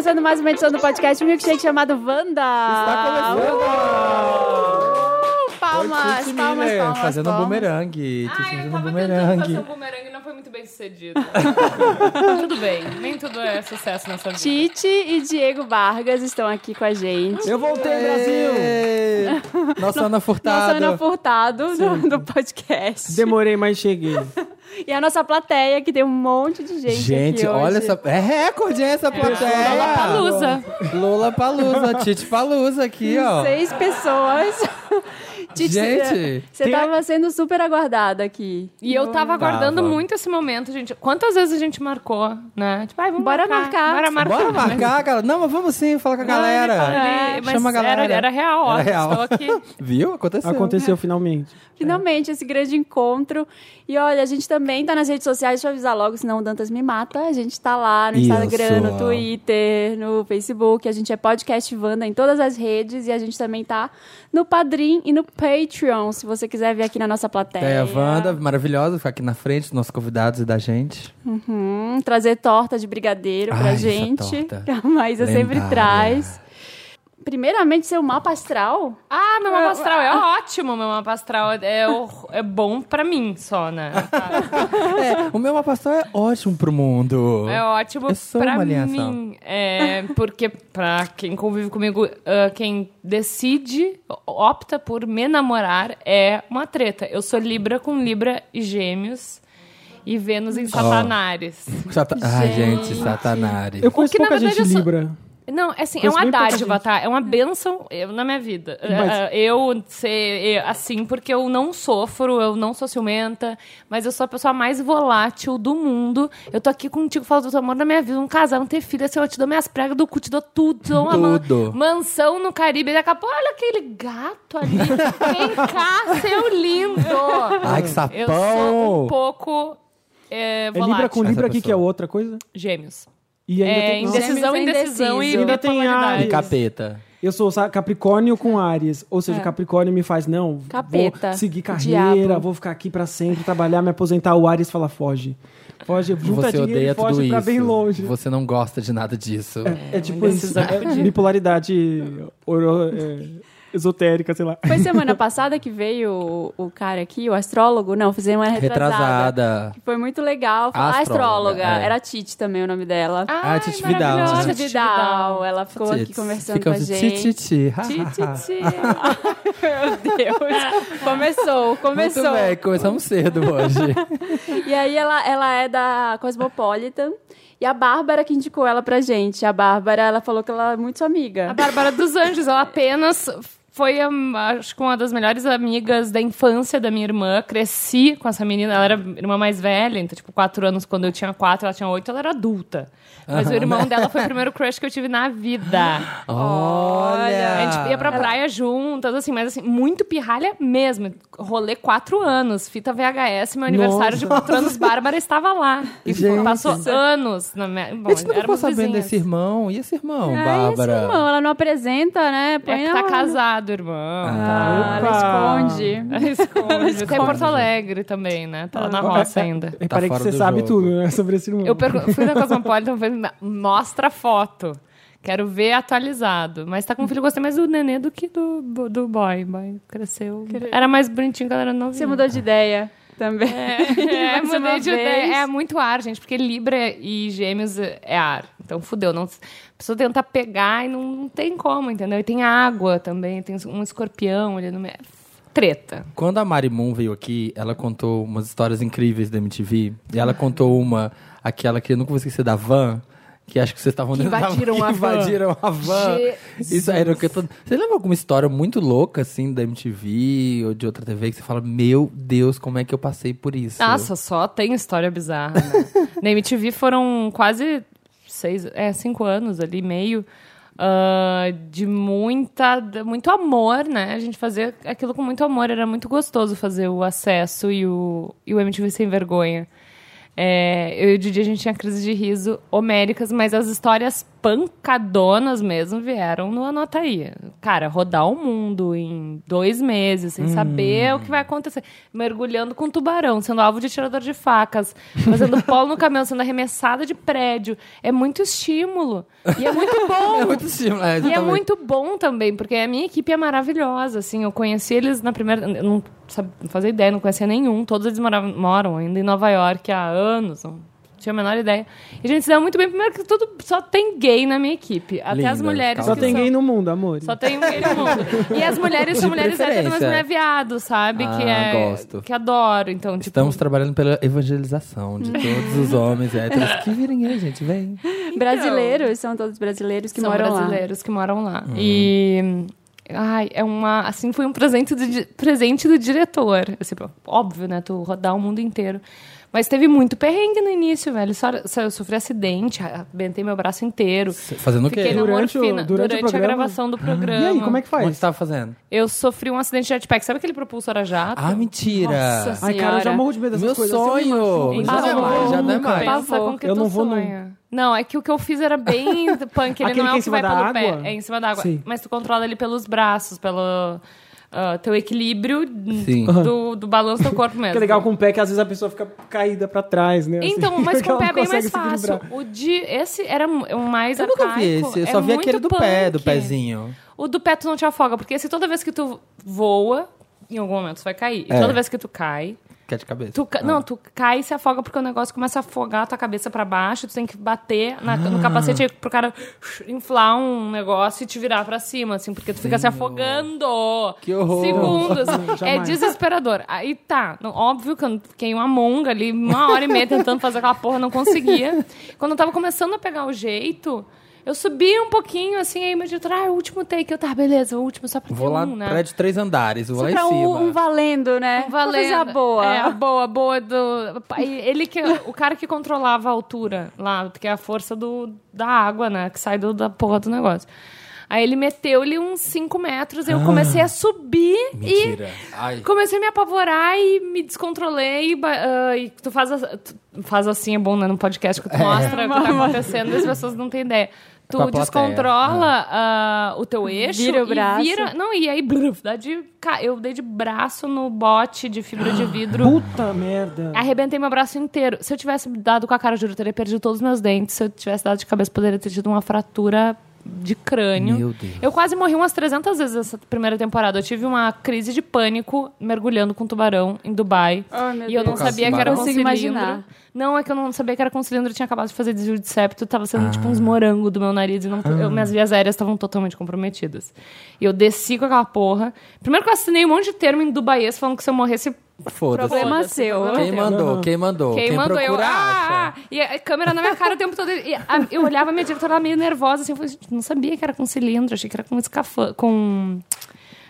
Começando mais uma edição do podcast Um Milkshake chamado Wanda. Está começando! Palmas, Oi, palmas, Miller, palmas, Fazendo um palmas. bumerangue. Ah, Titi eu fazendo um tava tentando fazer bumerangue. um bumerangue e não foi muito bem sucedido. tudo bem, nem tudo é sucesso nessa vida. Tite e Diego Vargas estão aqui com a gente. Eu voltei, Brasil! Nossa Ana Nossa Furtado. Ana Furtado do, do podcast. Demorei, mas cheguei. E a nossa plateia, que tem um monte de gente, Gente, olha essa. É recorde, hein, essa plateia. Lollapalooza. Lula Palusa. Tite Palusa aqui, ó. Seis pessoas. Tite, Gente. Você Tem- tava sendo super aguardada aqui. E eu tava aguardando Tava. muito esse momento, gente. Quantas vezes a gente marcou, né? Tipo, ai, vamos Bora marcar. marcar. Bora marcar. Bora marcar, cara. Não, mas vamos sim falar com a galera. É, Chama a galera. Era, era real, ó. Era real. Estou aqui. Viu? Aconteceu. Aconteceu finalmente. Finalmente, esse grande encontro. E olha, a gente também tá nas redes sociais, deixa eu avisar logo, senão o Dantas me mata. A gente tá lá no Isso. Instagram, no Twitter, no Facebook. A gente é Podcast Wanda em todas as redes. E a gente também tá no Padrim e no Patreon, se você quiser vir aqui na nossa plateia. É a Wanda, maravilhosa, ficar aqui na frente dos nossos convidados e da gente. Hum, trazer torta de brigadeiro pra Ai, essa gente. torta. A Maísa sempre traz. Primeiramente, ser o mapa astral. Ah, meu mapa astral é ótimo, meu mapa astral é, o- é bom pra mim só, né? É, o meu mapa astral é ótimo pro mundo. É ótimo Eu sou pra uma alienação. mim. É, porque pra quem convive comigo, ah, quem decide, opta por me namorar, é uma treta. Eu sou Libra com Libra e Gêmeos. E Vênus em Satanares. Sata... Ai, Gente. gente, Satanari. Eu conheço na pouca verdade, gente eu sou- Libra. Não, é assim, é uma dádiva, tá? É uma benção eu- na minha vida. Mas- Ah, Eu ser assim, porque eu não sofro, eu não sou ciumenta, mas eu sou a pessoa mais volátil do mundo. Eu tô aqui contigo falando do amor da minha vida, um casal, um ter filho, assim, eu te dou minhas pregas do cu, te dou tudo, te dou uma man- Tudo. mansão no Caribe, daqui a pouco, olha aquele gato ali, vem cá, seu lindo. Ai, que Eu sou sapão! um pouco É volátil. Libra com Libra aqui, que é outra coisa. Gêmeos. E ainda É, tem... Indecisão, é indecisão e. Ainda tem. Ares. Capeta. Eu sou sa- Capricórnio com Áries. Ou É. seja, Capricórnio me faz, não, Capeta. vou seguir carreira, Diabo. vou ficar aqui pra sempre, trabalhar, me aposentar. O Áries fala, foge. Foge, junta Você dinheiro odeia foge tudo pra isso. bem longe. Você não gosta de nada disso. É tipo isso. É bipolaridade oro- é, esotérica, sei lá. Foi semana passada que veio o, o cara aqui, o astrólogo? Não, fizemos uma retrasada. Retrasada. Que Foi muito legal. Foi- A Astróloga, astróloga. é. Era Tite também o nome dela. Ah, Ai, Titi Vidal. maravilhosa, Tite Titi Vidal. Ela ficou aqui Tits. conversando Fica com a gente. ti, ti. Titi. Meu Deus. Começou, começou. Muito bem, começamos cedo hoje. E aí ela, ela é da Cosmopolitan. E a Bárbara que indicou ela pra gente. A Bárbara, ela falou que ela é muito sua A amiga. Bárbara dos Anjos, ela apenas foi, hum, acho que uma das melhores amigas da infância da minha irmã. Cresci com essa menina, ela era a irmã mais velha, então, tipo, quatro anos, quando eu tinha quatro, ela tinha oito, ela era adulta. Mas o irmão dela foi o primeiro crush que eu tive na vida. Olha. A gente ia pra praia juntas, assim, mas assim, muito pirralha mesmo. Rolê quatro anos, fita VHS, meu aniversário de quatro anos, Bárbara estava lá. E Gente. passou anos na minha. Bom, A gente não ficou sabendo vizinhas. desse irmão. E esse irmão, esse Bárbara? irmão, ela não apresenta, né? Põe É que tá casado, irmão. Ah, Opa. ela esconde. Esconde. Tá em Porto Alegre também, né? Tá lá na roça ainda. Reparei Tá que você do sabe jogo. tudo né, sobre esse irmão. Eu fui na Cosmopolitan, falei, mostra a foto. Quero ver atualizado. Mas tá com um filho, gostei mais do nenê do que do, do boy. boy cresceu. Era mais bonitinho quando era novinho. Você mudou de ideia também. É, uma mudei de ideia. É muito ar, gente, porque Libra e Gêmeos é ar. Então fudeu. Não, a pessoa tenta pegar e não, não tem como, entendeu? E tem água também, tem um escorpião ali no meio. Treta. Quando a Mari Moon veio aqui, ela contou umas histórias incríveis da MTV. E ela contou uma, aquela que eu nunca vou esquecer, da van. Que acho que vocês estavam dentro da- invadiram que a van. invadiram a van. Isso aí era o que tô... Você lembra alguma história muito louca, assim, da MTV ou de outra TV que você fala, meu Deus, como é que eu passei por isso? Nossa, só tem história bizarra. Né? Na MTV foram quase seis, é, cinco anos ali, meio. ah, de muita, muito amor, né? A gente fazia aquilo com muito amor, era muito gostoso fazer o acesso e o, e o MTV sem vergonha. É, eu e o Didi, a gente tinha crise de riso homéricas, mas as histórias pancadonas mesmo vieram no Anotaí. Cara, rodar o mundo em dois meses, sem saber o que vai acontecer. Mergulhando com tubarão, sendo alvo de tirador de facas, fazendo polo no caminhão, sendo arremessada de prédio. É muito estímulo. E é muito bom. É muito estímulo. É, E é muito bom também, porque a minha equipe é maravilhosa, assim, eu conheci eles na primeira, não sabe, não fazia ideia, não conhecia nenhum, todos eles moravam, moram ainda em Nova York há anos, não tinha a menor ideia. E a gente se dá muito bem, primeiro que tudo, só tem gay na minha equipe, até as Lindas, mulheres Só que tem são- gay no mundo, amor. Só tem gay no mundo. E as mulheres são mulheres héteras, mas não é viado, sabe? que Ah, é. gosto. Que adoro. Então, tipo. Estamos trabalhando pela evangelização de todos os homens héteros que virem aí, gente. Vem. Brasileiros, são todos brasileiros que moram lá. brasileiros que moram lá. E. Ai, é uma. Assim, foi um presente do, presente do diretor. Assim, óbvio, né? Tu rodar o mundo inteiro. Mas teve muito perrengue no início, velho. Só, só eu sofri acidente, arrebentei meu braço inteiro. Fazendo o quê? Fiquei na Durante o- morfina durante o a gravação do programa. E aí, como é que Onde faz? você tava fazendo? Eu sofri um acidente de jetpack. Sabe aquele propulsor a jato? Ah, mentira! Nossa Ai, cara, eu já morro de medo dessas Meu coisas. Eu sempre sonho! machuco. Já não é mais, já não é mais. Pensa Pavor. com que Eu não vou, sonha. Não, é que o que eu fiz era bem punk. Ele não é que é o que vai pelo água? pé. É em cima da água. Sim. Mas tu controla ele pelos braços, pelo ah, teu equilíbrio Sim. do, do balanço do corpo mesmo. Que é legal com o pé que às vezes a pessoa fica caída pra trás, né? assim, Então, mas porque com o pé é bem mais fácil. O de, esse era o mais Eu nunca vi esse, eu É só vi aquele do pé, do punk. pezinho. O do pé tu não te afoga, porque se toda vez que tu voa, em algum momento tu vai cair. E É. toda vez que tu cai, Que é de cabeça. Tu ca- Não, tu cai e se afoga porque o negócio começa a afogar a tua cabeça pra baixo, tu tem que bater na- no capacete pro cara inflar um negócio e te virar pra cima, assim, porque tu fica se afogando. Que horror. Segundos. é desesperador. Aí tá, óbvio que eu fiquei uma monga ali, uma hora e meia tentando fazer aquela porra, não conseguia. Quando eu tava começando a pegar o jeito. Eu subi um pouquinho, assim, aí meu diretor, ah, o último take. Eu, tá, beleza, o último só pra Vou ter lá um, né? prédio três andares, vou Só lá em cima. um, um valendo, né? Vou fazer a boa. É, a boa, a boa do. Ele que. O cara que controlava a altura lá, que é a força do, da água, né? Que sai do, da porra do negócio. Aí ele meteu-lhe uns 5 metros, eu comecei a subir Mentira. e Ai. comecei a me apavorar e me descontrolei. ba- ah, e tu faz, a- tu faz assim, é bom, né? No podcast que tu mostra o que tá acontecendo e as pessoas não têm ideia. Tu pra plateia. descontrola ah, o teu eixo Vira o e braço. vira. Não, e aí bluf, dá de, eu dei de braço no bote de fibra de vidro. Puta merda. Arrebentei meu braço inteiro. Se eu tivesse dado com a cara, juro, eu teria perdido todos os meus dentes. Se eu tivesse dado de cabeça, poderia ter tido uma fratura de crânio. Meu Deus. Eu quase morri umas 300 vezes essa primeira temporada. Eu tive uma crise de pânico mergulhando com tubarão em Dubai. Ai, meu e eu não Deus. Sabia do que era tubarão? cilindro. Imaginar. Não, é que eu não sabia que era com cilindro. Eu tinha acabado de fazer desvio de septo. Tava sendo tipo Ah. uns morangos do meu nariz. E não, eu- minhas vias aéreas estavam totalmente comprometidas. E eu desci com aquela porra. Primeiro que eu assinei um monte de termo em Dubai falando que se eu morresse Foda-se. Problema seu. Quem mandou? Quem mandou? Quem, mandou eu? procura, Ah, acha. ah, e a câmera na minha cara o tempo todo. E a- eu olhava a minha diretora ela meio nervosa, assim, eu falei, não sabia que era com cilindro, achei que era com escafã, com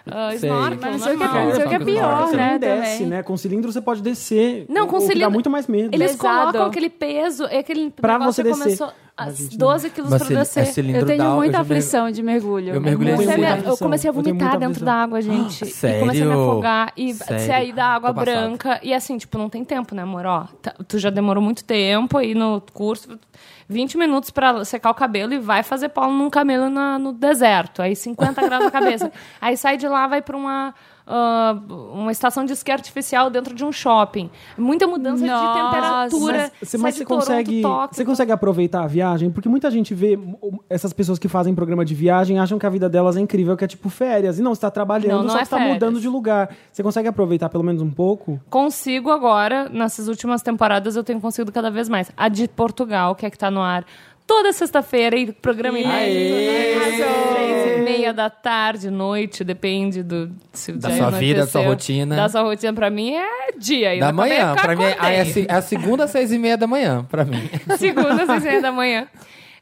uh, Sei. snorkel, Mas não sei o que é, sei o que é Com pior. Você né? não desce, também. né? Com cilindro você pode descer. Não, com o que dá cilindro- muito mais medo. Eles Pesado. colocam aquele peso, é aquele Pra negócio você descer. começou Ah, às gente, 12 quilos Mas pra cil- descer. é cilindro Eu tenho da- muita aflição de mergulho. Eu mergulhei É em Comecei a muito cilindro. eu comecei a vomitar dentro da água, gente. E comecei a me Sério? afogar e Sério? sair da água passado. branca. E assim, tipo, não tem tempo, né, amor? Ó, tá- tu já demorou muito tempo aí no curso. 20 minutos pra secar o cabelo e vai fazer polo num camelo na- no deserto. Aí 50 graus na cabeça. Aí sai de lá, vai pra uma. Ah, uma estação de esqui artificial dentro de um shopping. Muita mudança Nossa. de temperatura. Mas de você Toronto, consegue, Tóquio, você consegue aproveitar a viagem? Porque muita gente vê essas pessoas que fazem programa de viagem acham que a vida delas é incrível, que é tipo férias. E não, você tá trabalhando, Não, não só é que tá férias. mudando de lugar. Você consegue aproveitar pelo menos um pouco? Consigo agora, nessas últimas temporadas, eu tenho conseguido cada vez mais. A de Portugal, que é que tá no ar toda sexta-feira, e programa inédito, Aê! né? Às meia da tarde, noite, depende do se o Da dia sua vida, da sua rotina. Da sua rotina, pra mim, é dia. E Da manhã, pra mim é, acordei. é, a é segunda às seis e meia da manhã, pra mim. Segunda, seis e meia da manhã.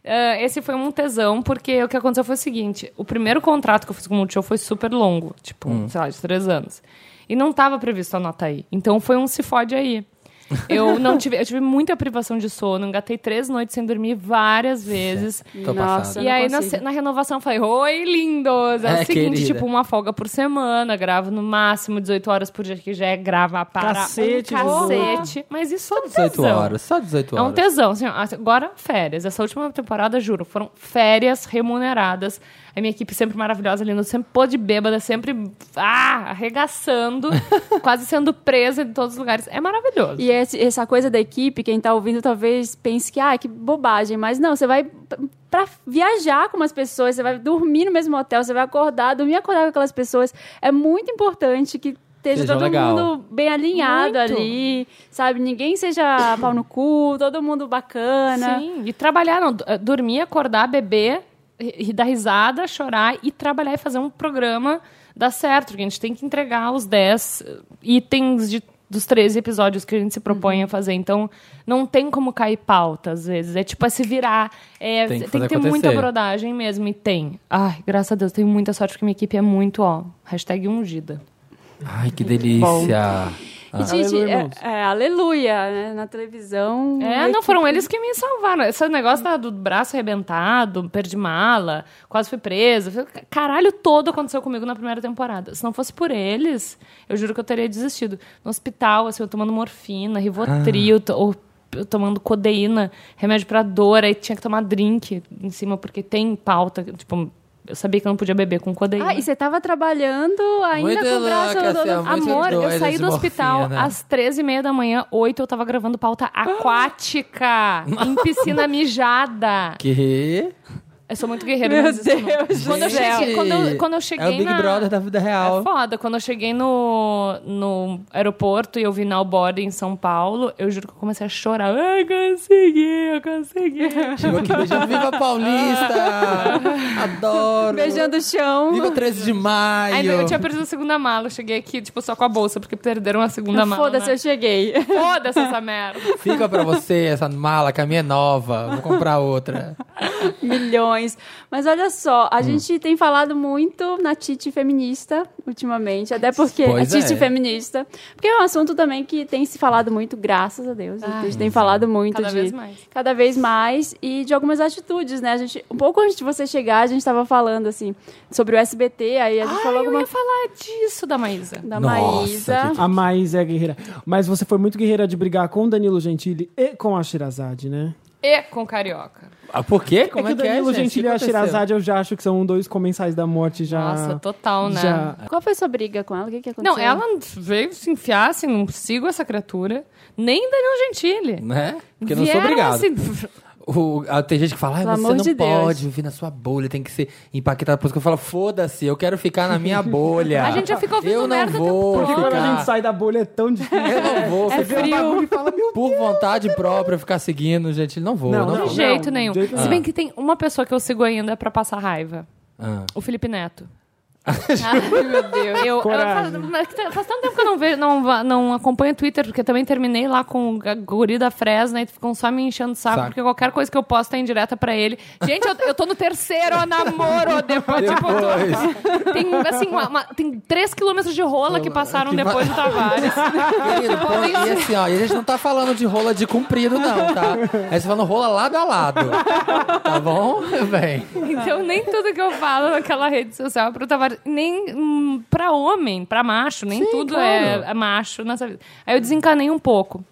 Ah, esse foi um tesão, porque o que aconteceu foi o seguinte: o primeiro contrato que eu fiz com o Multishow foi super longo, tipo, Hum. sei lá, de três anos. E não estava previsto a nota aí. Então foi um se fode aí. Eu não tive, eu tive muita privação de sono, engatei três noites sem dormir várias vezes. Tô Nossa, E aí, na, na renovação, eu falei: Oi, lindos! É, É, o seguinte, querida. tipo, uma folga por semana, gravo no máximo 18 horas por dia, que já é gravar para Cacete, um cacete. Mas isso é um 18 tesão. horas, só 18 É um horas. tesão. Assim, agora, férias. Essa última temporada, juro, foram férias remuneradas. A minha equipe sempre maravilhosa, linda, sempre pôde bêbada, sempre ah, arregaçando, quase sendo presa em todos os lugares. É maravilhoso. E esse- essa coisa da equipe, quem tá ouvindo talvez pense que, ah, que bobagem. Mas não, você vai p- pra viajar com umas pessoas, você vai dormir no mesmo hotel, você vai acordar, dormir e acordar com aquelas pessoas. É muito importante que esteja todo legal. mundo bem alinhado Muito. ali, sabe? Ninguém seja pau no cu, todo mundo bacana. Sim, e trabalhar, não, eh, dormir, acordar, beber, dar risada, chorar e trabalhar e fazer um programa dar certo, porque a gente tem que entregar os 10 itens de, dos 13 episódios que a gente se propõe a fazer. Então, não tem como cair pauta, às vezes. É tipo, é se virar. É, Tem tem que que, fazer ter muita acontecer. brodagem mesmo, e tem. Ai, graças a Deus, tenho muita sorte, porque minha equipe é muito, ó, hashtag ungida. Ai, que delícia. E, gente, Aleluia, é, é, aleluia, né? Na televisão. É, a não, foram equipe- eles que me salvaram. Esse negócio da- do braço arrebentado, perdi mala, quase fui presa. Caralho, todo aconteceu comigo na primeira temporada. Se não fosse por eles, eu juro que eu teria desistido. No hospital, assim, eu tomando morfina, Rivotril, to- ou eu tomando codeína, remédio pra dor, aí tinha que tomar drink em cima, porque tem pauta, tipo... Eu sabia que eu não podia beber com codeína. Ah, e você tava trabalhando ainda Muito com o braço louca, do- assim, Amor, eu saí do hospital morfina. às 13h30 da manhã, 8 eu tava gravando pauta aquática, em piscina mijada. Que? Eu sou muito guerreira, Meu não. Deus Quando eu do céu. cheguei, quando eu, quando eu cheguei É o Big na... Brother da vida real. É foda. Quando eu cheguei no, no aeroporto e eu vi na board em São Paulo, eu juro que eu comecei a chorar. Ai, consegui, eu consegui. Chegou aqui beijando. Viva Paulista! Adoro! Beijando o chão. Viva 13 de maio! Ainda eu tinha perdido a segunda mala. Eu cheguei aqui, tipo, só com a bolsa, porque perderam a segunda mala. Foda-se, né? eu cheguei. Foda-se essa merda. Fica pra você essa mala, que a minha é nova. Vou comprar outra. Milhões. Mas olha só, Hum. a gente tem falado muito na Tite feminista ultimamente. Até porque Pois a Tite é. feminista. Porque é um assunto também que tem se falado muito, graças a Deus. a gente tem falado muito cada de. vez mais. Cada vez mais. E de algumas atitudes, né? A gente, um pouco antes de você chegar, a gente tava falando, assim, sobre o SBT. Aí a gente Ai, falou eu alguma ia falar disso da Maísa. da Nossa, Maísa. que- A mais é guerreira. Mas você foi muito guerreira de brigar com o Danilo Gentili e com a Shirazade, né? E com carioca. Ah, por quê? Como é é, que o que é, Danilo gente? Gentili e? Shirazade eu já acho que são dois comensais da morte já. Nossa, total, né? já- Qual foi a sua briga com ela? O que, que aconteceu? Não, ela veio se enfiar, assim, não sigo essa criatura. Nem Danilo Gentili. Né? Porque eu não sou Vieram, obrigado. assim, O- ah, tem gente que fala, Pelo ah, você não de Deus. pode viver na sua bolha, tem que ser empaquetado. Por isso que eu falo, foda-se, eu quero ficar na minha bolha. A gente já fica ouvindo Eu não merda vou. Porque quando a gente sai da bolha é tão difícil. Eu não vou É ficar frio. e fala, meu por vontade própria ficar seguindo, gente. Não vou, Não, não, não. vou. de jeito não, nenhum. de jeito Se bem que tem uma pessoa que eu sigo ainda pra passar raiva. Ah. O Felipe Neto. Ai, meu Deus. Eu, eu faz, faz tanto tempo que eu não, vejo, não, va- não acompanho o Twitter, porque também terminei lá com o guri da Fresna e ficam só me enchendo o saco, porque qualquer coisa que eu posto é indireta pra ele. Gente, eu, eu tô no terceiro namoro depois. Tipo, Depois. tô- tem, assim, uma- uma- tem três quilômetros de rola que passaram Que depois do Tavares. Querido, pô, e assim, ó, e a gente não tá falando de rola de comprido, não, tá? A gente tá falando rola lado a lado. Tá bom? Bem. Então, nem tudo que eu falo naquela rede social é pro Tavares, nem hum, pra homem, pra macho, nem Sim, tudo claro. é, é macho nessa vida. Aí eu desencanei um pouco.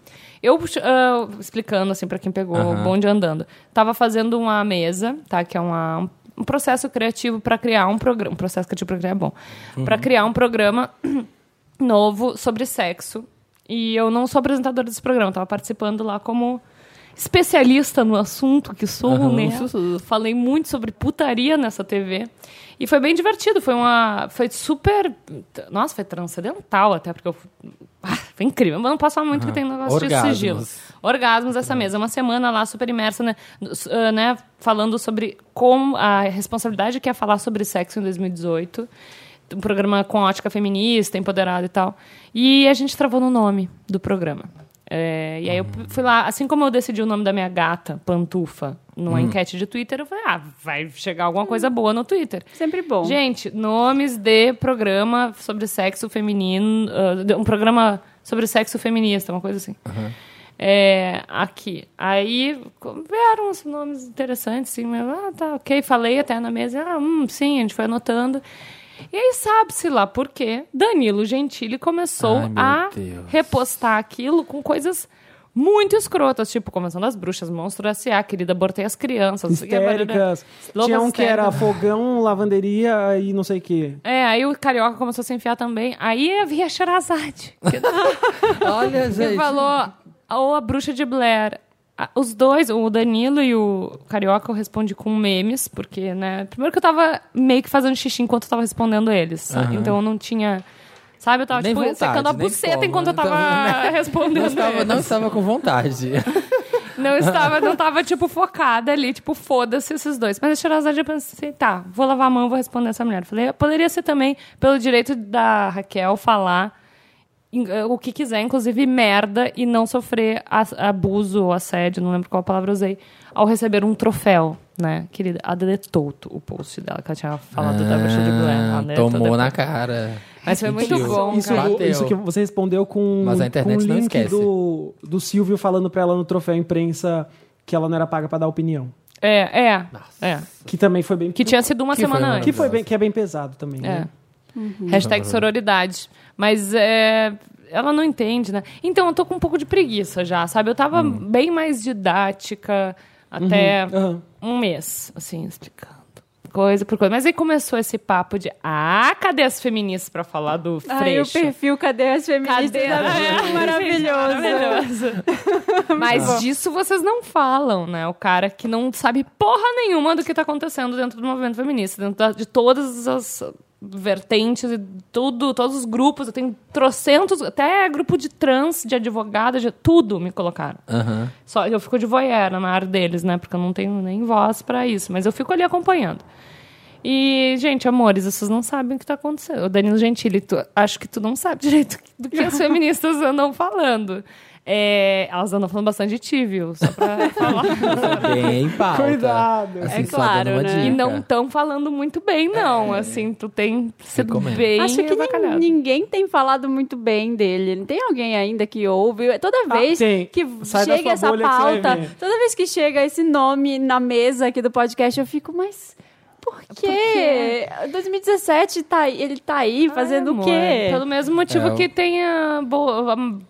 Eu, ah, explicando, assim, pra quem pegou o bonde andando, tava fazendo uma mesa, tá? Que é uma, um processo criativo pra criar um programa. Um processo criativo pra criar é bom. Pra criar um programa novo sobre sexo. E eu não sou apresentadora desse programa, tava participando lá como especialista no assunto que sou, Aham. né? Falei muito sobre putaria nessa TV. E foi bem divertido, foi uma. Foi super. Nossa, foi transcendental até, porque eu. Ah, foi incrível. Mas não posso falar muito que tem um negócio Orgasmos. de sigilo. Orgasmos essa mesa. Uma semana lá super imersa, né? ah, né? Falando sobre como a responsabilidade que é falar sobre sexo em 2018 um programa com ótica feminista, empoderada e tal. E a gente travou no nome do programa. É, e aí eu fui lá, assim como eu decidi o nome da minha gata, Pantufa, numa enquete de Twitter, eu falei, ah, vai chegar alguma coisa boa no Twitter. Sempre bom. Gente, nomes de programa sobre sexo feminino, de- um programa sobre sexo feminista, uma coisa assim. É, aqui. Aí vieram uns nomes interessantes, assim, mas, ah, tá, ok, falei até na mesa, ah, hum, sim, a gente foi anotando. E aí sabe-se lá por quê, Danilo Gentili começou Ai, a Deus. repostar aquilo com coisas muito escrotas, tipo Convenção das Bruxas, Monstro S.A., Querida Abortei as Crianças. não sei o que, Histéricas. Tinha um que era fogão, lavanderia e não sei o quê. É, aí o Carioca começou a se enfiar também. Aí havia a Sherazade, que Olha, que gente. falou, ou a Bruxa de Blair. Os dois, o Danilo e o Carioca, eu respondi com memes, porque, né? Primeiro que eu tava meio que fazendo xixi enquanto eu tava respondendo eles. Aham. Então eu não tinha. Sabe, eu tava, Nem tipo, vontade, secando a buceta como, enquanto eu tava Tava- respondendo. Não estava, não estava com vontade. Não estava, não estava, tipo, focada ali, tipo, foda-se esses dois. Mas a Sherazade eu pensei, tá, vou lavar a mão, vou responder essa mulher. Falei, poderia ser também pelo direito da Raquel falar eh, o que quiser, inclusive merda, e não sofrer abuso ou assédio, não lembro qual palavra eu usei, ao receber um troféu, né? Querida, a deletou o post dela, que ela tinha falado da bruxa de Blair. Ah, tomou depois. na cara. Mas foi muito Sentiu. bom, Isso, cara. Bateu. isso que você respondeu com, Mas a internet com o não link esquece. do, do Silvio falando pra ela no troféu imprensa que ela não era paga pra dar opinião. É, é, é. Que também foi bem... Que tinha sido uma semana antes. que foi bem, que é bem pesado também, É. né? Hashtag sororidade. Mas é, ela não entende, né? Então, eu tô com um pouco de preguiça já, sabe? Eu tava bem mais didática até Aham. um mês, assim, explicando. Coisa por coisa. Mas aí começou esse papo de ah, cadê as feministas pra falar do Ai, o Freixo? perfil Cadê as Feministas? Cadê? É maravilhoso. Maravilhoso. Mas disso vocês não falam, né? O cara que não sabe porra nenhuma do que tá acontecendo dentro do movimento feminista, dentro da- de todas as vertentes e tudo, todos os grupos. Eu tenho trocentos, até grupo de trans, de advogadas, de tudo me colocaram. Aham. Só eu fico de voyeur na área deles, né? Porque eu não tenho nem voz pra isso, mas eu fico ali acompanhando. E, gente, amores, vocês não sabem o que tá acontecendo. O Danilo Gentili, tu, acho que tu não sabe direito do que as feministas andam falando. É, elas andam falando bastante de ti, viu? Só pra falar. Bem em pauta. Cuidado. Assim, É claro, né? dica. e não estão falando muito bem, não. Assim, tu tem sido Recomendo. bem Acho que nem- ninguém tem falado muito bem dele. Não tem alguém ainda que ouve. Toda Ah, vez tem. que Sai chega essa pauta, toda vez que chega esse nome na mesa aqui do podcast, eu fico, mas por quê? 2017 tá aí, ele tá aí fazendo Ai, o quê? Pelo mesmo motivo É, que tem a bol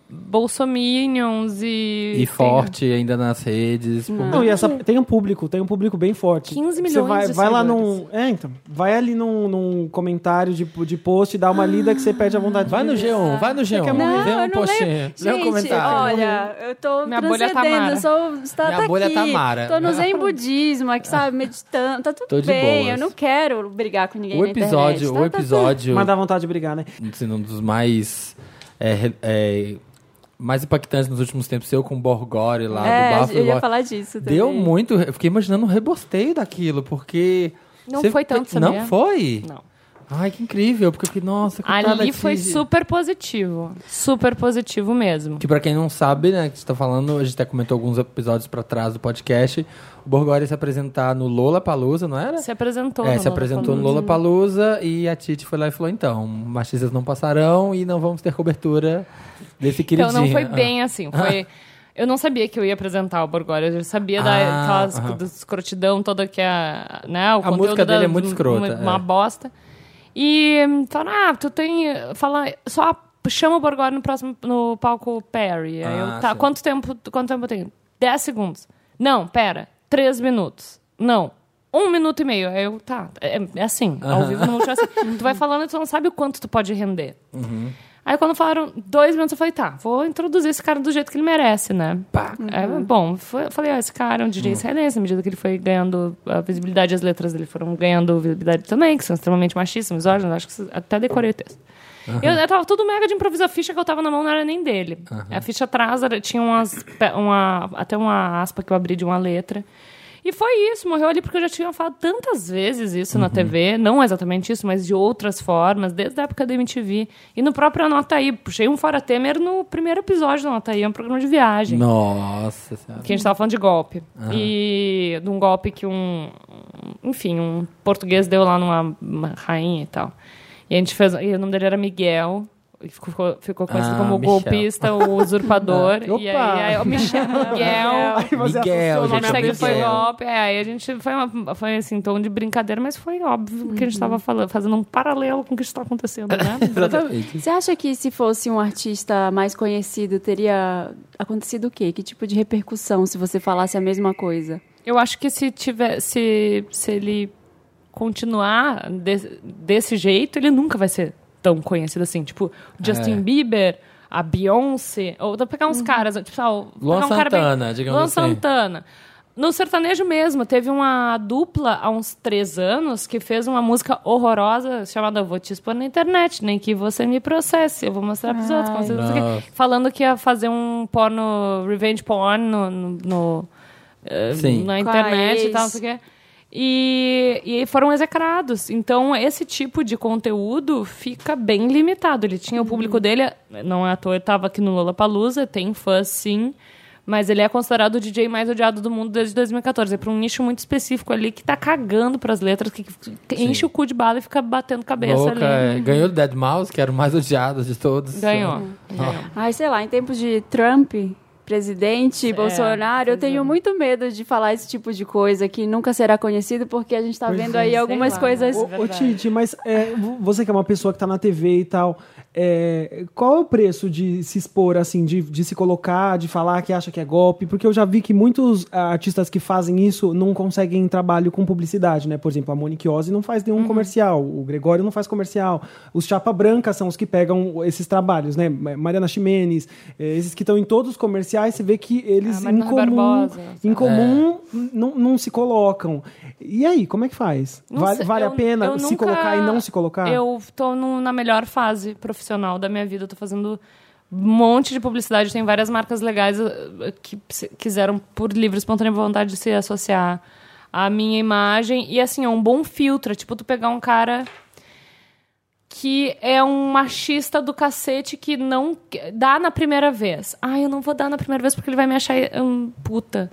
bolsominions e... E tem forte ainda nas redes. pô. Não, e essa, tem um público, tem um público bem forte. 15 Você milhões vai, de vai lá num. É, então. Vai ali num, num comentário de, de post, dá uma lida que você pede a vontade Vai no de ler. G1, vai no G1. quer Não, vê um não postinho, lê um comentário. olha, eu tô Minha bolha transcendendo, Tamara. eu sou está Minha bolha aqui, Tamara. tô no zen budismo, aqui, sabe, meditando, tá tudo Tô de bem, eu não quero brigar com ninguém O na internet. episódio, tá- o tá episódio, Mas dá vontade de brigar, né? assim, um dos mais é, é, mais impactantes nos últimos tempos, eu com o Borgore lá É, do Bafo eu ia Bo- falar disso também. Deu muito, eu fiquei imaginando o rebosteio daquilo, porque Não você foi tanto, sabia? Não foi? Não. Ai, que incrível, porque eu fiquei, nossa, coitada Ali foi super positivo. Super positivo mesmo. Que pra quem não sabe, né, que você tá falando, a gente até comentou alguns episódios pra trás do podcast, o Borgore se apresentar no Lola Palusa, não era? Se apresentou É, no se apresentou no Lollapalooza. Lollapalooza e a Titi foi lá e falou, então, machistas não passarão e não vamos ter cobertura desse queridinho. Então não foi Ah. bem assim. Foi... Eu não sabia que eu ia apresentar o Borgore. Eu já sabia da Ah, aquelas aham. do escrotidão toda que é, né, o A música dele da- é muito escrota, Uma, uma é. bosta. E hum, falaram, ah, tu tem... Fala, só chama o Borgore no próximo, no palco Perry. Aí Ah, eu, tá, sim. quanto tempo, quanto tempo eu tenho? 10 segundos. Não, pera, 3 minutos. Não, um minuto e meio. Aí eu, tá, é, é assim, ao vivo no é assim. Tu vai falando e tu não sabe o quanto tu pode render. Uhum. Aí quando falaram dois minutos, eu falei, tá, vou introduzir esse cara do jeito que ele merece, né? Pá. É, bom, foi- eu falei, ó, esse cara é um DJ israelense, à medida que ele foi ganhando a visibilidade, as letras dele foram ganhando visibilidade também, que são extremamente machistas, misóginos, acho que até decorei o texto. Eu, eu tava tudo mega de improviso, a ficha que eu tava na mão não era nem dele. A ficha atrás era- tinha umas, uma, até uma aspa que eu abri de uma letra. E foi isso, morreu ali porque eu já tinha falado tantas vezes isso na TV, não exatamente isso, mas de outras formas, desde a época da MTV. E no próprio Anota Aí, puxei um Fora Temer no primeiro episódio do Anota Aí, é um programa de viagem. Nossa senhora. Que a gente tava falando de golpe. E de um golpe que um. Enfim, um português deu lá numa uma rainha e tal. E a gente fez. E o nome dele era Miguel. E Ficou, ficou conhecido Ah, como o Michel. golpista, o usurpador. e aí, Opa! aí o Michel, Miguel. Aí você Miguel, associou o Miguel. segue foi golpe. É, aí a gente foi, uma, foi assim, tom de brincadeira, mas foi óbvio que a gente estava falando, fazendo um paralelo com o que está acontecendo, né? Exatamente. Você acha que se fosse um artista mais conhecido, teria acontecido o quê? Que tipo de repercussão se você falasse a mesma coisa? Eu acho que se tiver, se, se ele continuar de- desse jeito, ele nunca vai ser tão conhecido assim. Tipo, Justin É. Bieber, a Beyoncé, ou dá pra pegar uns caras, tipo, ah, o- Luan pegar um cara bem- Santana, digamos Luan assim. Santana. No sertanejo mesmo, teve uma dupla há uns três anos que fez uma música horrorosa chamada Vou Te Expor na Internet, nem que você me processe, eu vou mostrar pros outros. como você não sei o quê. Nossa. Falando que ia fazer um porno, revenge porn no, no- no, eh, na internet e tal, não sei o quê. E, e foram execrados. Então, esse tipo de conteúdo fica bem limitado. Ele tinha o público dele, não é à toa, estava aqui no Lollapalooza, tem fãs sim, mas ele é considerado o DJ mais odiado do mundo desde 2014. É para um nicho muito específico ali que tá cagando pras letras, que, que enche o cu de bala e fica batendo cabeça Louca, ali. é. Ganhou o Dead Mouse, que era o mais odiado de todos. Ganhou. ganhou. Ai, sei lá, em tempos de Trump, presidente, É, Bolsonaro, eu tenho é. muito medo de falar esse tipo de coisa que nunca será conhecido, porque a gente tá Pois vendo é, aí algumas lá. coisas. Ô, ô. Titi, mas é, vo- você que é uma pessoa que tá na TV e tal, é, qual é o preço de se expor, assim, de, de se colocar, de falar que acha que é golpe? Porque eu já vi que muitos artistas que fazem isso não conseguem trabalho com publicidade, né? Por exemplo, a Monique Ozzy não faz Uhum. nenhum comercial, o Gregório não faz comercial, os Chapa Branca são os que pegam esses trabalhos, né? Ma- Mariana Ximenes, eh, esses que estão em todos os comerciais, você vê que eles em comum, Barbosa, em comum não, não se colocam. E aí, como é que faz? Vale, sei, vale a eu- pena eu se nunca- colocar e não se colocar? Eu tô no- na melhor fase profissional da minha vida. Eu tô fazendo um monte de publicidade. Tem várias marcas legais eh, que se- quiseram, por livre e espontânea vontade, de se associar à minha imagem. E, assim, é um bom filtro. É tipo tu pegar um cara que é um machista do cacete que não dá na primeira vez. Ah, eu não vou dar na primeira vez porque ele vai me achar um, puta.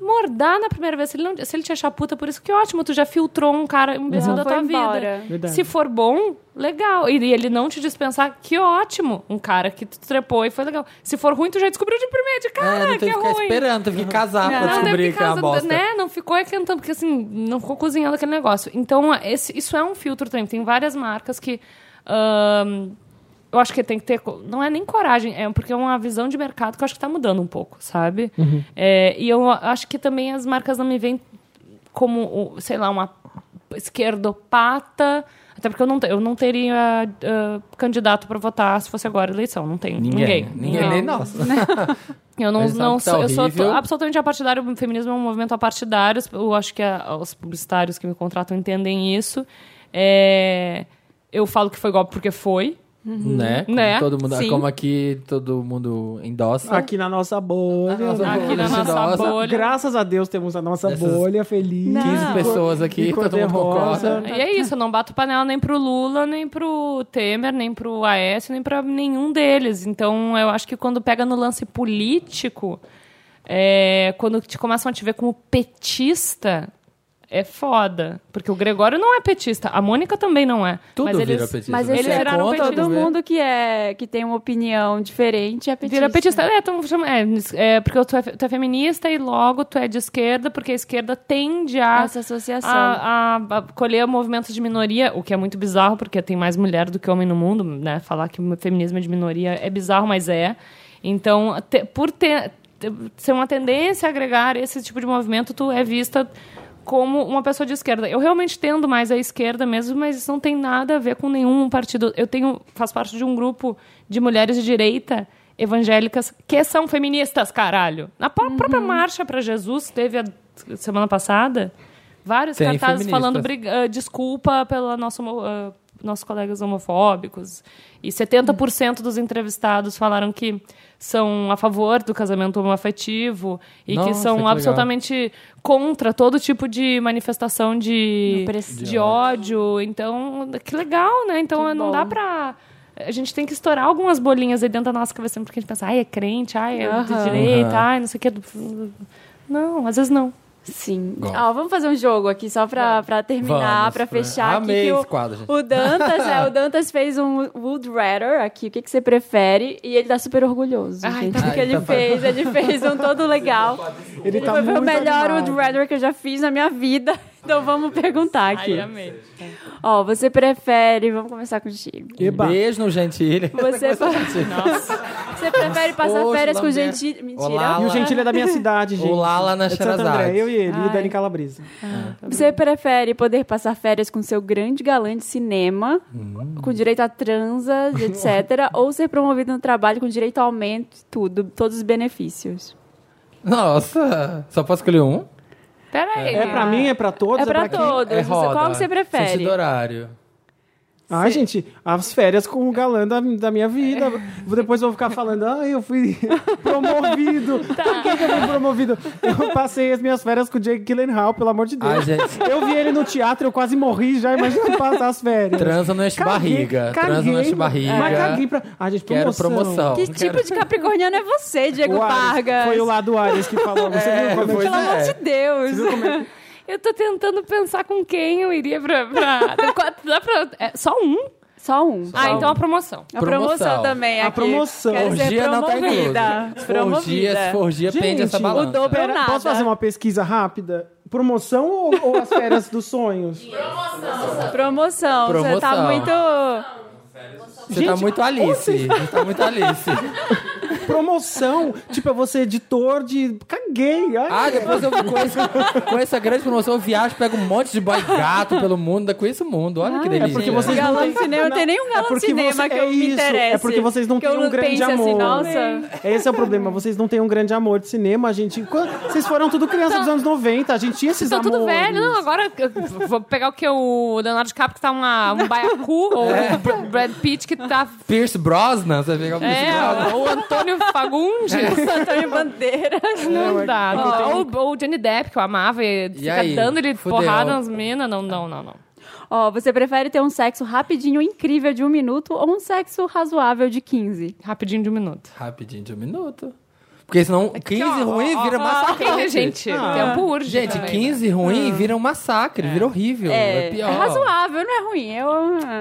Amor, dá na primeira vez. Se ele, não, se ele te achar puta, por isso que ótimo, tu já filtrou um cara, um imbecil da tua embora. vida. Verdade. Se for bom, legal. E, ele não te dispensar, que ótimo. Um cara que tu trepou e foi legal. Se for ruim, tu já descobriu de primeira, de cara, É, não que é que ficar ruim. esperando, tem que casar pra Não, descobrir teve que é uma casa, bosta. né? Não ficou esquentando, porque assim, não ficou cozinhando aquele negócio. Então, esse, isso é um filtro também. Tem várias marcas que. ahn, eu acho que tem que ter. Não é nem coragem, é porque é uma visão de mercado que eu acho que está mudando um pouco, sabe? É, e eu acho que também as marcas não me veem como, sei lá, uma esquerdopata. Até porque eu não, eu não teria ah, candidato para votar se fosse agora a eleição. Não tem ninguém. Ninguém. Ninguém, nem nós. Eu não, não tá sou, eu sou horrível. absolutamente apartidário. O feminismo é um movimento apartidário. Eu acho que a- os publicitários que me contratam entendem isso. É, eu falo que foi golpe porque foi. Né? Como Né? Todo mundo, Sim. como aqui todo mundo endossa. Aqui na nossa bolha. Na nossa né? Aqui na nossa Nossa. bolha. Graças a Deus temos a nossa Essas bolha feliz. 15 pessoas aqui, todo mundo concorda. E é isso, eu não bato panela nem pro Lula, nem pro Temer, nem pro Aécio, nem pra nenhum deles. Então, eu acho que quando pega no lance político, é, quando te começam a te ver como petista, é foda. Porque o Gregório não é petista, a Mônica também não é. Tudo mas vira eles, petista. Mas eles é viraram contra todo de ver? mundo que é que tem uma opinião diferente é petista. Vira petista. É, chama- é, é, porque tu é, tu é feminista e logo tu é de esquerda, porque a esquerda tende a Essa associação. a, a, a colher movimentos de minoria, o que é muito bizarro, porque tem mais mulher do que homem no mundo, né? Falar que o feminismo é de minoria é bizarro, mas é. Então, te- por ter, ter- ser uma tendência a agregar esse tipo de movimento, tu é vista como uma pessoa de esquerda. Eu realmente tendo mais à esquerda mesmo, mas isso não tem nada a ver com nenhum partido. Eu tenho faço parte de um grupo de mulheres de direita evangélicas que são feministas, caralho. Na pró- própria marcha para Jesus teve a semana passada vários Tem cartazes feministas. falando briga- ah, desculpa pela nossa ah, nossos colegas homofóbicos. E 70% dos entrevistados falaram que são a favor do casamento homoafetivo e que Nossa, são que legal. absolutamente contra todo tipo de manifestação de, Opressão. de ódio. Então, que legal, né? Então, Que não bom. dá pra... A gente tem que estourar algumas bolinhas aí dentro da nossa cabeça, porque a gente pensa, ai, é crente, ai, é de Aham. direita, ai, não sei o que. Não, às vezes não. Sim. Ó, vamos fazer um jogo aqui só pra, pra terminar, Vamos, pra pra- fechar Amei aqui. que esse quadro, gente. o Dantas, é, o Dantas fez um Would Rather aqui, o que, que você prefere? E ele tá super orgulhoso, Ai, gente, tá- porque Ai, ele tá- fez, ele fez um todo legal. Ele Ele tá foi, foi o melhor animado. Would Rather que eu já fiz na minha vida. Então vamos perguntar aqui. Ai, amei. Ó, você prefere, vamos começar contigo. Eba. Beijo no Gentile. Você, você prefere passar férias com Lambert. gente... Mentira. Olá, E o Gentili é da minha cidade, gente. Olá, lá na É Xerazade. Eu e ele, Ai. e Dani Calabresa. Você prefere poder passar férias com seu grande galã de cinema, Hum. com direito a transa, etc., ou ser promovido no trabalho com direito a aumento, tudo, todos os benefícios? Nossa, só posso escolher um? Pera aí. É pra mim, é pra todos? É pra quem? todos. É Você- roda. qual que você prefere? Sentido horário. Ai, gente, as férias com o galã da, da minha vida. Depois vou ficar falando, ai, eu fui promovido. Tá. Por que, que eu fui promovido? Eu passei as minhas férias com o Jake Gyllenhaal, pelo amor de Deus. Ai, gente. Eu vi ele no teatro, eu quase morri já, imagina passar as férias. Transa no enche Caguei- barriga. Transa no enche barriga. Mas caguei pra... Ai, gente, Quero promoção. promoção. Que Quero- tipo de capricorniano é você, Diego Vargas? Foi o lado Ares que falou. Você É, viu como pois Pelo é. amor de Deus. Eu tô tentando pensar com quem eu iria pra. pra... Dá pra... É, só um? Só um. Ah, Só então um. a promoção. A promoção, Promoção. também A aqui. promoção. Quero ser Orgia não tá incluso. promovida. Se for orgia, se for orgia, pende essa Gente, balança. o dobro- Pera, nada. posso fazer uma pesquisa rápida? Promoção ou, ou as férias dos sonhos? Promoção. Você tá Promoção. muito... Você tá Gente, muito Alice. Você tá muito Alice. Promoção. tipo, eu vou ser editor de. Caguei. Ai, Ah, depois eu com essa, com essa grande promoção, eu viajo, pego um monte de boy gato pelo mundo, conheço o mundo. Olha que delícia. é porque vocês não Galã têm- de cinema, não tem nenhum é galã de porque cinema você- que é eu me isso, interesse. É porque vocês não têm um grande pense amor. assim, nossa... Esse é o problema, vocês não têm um grande amor de cinema, a gente. quando- Vocês foram tudo criança dos anos 90, a gente tinha esses Vocês estão tudo amores. velho. Não, agora eu vou pegar o que? O Leonardo DiCaprio que tá uma, um baiacu, ou o Br- Brad Pitt que tá... Pierce Brosnan, você pega o Pierce Brosnan. É, ou o Antônio Fagundes. Antônio Bandeiras. Não dá. tem- Ou ou o Johnny Depp, que eu amava, e fica aí? dando ele Fudeu. porrada nas minas. Não, não, não, não. Ó, você prefere ter um sexo rapidinho, incrível de um minuto ou um sexo razoável de 15? Rapidinho de um minuto. Rapidinho de um minuto. Porque senão 15 ó, ruim ó, vira ó, massacre. gente, tempo urge Gente, também, 15 ruim vira um massacre, vira horrível. É, É, pior. é razoável, não é ruim. Eu,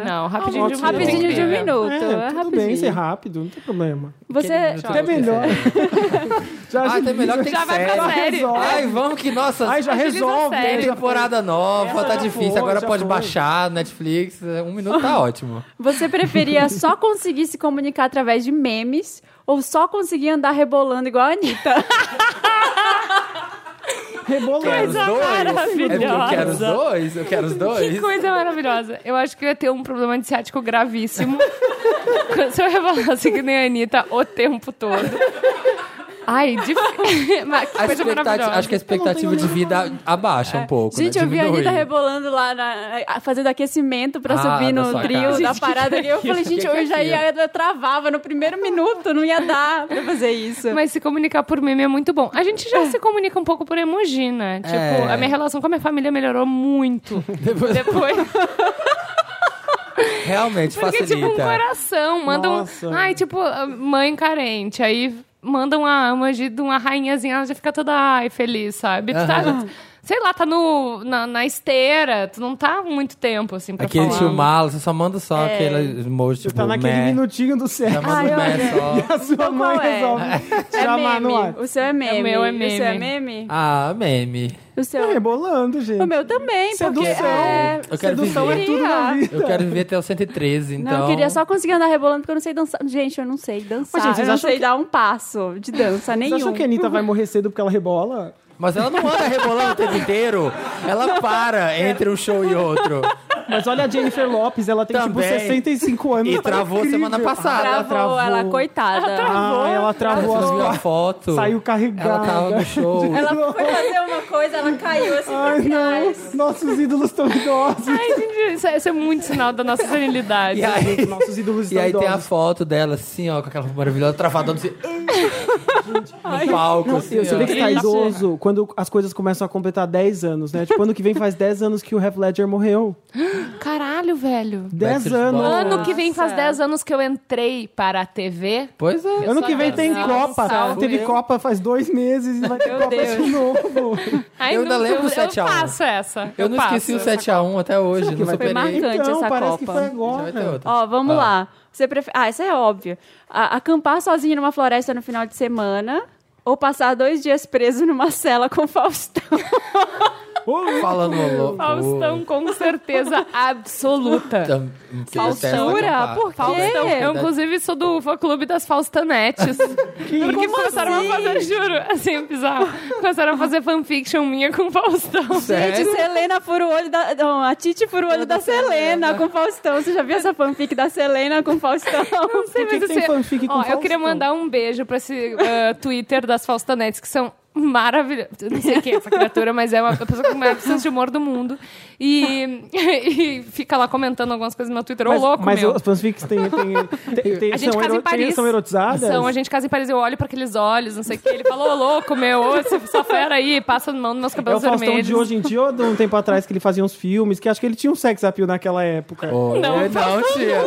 Não, rapidinho de um minuto. rapidinho de um minuto. É, É, tudo bem ser rápido, não tem problema. Você, Até melhor. Já Ah, até melhor que tem Já vai pra série. Ai, vamos que, nossa, Ai, já resolve. tem temporada nova, tá difícil. Agora pode baixar, Netflix. Um minuto tá ótimo. você preferia só conseguir se comunicar através de memes ou só conseguir andar rebolando igual a Anitta? Rebolando. Os dois? É eu maravilhosa. quero os dois? Eu quero os Que dois? coisa maravilhosa. Eu acho que eu ia ter um problema de ciático gravíssimo se eu revelasse que nem a Anitta o tempo todo. Ai, que coisa maravilhosa. acho que a expectativa de vida abaixa um pouco. Gente, né? eu vi a. Anitta rebolando lá, na- fazendo aquecimento pra Ah, subir no trio da parada. E eu falei, gente, que que é eu já ia, eu travava no primeiro minuto, não ia dar pra fazer isso. Mas se comunicar por meme é muito bom. A gente já se comunica um pouco por emoji, né? Tipo, É. a minha relação com a minha família melhorou muito. Depois, Depois. realmente Porque, tipo, um facilita. coração. Mandam. Nossa. Ai, tipo, mãe carente. Aí mandam uma emoji de uma rainhazinha, ela já fica toda ai, feliz, sabe? Tu tá. Sei lá, tá no, na, na esteira, tu não tá muito tempo, assim, pra Aquele falar. tio malo, você só manda só É. aquele emoji, tipo, Tá naquele meh. minutinho do Já céu. manda Ai, meh olha. só. A sua Qual mãe é? resolve É chamar no ar. O seu é meme. O meu é O seu é meme. Ah, meme. O Tá seu... rebolando, gente. O meu também, porque... Sedução. É... Eu quero Sedução viver. é tudo na vida. Eu quero viver até o 113, então... Não, eu queria só conseguir andar rebolando porque eu não sei dançar. Gente, eu não sei dançar. Mas, gente, vocês eu não acham sei que- dar um passo de dança Você nenhum. achou que a Anitta vai morrer cedo porque ela rebola? Mas ela não anda rebolando o tempo inteiro. Ela para entre um show e outro. Mas olha a Jennifer Lopes, ela tem tipo Também. 65 anos. E tá travou incrível. semana passada. Travou, ela, coitada. Ah, ela travou viram a foto? Saiu carregada. Ela tava no show. Ela foi fazer uma coisa, ela caiu assim Ai, não. trás. Nossos ídolos estão idosos. Ai, gente, isso é, isso é muito sinal da nossa senilidade. E aí, Nossos ídolos e estão aí tem a idosos. foto dela, assim, ó, com aquela maravilhosa, travadona, assim, no palco, assim, Você ó. vê que tá Isso. idoso quando as coisas começam a completar 10 anos, né? Tipo, ano que vem faz 10 anos que o Heath Ledger morreu. Caralho! Velho. 10 Backstreet anos. Boys. Ano que vem faz Nossa. 10 anos que eu entrei para a TV. Pois é. Ano que vem tem Copa. salve. Teve Eu- Copa faz dois meses e vai ter Meu Copa Deus. de novo. Ai, Eu ainda não- lembro o eu, 7 a 1. Eu faço essa. Eu não passo esqueci o essa 7x1 até hoje. que Não vai superei. marcante. Então, essa parece Copa. que foi agora. Ó, vamos Ah. lá. Você prefere... Ah, isso é óbvio. A- acampar sozinho numa floresta no final de semana ou passar dois dias preso numa cela com Faustão? Falando louco. Faustão, com certeza absoluta. Acampar. Por quê? Faustão. Eu, inclusive, sou do fã-clube das Faustanetes. Porque começaram a fazer, juro, assim, bizarro. Começaram a fazer fanfiction minha com Faustão. Gente, Sério? Selena fura o olho da... Não, a Titi fura o olho da, Selena com Faustão. Você já viu essa fanfic da Selena com Faustão? Não sei, mas assim, fanfic com ó, eu queria Faustão? mandar um beijo pra esse uh, Twitter das Faustanetes, que são maravilhosas. Não sei quem é essa criatura, mas é uma pessoa com o maior senso de humor do mundo. E, e fica lá comentando algumas coisas no meu Twitter. Ô, Mas, louco, mas meu. os fanfics têm, têm, têm, têm- A gente são, casa em Paris. são erotizadas? São, a gente casa em Paris, eu olho pra aqueles olhos, não sei o que. Ele falou, ô louco, meu, ô, essa essa fera aí, passa mão nos meus É o cabelos Faustão vermelhos. de hoje em dia ou de um tempo atrás que ele fazia uns filmes, que acho que ele tinha um sex appeal naquela época. Oi, Não, não, tia.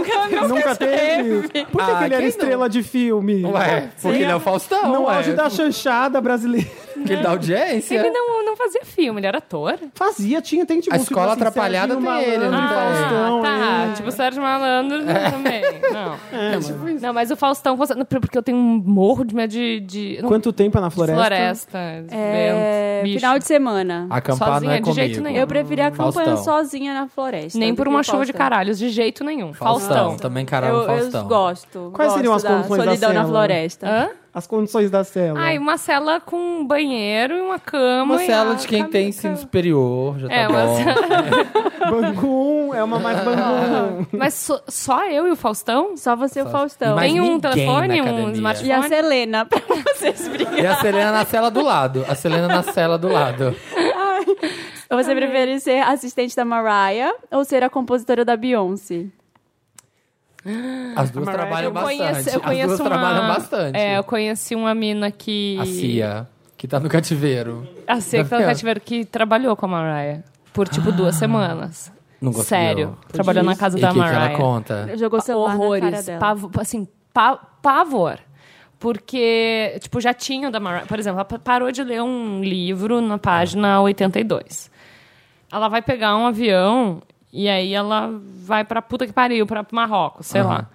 Nunca teve? Por que, Ah, que ele era quem estrela de filme? Ué, porque ele é o Faustão. No ué. auge da chanchada brasileira. Que ele dá audiência. Ele não, não fazia filme, ele era ator. Fazia, tinha, tem tipo A Escola assim, Atrapalhada tem ele, Malandro, não tem? Faustão, tá. é. Tipo, o Sérgio Malandro também. Não. É, mas- Não, mas o Faustão, porque eu tenho um morro de medo de. de não- Quanto tempo é na floresta? floresta, É, vento, final de semana. Acampar não Sozinha, é de jeito comigo. nenhum. Eu preferia Faustão. sozinha na floresta. Nem por uma chuva de Faustão. caralhos, de jeito nenhum. Faustão. Faustão. Também caralho Eu, eu Faustão. gosto. Quais gosto seriam as da condições da solidão na floresta. Hã? As condições da cela. Ai, uma cela com um banheiro e uma cama. Uma e cela de quem tem ensino superior, já tá É, uma bom. Bangum, é uma mais bangum. Mas so- só eu e o Faustão? Só você e o Faustão. Tem um telefone, um smartphone? E a Selena, pra vocês brigarem. E a Selena na cela do lado. A Selena na cela do lado. Você prefere ser assistente da Mariah ou ser a compositora da Beyoncé? As duas trabalham Eu bastante. conheço, eu As conheço duas uma... trabalham bastante. É, eu conheci uma mina que... A Cia, que tá no cativeiro. A Cia que tá no cativeiro que trabalhou com a Mariah. Por, tipo, duas semanas. Não conseguiu. Sério. Trabalhou na casa E da que, que Mariah. ela conta? Jogou o celular na cara horrores, dela. pavo- assim, pa- pavor. Porque, tipo, já tinha o da Mariah. Por exemplo, ela pa- parou de ler um livro na página 82. Ela vai pegar um avião e aí ela vai pra puta que pariu, pra Marrocos, sei Aham. lá.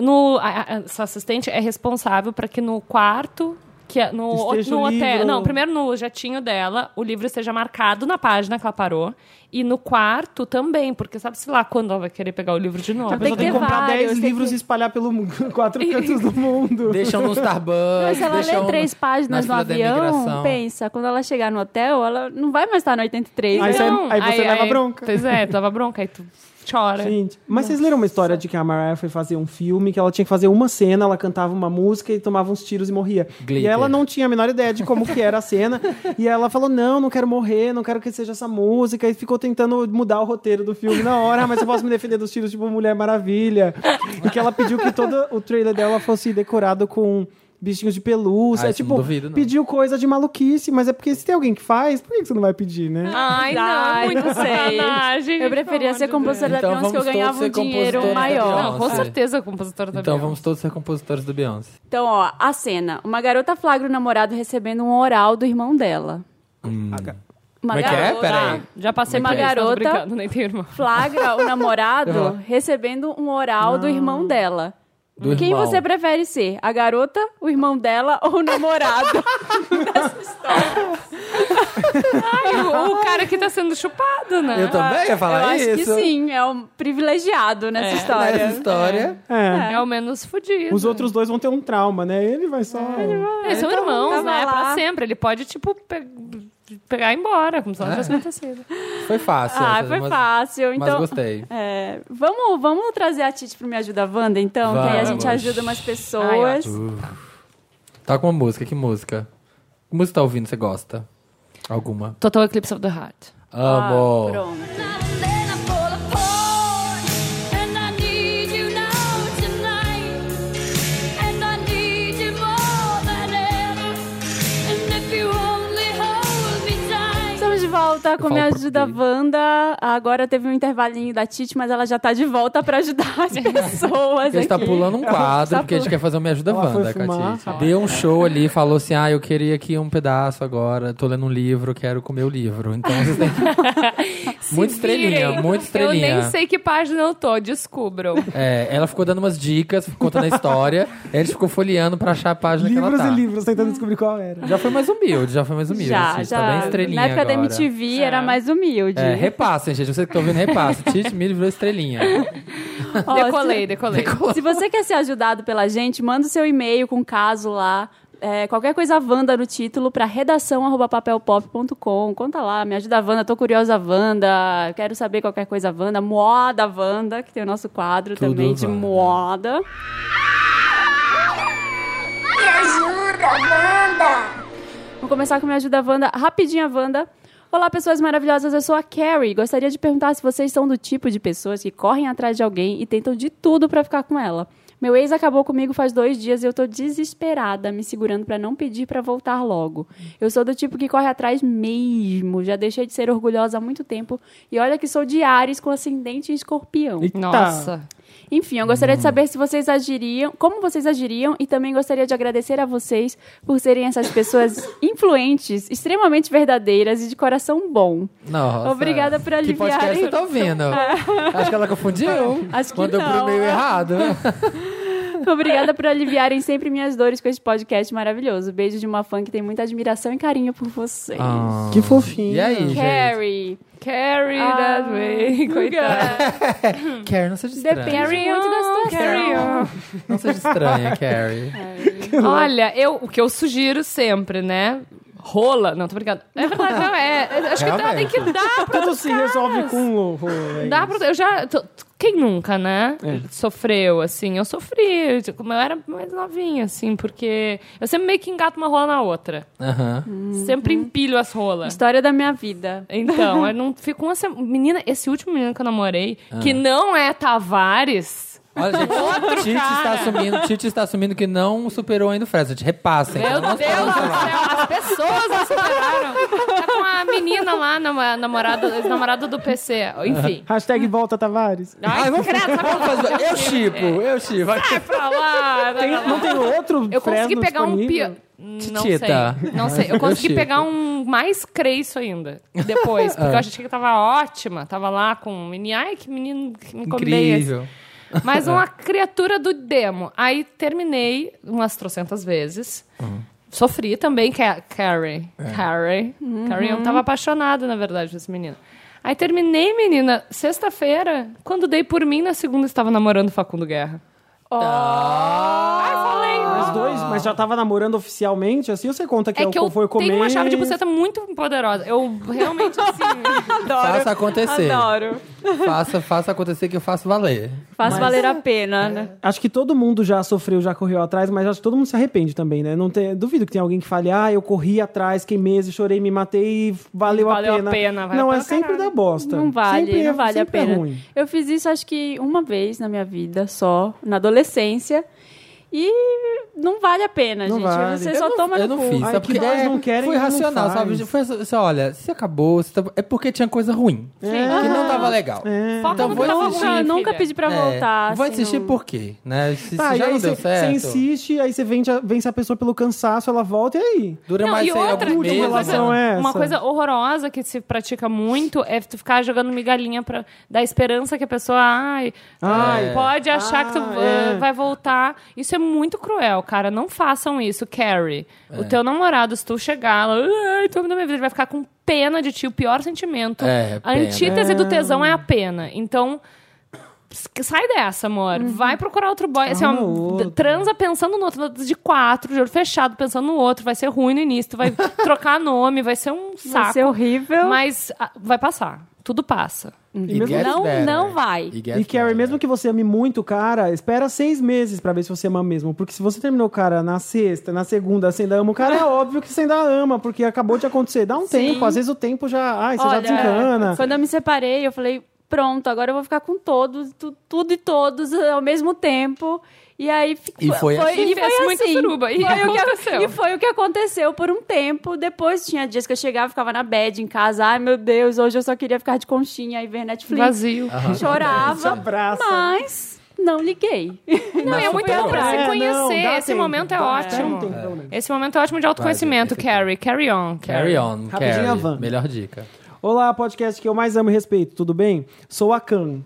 No, a- a- essa assistente é responsável para que no quarto que é no, Esteja no o hotel, livro. não, primeiro no jatinho dela, o livro esteja marcado na página que ela parou e no quarto também, porque sabe se lá quando ela vai querer pegar o livro de novo. A Tem pessoa que tem que comprar vários, 10 tem livros que- e espalhar pelo quatro cantos do mundo. Deixam no Starbucks. Mas se ela lê três páginas no avião, pensa, quando ela chegar no hotel, ela não vai mais estar no 83. Aí né? você- aí você leva bronca. Pois é, tu leva bronca, aí tu chora. Gente, mas vocês leram uma história de que a Mariah foi fazer um filme, que ela tinha que fazer uma cena, ela cantava uma música e tomava uns tiros e morria. Glitter. E ela não tinha a menor ideia de como que era a cena. e ela falou, não, não quero morrer, não quero que seja essa música. E ficou tentando mudar o roteiro do filme na hora. "Ah, mas eu posso me defender dos tiros, tipo Mulher Maravilha. E que ela pediu que todo o trailer dela fosse decorado com bichinhos de pelúcia. Ah, isso tipo, não duvido, não. pediu coisa de maluquice. Mas é porque se tem alguém que faz, por que você não vai pedir, né? Ai, não, muito não sei. sacanagem. Eu preferia ser compositora da Então Beyoncé, que eu ganhava um dinheiro maior. Não, com certeza compositora da Então Beyoncé. vamos todos ser compositores do Beyoncé. Então, ó, a cena. Uma garota flagra o namorado recebendo um oral do irmão dela. Hum. Uma Como é que é? garota Peraí. Já passei Uma por isso, tô garota- brincando, nem tenho irmão. flagra o namorado Uhum. recebendo um oral do irmão dela. Do Quem irmão. você prefere ser? A garota, o irmão dela ou o namorado? Ai, o, o cara que tá sendo chupado, né? Eu também ia falar Eu acho isso. que sim, é um privilegiado nessa história. Nessa história. É. É o menos fudido. Os outros dois vão ter um trauma, né? Ele vai só. Eles são Então, irmãos, né? lá. Pra sempre. Ele pode, tipo, pe- pegar e ir embora, como se nada tivesse acontecido. Foi fácil. Ah, essa, foi mas- fácil. Mas Então, gostei. é, vamos, vamos trazer a Titi pro Me Ajuda Wanda, então? Que aí a gente Vamos. ajuda umas Ai, pessoas. Tá com uma música. Que música? Que música tá ouvindo? Você gosta? Alguma? Total Eclipse of the Heart. Amo. Ah, pronto. Volta volta com falo Me Ajuda. Wanda. Agora teve um intervalinho da Titi, mas ela já tá de volta pra ajudar as pessoas A gente tá pulando um quadro, Tá porque a gente quer fazer o Me Ajuda Ela Wanda. Deu um show ali, falou assim, ah, eu queria aqui um pedaço agora, tô lendo um livro, quero comer o livro. Então vocês têm que... Muito estrelinha, muito estrelinha. Eu nem sei que página eu tô, descubram. É, ela ficou dando umas dicas, contando a história, aí a gente ficou folheando pra achar a página que Livros ela tá. e livros, tentando descobrir qual era. Já foi mais humilde, já foi mais humilde. Já, Tite, já. Tá bem estrelinha Na época da agora. MTV era mais humilde. É, repassem, gente. Você que tá ouvindo, repasse. Tite me virou estrelinha. Ó, Decolei, decolei. Se você quer ser ajudado pela gente, manda o seu e-mail com caso lá. é, qualquer coisa Wanda no título para redação arroba papelpop.com. Conta lá, me ajuda Wanda, tô curiosa Wanda, quero saber qualquer coisa Wanda, moda Wanda, que tem o nosso quadro Tudo também de Wanda. moda. Me ajuda, Wanda! Vamos começar com Me Ajuda Wanda, rapidinha Wanda. Olá, pessoas maravilhosas, eu sou a Carrie. Gostaria de perguntar se vocês são do tipo de pessoas que correm atrás de alguém e tentam de tudo pra ficar com ela. Meu ex acabou comigo faz dois dias e eu tô desesperada, me segurando pra não pedir pra voltar logo. Eu sou do tipo que corre atrás mesmo, já deixei de ser orgulhosa há muito tempo e olha que sou de Ares com ascendente em escorpião. Eita. Nossa. Enfim, eu gostaria de saber se vocês agiriam, como vocês agiriam, e também gostaria de agradecer a vocês por serem essas pessoas influentes, extremamente verdadeiras e de coração bom. Nossa. Obrigada por Que podcast você tá ouvindo? Acho que ela confundiu. Acho que Mandou pro não. meio errado. Obrigada por aliviarem sempre minhas dores com esse podcast maravilhoso. Beijo de uma fã que tem muita admiração e carinho por vocês. Ah. Que fofinho. E aí, gente? Carrie. Carry Ah, that way. Coitada. Carrie, não seja estranha. Depende Carry muito da on, situação. carry on. Não seja estranha, Carrie. Olha, eu, o que eu sugiro sempre, né? Rola. Não, tô brincando. É verdade, não, é. é- Acho que dá, tem que dar pra. Tudo se resolve com o rola. é Dá pra eu já. tô- quem nunca, né? É. Sofreu, assim. Eu sofri. tipo, Eu era mais novinha, assim, porque eu sempre meio que engato uma rola na outra. Aham. Sempre empilho as rolas. História da minha vida. Então, eu não fico uma semana. Menina, esse último menino que eu namorei, que não é Tavares. Olha, gente, Tite está, assumindo, Tite está assumindo que não superou ainda o. Gente, repassem. Meu Deus do céu, as pessoas não superaram. Menina lá, namorada, ex-namorada do PC. Enfim. Hashtag volta Tavares. Ai, Ai, vamos, credo, vamos fazer. Eu chipo, eu chipo. Vai. Pra lá. Tem- não tem outro Eu consegui pegar um disponível? pior. Não Tita. sei. Não sei. Eu Eu consegui chipo. pegar um mais creiço ainda. Depois. Porque eu achei que tava ótima. Tava lá com um menino. Ai, que menino que me esse. Incrível. Mas uma criatura do demo. Aí terminei umas trocentas vezes. Sofri também, Ca- Carrie. Carrie. Carrie, eu tava apaixonada, na verdade, desse menino. Aí terminei, menina, sexta-feira, quando dei por mim, na segunda estava namorando Facundo Guerra. Ai, falei. Os dois, mas já tava namorando oficialmente, assim, ou você conta que É é, que eu foi comer? tenho uma chave de buceta muito poderosa. Eu realmente, assim... Faça acontecer. Adoro. Faça, faça acontecer que eu faço valer. Faz Mas- valer a pena, né? Acho que todo mundo já sofreu, já correu atrás, mas acho que todo mundo se arrepende também, né? Não tem, duvido que tenha alguém que fale, ah, eu corri atrás, queimei, meses, chorei, me matei e valeu, Valeu a a pena. pena, vai não, é sempre caralho. da bosta. Não vale, Sempre é- não vale a é pena. ruim. Eu fiz isso acho que uma vez na minha vida só, na adolescência adolescência e não vale a pena, Não gente. vale. Você Eu só não- toma eu no não cu. fiz. Que porque nós é, não querem, foi racional, sabe? Foi assim, olha, se acabou, se tá- é porque tinha coisa ruim. Sim. Que não tava legal. Foca Então no vou tá Nunca, pedi pra É, voltar. Vou assim, assistir não- por quê? Né? Se, se Tá, e já aí não deu você certo. insiste, aí você vence a, vence a pessoa pelo cansaço, ela volta e aí? Dura Não, mais e outra, alguns meses. relação né? é essa? Uma coisa horrorosa que se pratica muito é tu ficar jogando migalhinha pra dar esperança que a pessoa ai, pode achar que tu Ah, uh, é. vai voltar. Isso é muito cruel, cara. Não façam isso, Carrie. O teu namorado, se tu chegar lá, tu da minha vida, ele vai ficar com pena de ti, o pior sentimento. É, a pena. antítese do tesão é a pena. Então, Sai dessa, amor. Vai procurar outro boy. Assim, ó, transa pensando no outro, de quatro, de olho fechado, pensando no outro. Vai ser ruim no início. Tu vai trocar nome, vai ser um saco. Vai ser horrível. Mas ah, vai passar. Tudo passa. E mesmo- Não, better. não vai. It E Carrie, better. mesmo que você ame muito o cara, espera seis meses pra ver se você ama mesmo. Porque se você terminou o cara na sexta, na segunda, você ainda ama o cara, é óbvio que você ainda ama, porque acabou de acontecer. Dá um Sim. tempo, às vezes o tempo já. Ai, você já Olha, desencana. Quando eu me separei, eu falei, pronto, agora eu vou ficar com todos, tu- tudo e todos ao mesmo tempo. E aí E foi assim. e E fez foi muita assim. suruba. E Foi o que- aconteceu. e foi o que aconteceu por um tempo. Depois tinha dias que eu chegava e ficava na bed em casa. Ai, meu Deus, hoje eu só queria ficar de conchinha e ver Netflix. Vazio. Se Chorava, abraça. mas não liguei. Não, e é muito bom pra se É, conhecer. não, Esse tempo, momento é dá ótimo. tempo, não tem problema. Esse momento é ótimo de autoconhecimento, Vai, gente, Carrie. Carry on. Carry on, carry. a van. Melhor dica. Olá, podcast que eu mais amo e respeito, tudo bem? Sou a Can.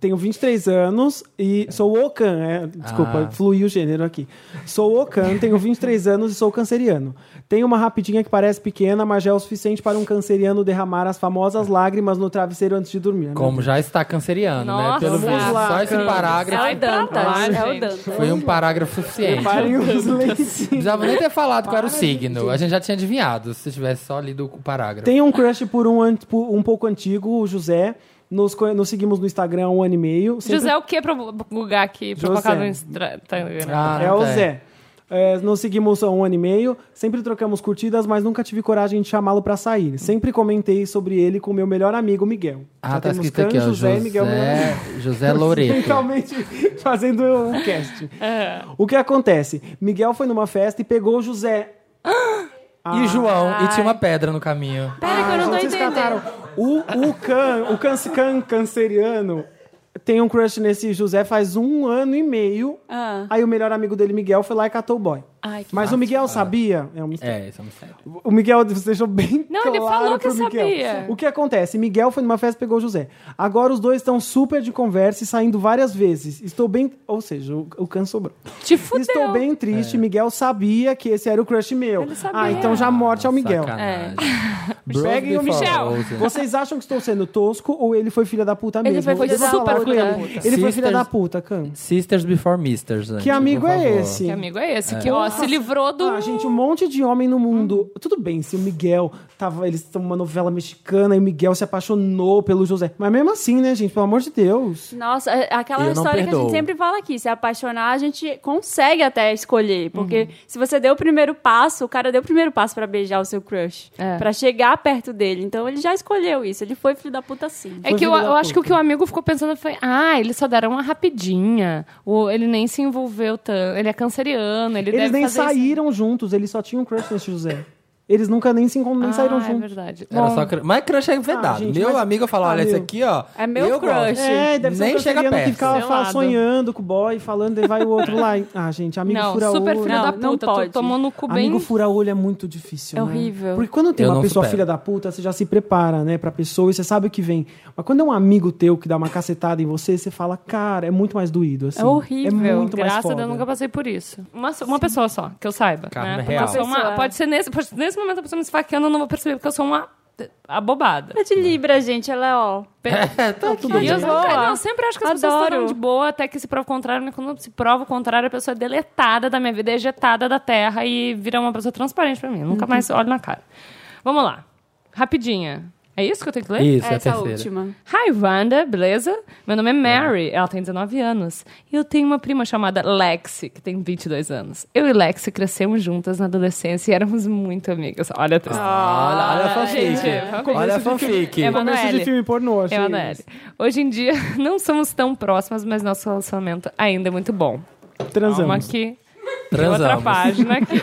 Tenho 23 anos e sou o Can, é, desculpa, Ah. fluiu o gênero aqui. Sou o Can, tenho 23 anos e sou canceriano. Tenho uma rapidinha que parece pequena, mas já é o suficiente para um canceriano derramar as famosas lágrimas no travesseiro antes de dormir. Como já está canceriano, né? Nossa. Pelo Vamos visto, lá, só esse Cam. É parágrafo o Dantas. É o. Dantas. foi um parágrafo suficiente. Preparem os precisava nem ter falado qual era o signo. A gente já tinha adivinhado se tivesse só lido o parágrafo. Tenho um crush por um, um pouco antigo, o José. Nos, nos seguimos no Instagram há um ano e meio. Sempre- José, o que pra bugar aqui? Pra José. colocar no Instagram? Ah, É o tá. Zé. É, nos seguimos há um ano e meio, sempre trocamos curtidas, mas nunca tive coragem de chamá-lo pra sair. Sempre comentei sobre ele com meu melhor amigo Miguel. Ah, Já tá temos escrito aqui, Can, ó. José, e Miguel. José, José Loreto. Mentalmente fazendo um cast. O que acontece? Miguel foi numa festa e pegou o José. E João, e tinha uma pedra no caminho. Pera que eu não tô Vocês entendendo. cataram. O, o can, o can, can canceriano tem um crush nesse José faz um ano e meio. Ah. Aí o melhor amigo dele, Miguel, foi lá e catou o boy. Ai, que Mas o Miguel sabia. É um mistério. É, isso é um mistério. O Miguel deixou bem Não, claro ele falou que pro Miguel. sabia. O que acontece? Miguel foi numa festa e pegou o José. Agora os dois estão super de conversa e saindo várias vezes. Estou bem... Ou seja, o, o can sobrou. Te fudeu. Estou bem triste. Miguel sabia que esse era o crush meu. Ele sabia. Ah, então já morte ao Miguel. Sacanagem. Peguem o Michel. Vocês acham que estou sendo tosco ou ele foi filha da puta mesmo? Ele foi filha Deixa eu da puta. Ele, foi filha Sisters- da puta, Can. Sisters Before Misters. gente, Que amigo é esse? Que amigo é esse? Que, ó, se livrou do... Ah, gente, um monte de homem no mundo. Tudo bem, se o Miguel tava. Eles estão numa novela mexicana e o Miguel se apaixonou pelo José. Mas mesmo assim, né, gente? Pelo amor de Deus. Nossa, é aquela Eu não história que a perdoo. gente sempre fala aqui. Se apaixonar, a gente consegue até escolher. Porque Uhum. se você deu o primeiro passo, o cara deu o primeiro passo pra beijar o seu crush. É. Pra chegar perto dele. Então ele já escolheu isso. Ele foi filho da puta sim. É Foi que eu, filho da eu acho que o puta. que o amigo ficou pensando foi: ah, eles só deram uma rapidinha. O, ele nem se envolveu tanto. Ele é canceriano, ele Eles deve nem fazer isso. saíram juntos, eles só tinham crush nesse José. Eles nunca nem se encont- nem Ah, saíram é juntos. verdade. Era Bom, só Mas crush é vedado. gente, meu mas- amigo falou: Ah, olha, esse meu. aqui, ó. É meu eu crush. gosto. É, deve ser Nem um chega canceriano que perto. ficava Selado. fa- sonhando com o boy, falando, e vai o outro lá. Ah, gente, amigo não, fura super olho. filho Não, da não puta. Tu pode. tomou no cu bem. Amigo fura-olho é muito difícil. É né? horrível. Porque quando tem Eu uma não pessoa supero. filha da puta, você já se prepara, né, pra pessoa e você sabe o que vem. Mas quando é um amigo teu que dá uma cacetada em você, você fala, cara, é muito mais doído. Assim. É horrível. É muito mais Graças a. Deus, eu nunca passei por isso. Uma, uma pessoa só, que eu saiba. Karma né? é real. pode ser nesse, nesse momento a pessoa me esfaqueando, eu não vou perceber, porque eu sou uma abobada. É de Libra, gente. Ela é, ó. É, tá tudo eu, bem. não, eu sempre acho que as pessoas Adoro. estão de boa, até que se prova o contrário. Mas quando se prova o contrário, a pessoa é deletada da minha vida, é ejetada da terra e vira uma pessoa transparente pra mim. Eu Nunca Uhum. mais olho na cara. Vamos lá. Rapidinha. É isso que eu tenho que ler? Isso, é é a terceira. última. Hi, Wanda, beleza? Meu nome é Mary, ela tem 19 anos. E eu tenho uma prima chamada Lexi, que tem 22 anos. Eu e Lexi crescemos juntas na adolescência e éramos muito amigas. Olha a texto. Olha, olha a fanfic. gente, olha a fanfic. É, Começo de filme pornô, achei. Emanuele. Hoje em dia, não somos tão próximas, mas nosso relacionamento ainda é muito bom. Calma Transamos. aqui. Tem outra Transamos. página aqui.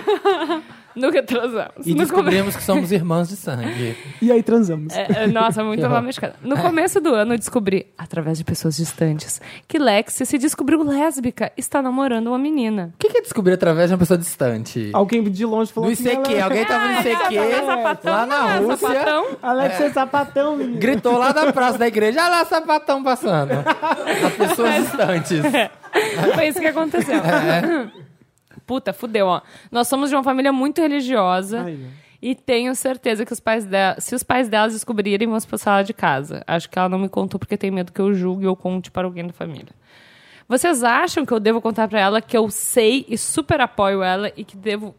Nunca transamos. E No come- descobrimos que somos irmãs de sangue. E aí transamos. É, é, nossa, muito mal mexicana. No começo do ano, eu descobri, através de pessoas distantes, que Lexi se descobriu lésbica e está namorando uma menina. O que que é descobrir através de uma pessoa distante? Alguém de longe falou No assim, ICQ, "Ela- alguém tava no ICQ, lá na Ah, Rússia, sapatão. Alex é sapatão, menino. gritou lá da praça da igreja, olha lá, sapatão passando. As pessoas distantes. Foi isso que aconteceu. Puta, fudeu, ó. Nós somos de uma família muito religiosa. Ai, E tenho certeza que os pais dela, se os pais delas descobrirem, vão expulsar ela de casa. Acho que ela não me contou porque tem medo que eu julgue ou conte para alguém da família. Vocês acham que eu devo contar pra ela que eu sei e super apoio ela e que devo.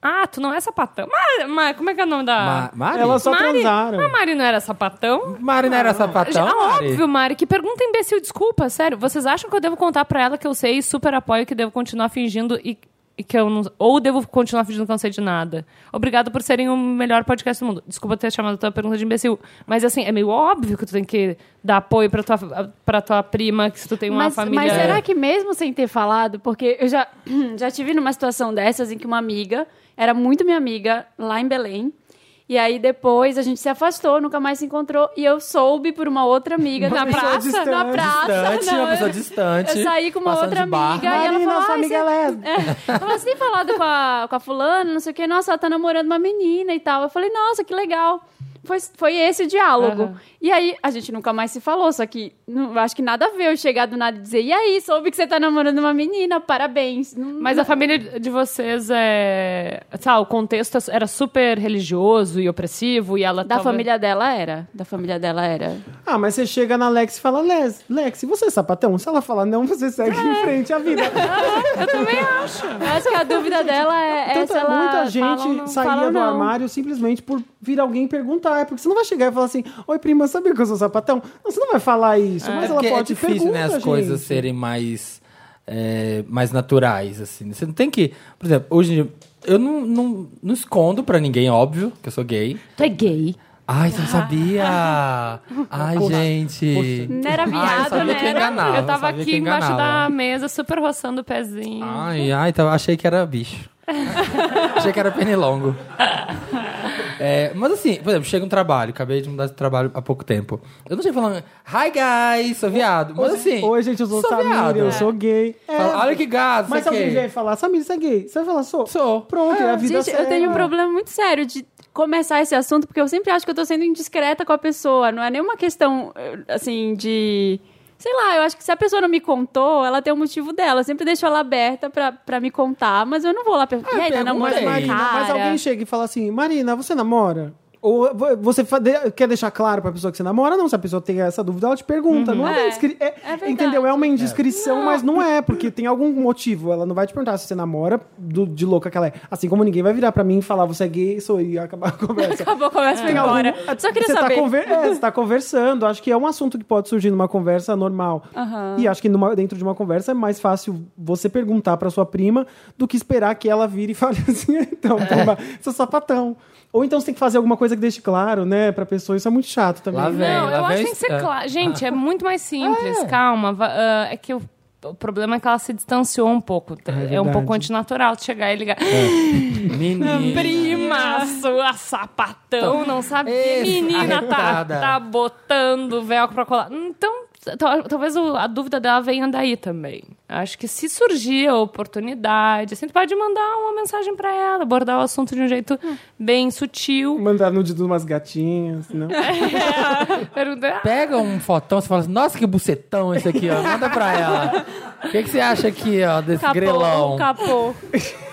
Ah, tu não é sapatão. Mas, mas como é que é o nome da. Ma Mari? Elas só Mari? transaram. A Mari não era sapatão? Mari não era sapatão, Ah, Mari? óbvio, Mari. Que pergunta imbecil, desculpa, sério. Vocês acham que eu devo contar pra ela que eu sei e super apoio que devo continuar fingindo e que eu não, ou devo continuar fingindo que não sei de nada? Obrigado por serem o melhor podcast do mundo. Desculpa ter chamado a tua pergunta de imbecil, mas assim, é meio óbvio que tu tem que dar apoio pra tua, pra tua prima, que se tu tem uma Mas, família... mas será que mesmo sem ter falado, porque eu já, já tive numa situação dessas em que uma amiga era muito minha amiga lá em Belém. E aí depois a gente se afastou, nunca mais se encontrou. E eu soube por uma outra amiga na pessoa praça. distante, na praça. Distante, não, uma pessoa eu- distante. Eu saí com uma outra amiga e ela falou: sua "Ai, amiga é você- lésbica. é. Ela falou, você tem falado com a, com a fulana, não sei o que, nossa, ela tá namorando uma menina e tal. Eu falei, nossa, que legal. Foi, foi esse o diálogo. Aham. E aí, a gente nunca mais se falou, só que não, acho que nada a ver eu chegar do nada e dizer, e aí, soube que você tá namorando uma menina, parabéns. Não- Mas a família de vocês é. Sabe, o contexto era super religioso e opressivo e ela Da talvez- família dela era. Da família dela era. Ah, mas você chega na Lex e fala, Lex, Lex, você é sapatão? Se ela falar não, você segue É. em frente à vida. Eu também acho. Eu acho que a dúvida dela é, é Tanta, se ela muita fala gente não saía fala ou do não. armário simplesmente por vir alguém perguntar. É porque você não vai chegar e falar assim, oi prima, sabia que eu sou sapatão? Não, você não vai falar isso, mas É ela porque pode é difícil, pergunta, né, as gente. coisas serem mais, é, mais naturais, assim. Você não tem que... Por exemplo, hoje em dia, eu não, não, não escondo pra ninguém, óbvio, que eu sou gay. Tu é gay. Ai, você não sabia? Ai, gente. Não era Ai, eu viado, né? enganava. eu tava sabia aqui que embaixo da mesa, super roçando o pezinho. Ai, ai, então, achei que era bicho. achei que era pernilongo. É, mas assim, por exemplo, chega um trabalho, acabei de mudar de trabalho há pouco tempo. Eu não sei falando, hi guys, sou viado. Mas assim. Oi, gente, eu sou, sou Samir, viado. eu sou gay. É, Fala, Olha que gato, mas se alguém vier falar, Samir, você é gay? Você vai falar, sou? Sou. Pronto, é, a vida Gente, eu tenho um segue. problema muito sério de começar esse assunto, porque eu sempre acho que eu tô sendo indiscreta com a pessoa. Não é nenhuma questão, eh, assim, de. Sei lá, eu acho que se a pessoa não me contou, ela tem um motivo dela. Eu sempre deixo ela aberta pra, pra me contar, mas eu não vou lá perguntar. e aí, tá namorando Marina, mas alguém chega e fala assim, Marina, você namora? Ou vo- você quer deixar claro pra pessoa que você namora? Não, se a pessoa tem essa dúvida, ela te pergunta. Não é, É, é- é verdade. Entendeu? É uma indiscrição, mas não é, porque tem algum motivo. Ela não vai te perguntar se você namora do- de louca que ela é. Assim como ninguém vai virar pra mim e falar, você é gay, sou e acabar a conversa. Acabou a conversa, foi algum-. Só queria você saber. Tá conver- é, você tá conversando. Acho que é um assunto que pode surgir numa conversa normal. Aham. E acho que numa- dentro de uma conversa é mais fácil você perguntar pra sua prima do que esperar que ela vire e fale assim, então, prima, sou sapatão. Ou então você tem que fazer alguma coisa que deixe claro, né, pra pessoa. Isso é muito chato também. Lá vem. Não, eu lá acho vem que tem que ser é. claro. Gente, é muito mais simples, calma. va- ah, é que o, o problema é que ela se distanciou um pouco. É, um verdade. pouco antinatural de chegar e ligar. Menina. Prima, sua sapatão, não sabia. Esse, Menina, tá, tá botando velcro pra colar. Então, tal- talvez o- a dúvida dela venha daí também. Acho que se surgir a oportunidade, assim, tu pode mandar uma mensagem pra ela, abordar o assunto de um jeito bem sutil. Mandar nude de umas gatinhas, não. Perguntar, Pega um fotão, você fala assim, nossa, que bucetão esse aqui, ó. Manda pra ela. O que, que você acha aqui, ó, desse Capô, grelão? um capô.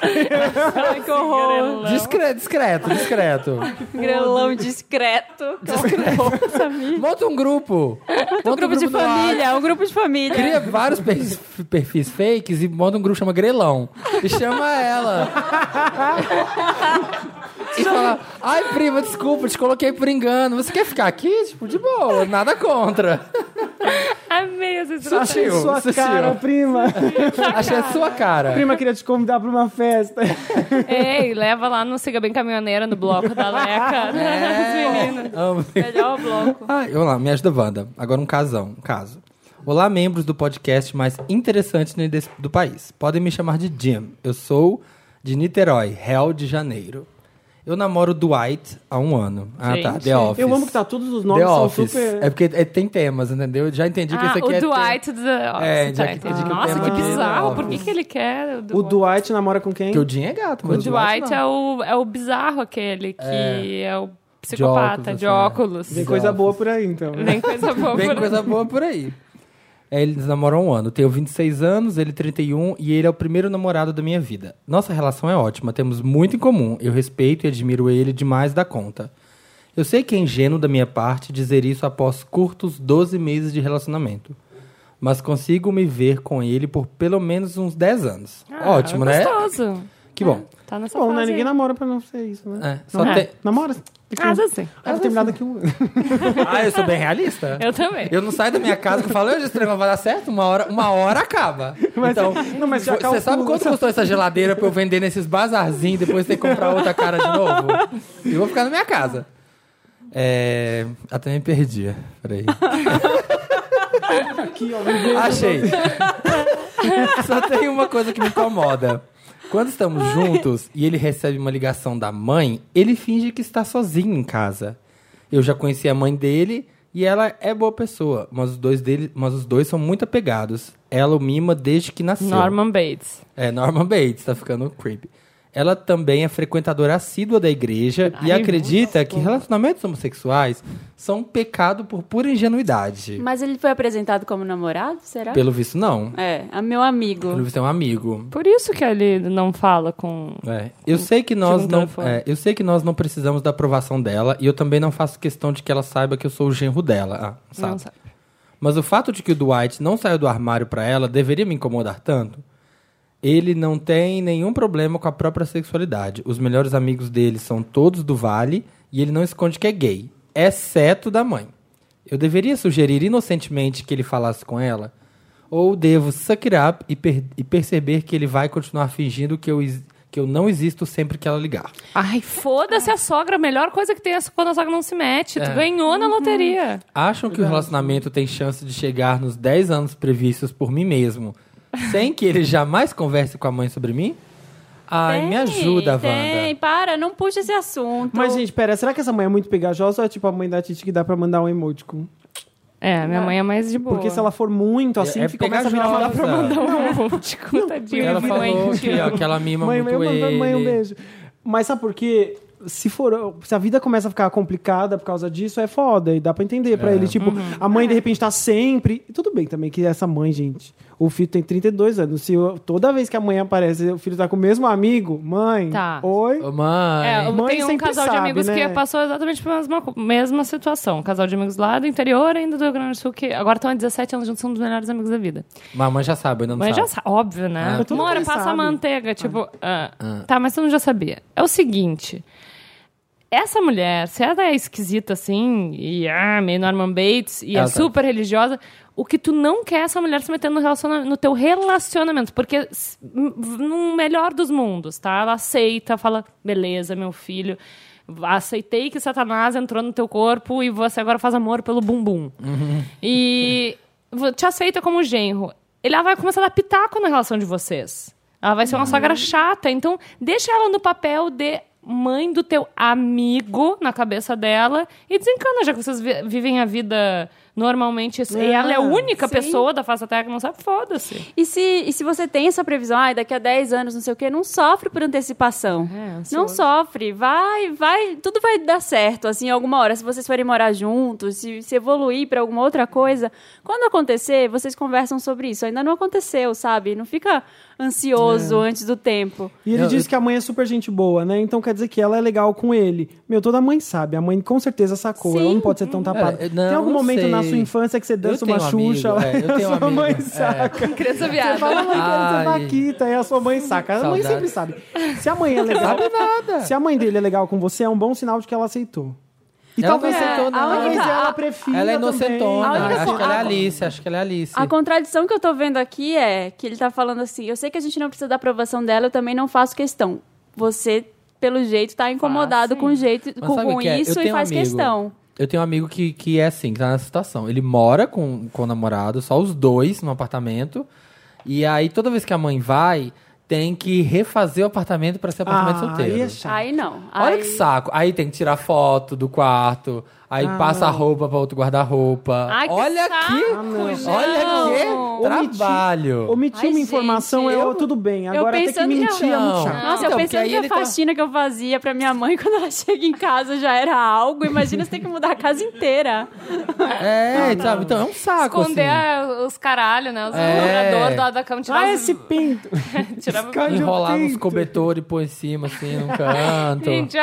Ai, que horror. Discreto, discreto, discreto. Grelão discreto. Discreto. Monta um grupo. Monta Um grupo de no WhatsApp. família, um grupo de família. Cria vários perfis, perfis fakes e monta um grupo que chama Grelão. E chama ela. e fala, ai, prima, desculpa, te coloquei por engano. Você quer ficar aqui? Tipo, de boa, nada contra. amei essa. Sutil, Sua sutil. cara, prima. Achei a sua cara. prima queria te convidar pra uma festa. Ei, leva lá no Siga Bem Caminhoneira, no bloco da Leca. É. As meninas. Amo. Melhor bloco. Ai, vamos lá, me ajuda, Wanda. Agora um casão, um caso. Olá, membros do podcast mais interessante do país. Podem me chamar de Jim. Eu sou de Niterói, Rio de Janeiro. Eu namoro o Dwight há um ano. Ah, tá. Gente. The Office. Eu amo que tá todos os The nomes são Office. super... É porque é- tem temas, entendeu? Eu já entendi que Ah, esse aqui o é. Dwight do The Office. É, já tá, entendi que o Nossa, tema que é bizarro. The Por que, que ele quer O Dwight namora com quem? Porque o Jim é gato. O mas Dwight não. é o, é o bizarro aquele que é, o psicopata óculos, de assim, óculos. Vem coisa boa por aí, então. Vem coisa boa. Vem por- coisa boa por aí. É, Eles namoram um ano. Eu tenho 26 anos, ele 31 e ele é o primeiro namorado da minha vida. Nossa relação é ótima, temos muito em comum. Eu respeito e admiro ele demais da conta. Eu sei que é ingênuo da minha parte dizer isso após curtos 12 meses de relacionamento. Mas consigo me ver com ele por pelo menos uns 10 anos. Ah, Ótimo, né? Gostoso. Que bom. Tá nessa Bom, né? fase Ninguém aí. namora pra não ser isso, né? É, só Não é? tem- Namora? Casa sim. Ah, vou terminar daqui um ano. Ah, eu sou bem realista. Eu também. Eu não saio da minha casa que eu falo, hoje esse trem vai dar certo, uma hora, uma hora acaba. então, não, mas já você sabe quanto custou essa geladeira pra eu vender nesses bazarzinhos e depois ter que comprar outra cara de novo? Eu vou ficar na minha casa. É... Até me perdi. Peraí. Aqui, ó. Achei. Só tem uma coisa que me incomoda. Quando estamos juntos e ele recebe uma ligação da mãe, ele finge que está sozinho em casa. Eu já conheci a mãe dele e ela é boa pessoa, mas os dois dele, mas os dois são muito apegados. Ela o mima desde que nasceu. Norman Bates. É, Norman Bates, tá ficando creepy. Ela também é frequentadora assídua da igreja e Ai, acredita que relacionamentos homossexuais são um pecado por pura ingenuidade. Mas ele foi apresentado como namorado, será? Pelo visto, não. É, a meu amigo. Pelo visto, é um amigo. Por isso que ele não fala com. É, eu sei que nós não, é, eu sei que nós não precisamos da aprovação dela e eu também não faço questão de que ela saiba que eu sou o genro dela, ah, sabe? Não sabe. Mas o fato de que o Dwight não saiu do armário pra ela deveria me incomodar tanto. Ele não tem nenhum problema com a própria sexualidade. Os melhores amigos dele são todos do Vale e ele não esconde que é gay, exceto da mãe. Eu deveria sugerir inocentemente que ele falasse com ela? Ou devo suck it up e, per- e perceber que ele vai continuar fingindo que eu, que eu não existo sempre que ela ligar? Ai, foda-se a sogra. A melhor coisa que tem é quando a sogra não se mete. Tu ganhou na loteria. Acham que o relacionamento tem chance de chegar nos 10 anos previstos por mim mesmo, sem que ele jamais converse com a mãe sobre mim? Ai, me Tem, ajuda, Tem, Wanda. para, não puxa esse assunto. Mas, gente, pera, será que essa mãe é muito pegajosa ou é tipo a mãe da Titi que dá pra mandar um emoticon? É, minha mãe é mais de boa. Porque se ela for muito assim, É que começa a virar uma pegajosa. Tipo, tadinho, Ela mãe, falou te que, ó, que ela mima mãe, muito mãe, ele. mãe, mãe, um beijo. Mas sabe por quê? Se, for, se a vida começa a ficar complicada por causa disso, é foda. E dá pra entender pra ele. Tipo, a mãe de repente tá sempre. e Tudo bem também que essa mãe, gente. O filho tem 32 anos. Se eu- toda vez que a mãe aparece, o filho tá com o mesmo amigo, mãe. Tá. Oi. Ô, mãe. É, Mãe tem um casal de sabe, amigos né? que passou exatamente pela mesma, mesma situação. Um casal de amigos lá do interior, ainda do Rio Grande do Sul, que agora estão há 17 anos juntos, são um dos melhores amigos da vida. Mamãe já sabe, ainda não Mas sabe. já sabe, óbvio, né? Ah. Mas Mora, passa a sabe. manteiga, tipo... ah, Tá, mas tu não já sabia. É o seguinte... Essa mulher, se ela é esquisita assim, e ah, meio Norman Bates, e Ela é tá. super religiosa, o que tu não quer é essa mulher se metendo no, relaciona- no teu relacionamento. Porque, no melhor dos mundos, tá? Ela aceita, fala, beleza, meu filho, aceitei que Satanás entrou no teu corpo e você agora faz amor pelo bumbum. E vo- te aceita como genro. Ela vai começar a dar pitaco na relação de vocês. Ela vai ser uma sogra chata. Então, deixa ela no papel de mãe do teu amigo na cabeça dela e desencana, já que vocês vi- vivem a vida normalmente. e ela é a única sim. pessoa da face da terra que não sabe, foda-se. E se, e se você tem essa previsão, ai, daqui a 10 anos, não sei o quê, não sofre por antecipação. É, não sofre. Vai, vai, tudo vai dar certo, assim, alguma hora. Se vocês forem morar juntos, se, se evoluir pra alguma outra coisa, quando acontecer, vocês conversam sobre isso. Ainda não aconteceu, sabe? Não fica ansioso É. antes do tempo. E ele Eu- disse que a mãe é super gente boa, né? Então quer dizer que ela é legal com ele. Meu, toda mãe sabe. A mãe com certeza sacou. Sim. Ela não pode ser tão tapada. É, não, Tem algum não momento na sei. Sua infância que você dança uma um Xuxa? amigo, é, eu tenho um a sua amigo, mãe é. saca. Criança Você viada. fala, mãe, quero ser Ai. vaquita. E a sua mãe saca. A mãe sempre sabe. Se a mãe é legal... Sabe nada. Se a mãe dele é legal com você, é um bom sinal de que ela aceitou. E Ela talvez, não aceitou, é, não. talvez A- ela prefira Ela é inocentona. A única Acho que ela é Alice, acho que ela é Alice. A contradição que eu tô vendo aqui é que ele tá falando assim: eu sei que a gente não precisa da aprovação dela, eu também não faço questão. Você, pelo jeito, tá incomodado sim. com, o jeito, Mas com, com que é? Isso e um faz amigo- questão. Eu tenho um amigo que, que é assim, que tá nessa situação. Ele mora com, com o namorado, só os dois no apartamento. E aí, toda vez que a mãe vai, tem que refazer o apartamento pra ser apartamento Ah, solteiro. aí é chato. Aí não. Olha Aí- que saco. Aí tem que tirar foto do quarto. Aí Ah, passa a não. roupa pra outro guarda-roupa. Que Olha saco, aqui! gente. Olha que trabalho! Omitir uma gente, informação é eu- tudo bem. eu Agora ter que pensando que mentir é muito não. chato. Nossa, Então, eu pensando que a tá- faxina que eu fazia pra minha mãe quando ela chega em casa já era algo. Imagina você ter que mudar a casa inteira. É, sabe? Então é um saco, Esconder assim. os caralho, né? Os É. moradores da, da cama. Tirar Ah, os- esse pinto. tirava- Enrolar nos pinto. cobertores e pôr em cima, assim, num canto. Gente,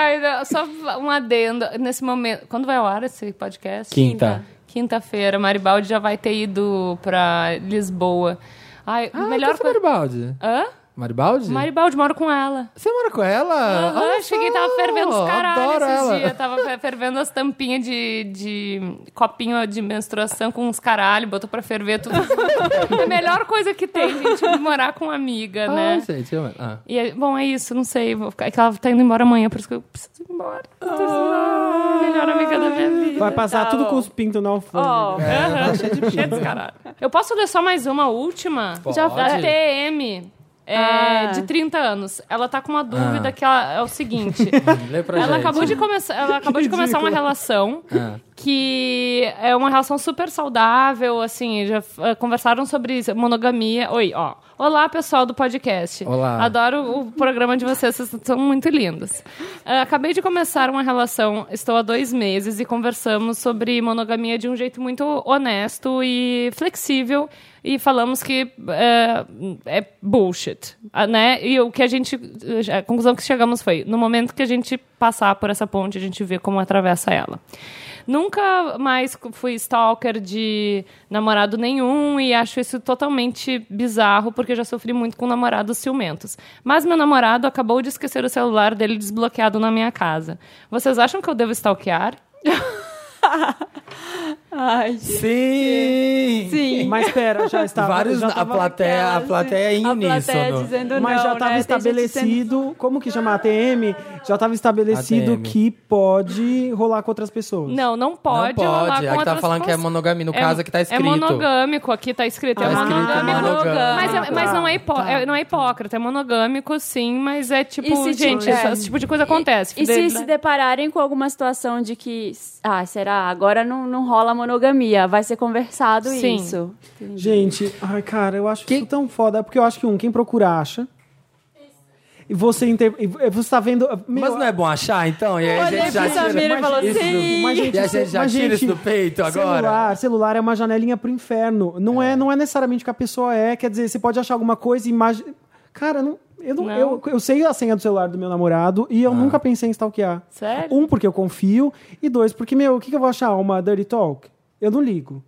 só um adendo. Nesse momento. Quando vai ao ar esse podcast? Quinta. Quinta-feira. Maribaldi já vai ter ido pra Lisboa. Ai, Ah, melhor que Garibaldi. Hã? Maribaldi? Maribaldi, moro com ela. Você mora com ela? Aham, Olha cheguei e tava fervendo os caralhos esses ela. dias. Tava fe- fervendo as tampinhas de, de copinho de menstruação com uns caralho, botou pra ferver tudo. é a melhor coisa que tem, gente, morar com amiga, Ah, né? gente, eu... ah. E, é- bom, é isso, não sei. Vou ficar, é que ela tá indo embora amanhã, por isso que eu preciso ir embora. Eu embora. Melhor amiga da minha vida. Vai passar Tá tudo bom. com os pintos na alfândega. Ó, Aham, cheio dos caralho. Eu posso ler só mais uma última? Já Da TM. É, Ah. De 30 anos. Ela tá com uma dúvida Ah. que ela- é o seguinte. Ela gente. acabou de começar, ela acabou de começar uma relação Ah. que é uma relação super saudável, assim, já eh, conversaram sobre monogamia. Oi, ó. Olá, pessoal do podcast. Olá. Adoro o programa de vocês, vocês são muito lindos. Eh, acabei de começar uma relação, estou há dois meses e conversamos sobre monogamia de um jeito muito honesto e flexível e falamos que eh, é bullshit, ah, né? E o que a gente, a conclusão que chegamos foi, no momento que a gente passar por essa ponte, a gente vê como atravessa ela. Nunca mais fui stalker de namorado nenhum e acho isso totalmente bizarro porque já sofri muito com namorados ciumentos. Mas meu namorado acabou de esquecer o celular dele desbloqueado na minha casa. Vocês acham que eu devo stalkear? Ai, Sim! sim. Mas pera, já estava. Vários, já a tava- plateia, a plateia em A plateia uníssono. dizendo Mas não, já estava né? Estabelecido. Como que chama a ATM? Já estava estabelecido ATM. que pode rolar com outras pessoas. Não, não pode. Não rolar pode. com Aqui tá outras falando que é pessoas. monogamia. No caso, aqui tá escrito. É monogâmico, aqui tá escrito. Tá é escrito monogâmico. monogâmico. Mas, é- mas não, é hipó Tá. é- não é hipócrita, é monogâmico, sim, mas é tipo, E se gente, tiver- esse, tipo de coisa acontece. E se Fidel- se depararem com alguma situação de que, ah, será? Agora não, não rola monogamia, vai ser conversado Sim. isso. Gente, ai, cara, eu acho isso tão foda. Porque eu acho que, um, quem procura acha. E você, inter... você tá vendo. Meu, Mas não é bom achar, então? E aí a gente já tira... e falou isso- sim. Mas, gente, E a gente já mas, tira gente, isso do peito agora? Celular, celular é uma janelinha pro inferno. Não é, não é necessariamente o que a pessoa é. Quer dizer, você pode achar alguma coisa e imagem. Cara, não, eu, não, Não. Eu, eu sei a senha do celular do meu namorado e eu nunca pensei em stalkear. Sério? Um, porque eu confio. E dois, porque, meu, o que, que eu vou achar? Uma dirty talk? Eu não ligo.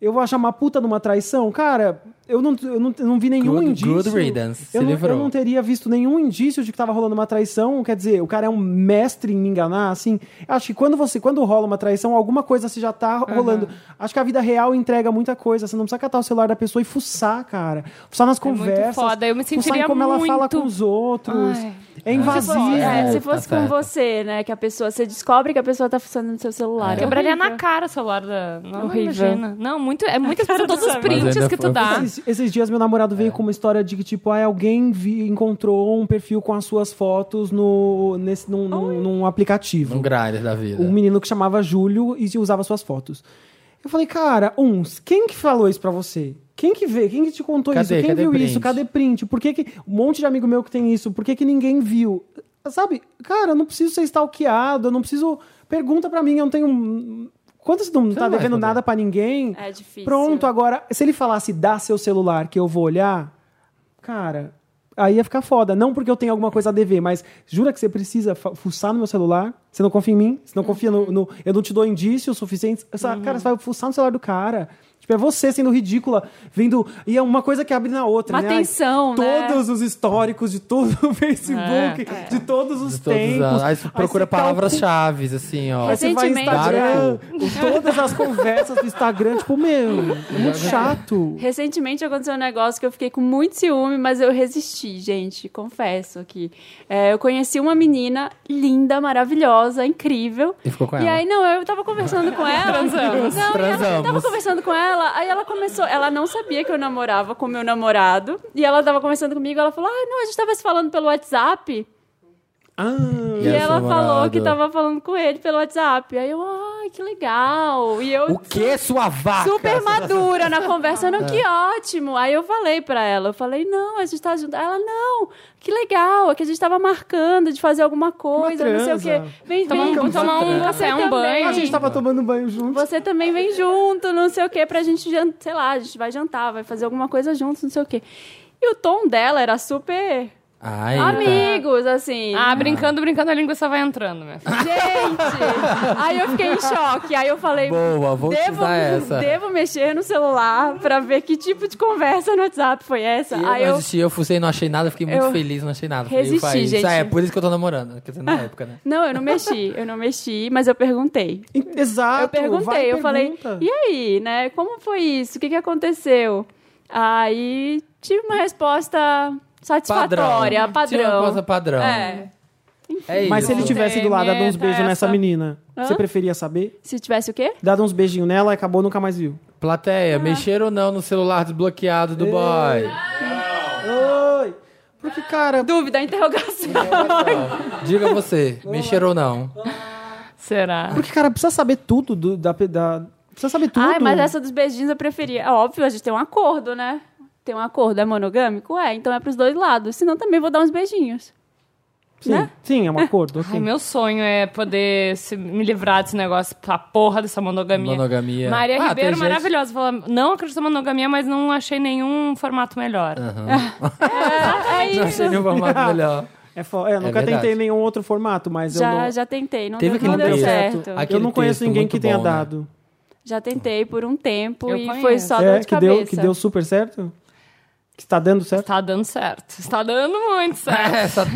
Eu vou achar uma puta numa traição? Cara, eu não, eu não, eu não vi nenhum Good- indício. good riddance. Se Eu não, livrou. eu não teria visto nenhum indício de que tava rolando uma traição. Quer dizer, o cara é um mestre em me enganar, assim. Acho que quando você, quando rola uma traição, alguma coisa se já tá rolando. Acho que a vida real entrega muita coisa. Você não precisa catar o celular da pessoa e fuçar, cara. Fuçar nas muito conversas. foda. Eu me fuçar em sentiria como ela fala muito- com os outros. Ai. É invasivo. Se fosse, é, se tá fosse com certo. você, né? Que a pessoa, você descobre que a pessoa tá funcionando no seu celular. É Quebraria horrível. na cara o celular da. Não, Horrível. imagina. Não, muito, é muitas pessoas, todos os prints que tu dá. Esses, dias meu namorado veio com uma história de que, tipo, ah, alguém vi- encontrou um perfil com as suas fotos no, nesse, num, num, num aplicativo. Um grinder da vida. Um menino que chamava Júlio e usava suas fotos. Eu falei, cara, uns, quem que falou isso pra você? Quem que vê? Quem que te contou Cadê? isso? Quem Cadê viu print? isso? Cadê print? Por que, que um monte de amigo meu que tem isso? Por que, que ninguém viu? Sabe? Cara, eu não preciso ser stalkeado, eu não preciso. Pergunta pra mim, eu não tenho. Quando você não Você tá não devendo nada pra ninguém, É difícil. Pronto, agora, se ele falasse dá seu celular que eu vou olhar, cara, aí ia ficar foda. Não porque eu tenho alguma coisa a dever, mas jura que você precisa fuçar no meu celular? Você não confia em mim? Você não confia no. no- eu não te dou indícios suficientes? Essa, Cara, você vai fuçar no celular do cara. Tipo, é você sendo ridícula, vendo. E é uma coisa que abre na outra. Uma né? Ai, tensão, né? Todos os históricos de todo o Facebook, É, de todos os De todos tempos. os- Aí você procura palavras-chave, assim, ó. Aí você vai Instagram, todas as conversas do Instagram, tipo, meu, é muito chato. Recentemente aconteceu um negócio que eu fiquei com muito ciúme, mas eu resisti, gente, confesso aqui. É, eu conheci uma menina linda, maravilhosa, incrível. E ficou com E ela. aí, não, eu tava conversando com ela. Transamos. Não, e ela- eu tava Transamos. conversando com ela, aí ela começou. Ela não sabia que eu namorava com meu namorado. E ela tava conversando comigo, ela falou: Ah, não, a gente tava se falando pelo WhatsApp. Ah, E, ela falou que tava falando com ele pelo WhatsApp. Aí eu, ai, que legal. E eu O que, sua vaca? super madura na conversa, não, que É. ótimo. Aí eu falei pra ela, eu falei, não, a gente tá junto. Ela, não, que legal, é que a gente tava marcando de fazer alguma coisa, não sei o quê. Vem, Tomar vem, um- tomar um você café, um banho. a gente tava tomando banho junto. Você também vem junto, não sei o quê, pra gente jantar, sei lá, a gente vai jantar, vai fazer alguma coisa juntos, não sei o quê. E o tom dela era super Ai, Amigos, assim. Ah, brincando, brincando, a língua só vai entrando, minha filha. Gente! aí eu fiquei em choque. Aí eu falei. Boa, vou devo, essa. devo mexer no celular pra ver que tipo de conversa no WhatsApp foi essa. Eu aí eu. assisti, eu fucei, não achei nada, fiquei muito Eu feliz, não achei nada. Falei, resisti, isso gente. é, por isso que eu tô namorando. Quer dizer, na época, né? Não, eu não mexi, eu não mexi, mas eu perguntei. Exato. eu perguntei, vai, eu falei, pergunta. e aí, né? Como foi isso? O que, que aconteceu? Aí tive uma resposta satisfatória, Padrão. padrão. Tinha uma resposta padrão. É. É isso. Mas se ele tivesse ido lá, dado uns beijos nessa essa. menina, Hã? você preferia saber? Se tivesse o quê? Dado uns beijinhos nela e acabou, nunca mais viu. Plateia, mexer ou não no celular desbloqueado do boy? Oi! Porque, cara, Dúvida, interrogação. Diga você, mexer ou não? Será? porque, cara, precisa saber tudo do, da, da- Precisa saber tudo. Ai, mas essa dos beijinhos eu preferia. É óbvio, a gente tem um acordo, né? Tem um acordo, é monogâmico? É, então é pros dois lados. Senão também vou dar uns beijinhos. Sim, né? sim, é um acordo. ok. Ai, meu sonho é poder se- me livrar desse negócio, a porra dessa monogamia. Monogamia. Maria Ah, Ribeiro, maravilhosa. Fala, não acredito na monogamia, mas não achei nenhum formato melhor. É, é Não isso. achei nenhum formato melhor. É, é, eu nunca verdade. tentei nenhum outro formato, mas eu Já, não, já tentei, não Teve deu, não deu certo. Aquele eu não conheço ninguém que tenha bom, né? dado. Já tentei por um tempo Eu e conheço. foi só é, dor de que cabeça. deu, que deu super certo? Que está dando certo? Está dando certo. Está dando muito certo. Essa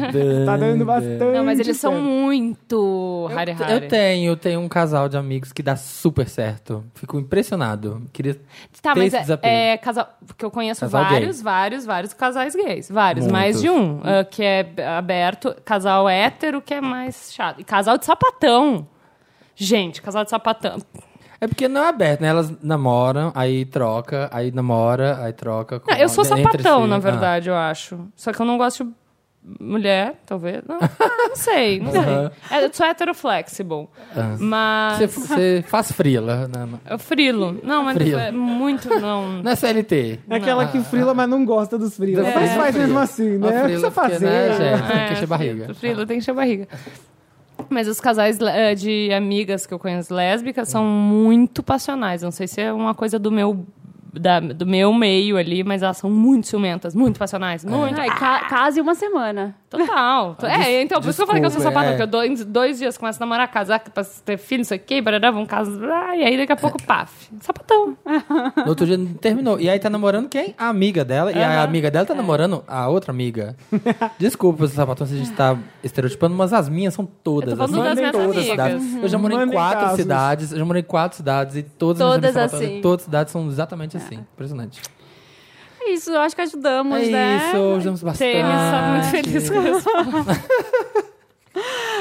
Tá dando bastante. Não, mas eles são certo. muito Hari Hari. Eu tenho, tenho um casal de amigos que dá super certo. Fico impressionado. Queria Tá, ter mas esse é, desapego. é casal. Porque eu conheço Casal vários, vários, vários casais gays. Vários, Muitos. mais de um. ah, que é aberto. Casal hétero, que é mais chato. E casal de sapatão. Gente, casal de sapatão. É porque não é aberto, né? Elas namoram, aí troca, aí namora, aí troca. com- Não, eu sou sapatão, si. na Ah. verdade, eu acho. Só que eu não gosto de mulher, talvez. Não, ah, não sei, não sei. É, eu sou heteroflexible. Ah. Mas. Você, faz frila, né? Eu frilo. Não, mas Frilo. é muito. Não. Não é CLT. É aquela que frila, mas não gosta dos frilas. É. Mas faz mesmo assim, né? frila Precisa porque, fazer. né, gente? Tem É, que encher barriga. Frilo, tem que encher barriga. Mas os casais eh, de amigas que eu conheço lésbicas são muito passionais. Não sei se é uma coisa do meu, da- do meu meio ali, mas elas são muito ciumentas, muito passionais. Muito. Ai, ca case uma semana. Total. é, então, por isso que eu falei que eu sou desculpa, sapatão, é. porque eu dois, dois dias começo a namorar, casar, pra ter filho, não sei o quê, barará, vamos casar, e aí daqui a pouco, paf. Sapatão. No outro dia terminou. E aí tá namorando quem? A amiga dela. E a amiga dela tá namorando a outra amiga. Desculpa, sapatão, se a gente tá estereotipando, mas as minhas são todas. Eu tô falando assim, das minhas todas as amigas. cidades. Eu já morei em Mandem quatro casos. cidades. Eu já morei em quatro cidades e todas, as Todas minhas amigas sapatões, assim. Todas as cidades são exatamente assim. Impressionante. É isso, eu acho que ajudamos, É né? isso, ajudamos bastante. Tênis, tá muito feliz com isso.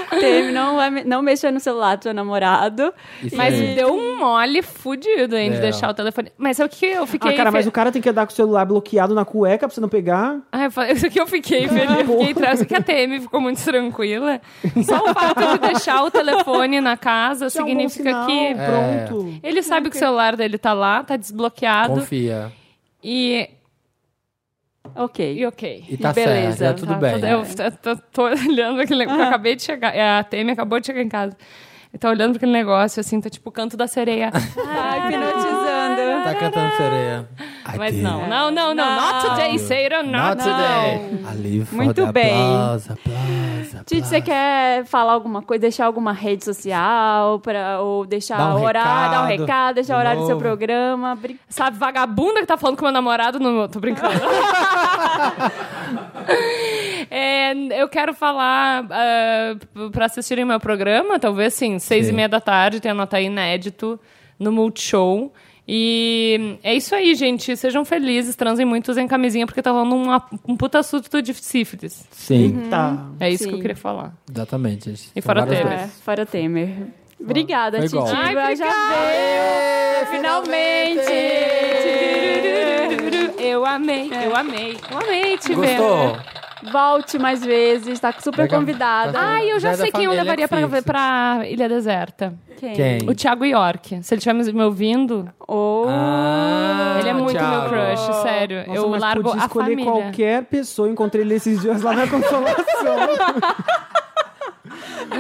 Teve, não, vai não mexer no celular do seu namorado. Isso Mas aí. deu um mole fudido, hein, de É. deixar o telefone. Mas é o que eu fiquei. Ah, cara, mas fe- o cara tem que andar com o celular bloqueado na cueca pra você não pegar. Ah, eu falei, isso aqui eu fiquei feliz. Eu fiquei tra- Isso aqui a TM ficou muito tranquila. Só o fato de deixar o telefone na casa Isso é um significa que. Pronto. Ele sabe que o celular dele tá lá, tá desbloqueado. Confia. E, Ok. e ok. E tá Beleza, certo, tá tudo Tá, bem. tô- Eu tô, tô- tô olhando aquele negócio. Eu acabei de chegar. A TM acabou de chegar em casa. E tá olhando pra aquele negócio, assim, tá tipo o canto da sereia. Ai, hipnotizando. Tá cantando sereia. I Mas did. não, não, não, não. Not today, Satan, not, Not today. today. I live for Muito the bem. applause, Tite, applause. você quer falar alguma coisa, deixar alguma rede social, pra, ou deixar um o horário, dar um recado, deixar o horário do seu novo. programa. Bri- Sabe, vagabunda que tá falando com meu namorado no. Tô brincando. É, eu quero falar ah, p- pra assistirem meu programa, talvez sim, seis Sim. e meia da tarde, tem anota inédito no Multishow. E é isso aí, gente. Sejam felizes, transem muito, usem camisinha, porque tá rolando uma- um puta surto de sífilis. Sim, Tá. É isso Sim. que eu queria falar. exatamente. E São fora Temer. É, fora Temer. Obrigada, Titi. Ai, já veio. Finalmente! Eu amei, eu amei, eu amei te ver. Volte mais vezes, tá super Pega- convidada. tá- Ai, eu já, Já é da sei quem eu família levaria pra, pra Ilha Deserta. Quem? Quem? O Thiago York. Se ele estiver me ouvindo, Oh, Ah, ele é muito Thiago. meu crush, sério. Nossa, eu mas largo podia a escolher família. qualquer pessoa. Encontrei ele esses dias lá na Consolação.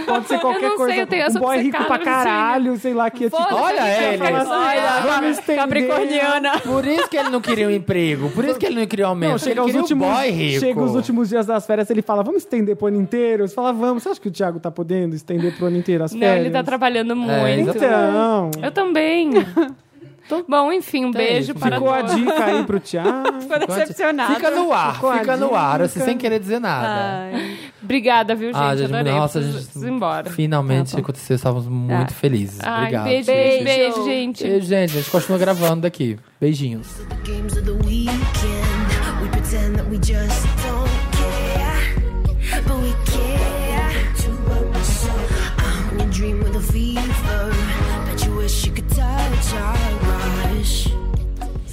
Pode ser qualquer Eu não sei, coisa. eu tenho essa um boy rico pra caralho, sei lá, que é tipo... Foda-se, Olha a gente ele. assim, Olha, Vamos estender. Capricorniana. Por isso que ele não queria um emprego. Por isso que ele não queria um aumento. Não, ele chega os, queria últimos, um boy rico. chega os últimos dias das férias, ele fala, vamos estender pro ano inteiro? Você fala, vamos. Você acha que o Thiago tá podendo estender pro ano inteiro as Não, férias? ele tá trabalhando muito. Então, Eu também. Bom, enfim, um é beijo isso, para ficou a dica aí pro Thiago. Ficou decepcionada. Fica no ar, Ficou fica no ar, assim, sem querer dizer nada. Ai. Obrigada, viu, gente? ah, gente, Adorei. nossa, a gente, embora. finalmente Tá bom. aconteceu, estávamos muito Ah. felizes. Ai, Obrigado. beijo, Beijo. beijo, beijo, gente. Beijo, gente. A gente continua gravando daqui. Beijinhos.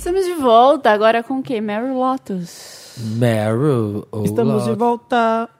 Estamos de volta agora com o quê? Mary Lotus. Meryl. Estamos de volta.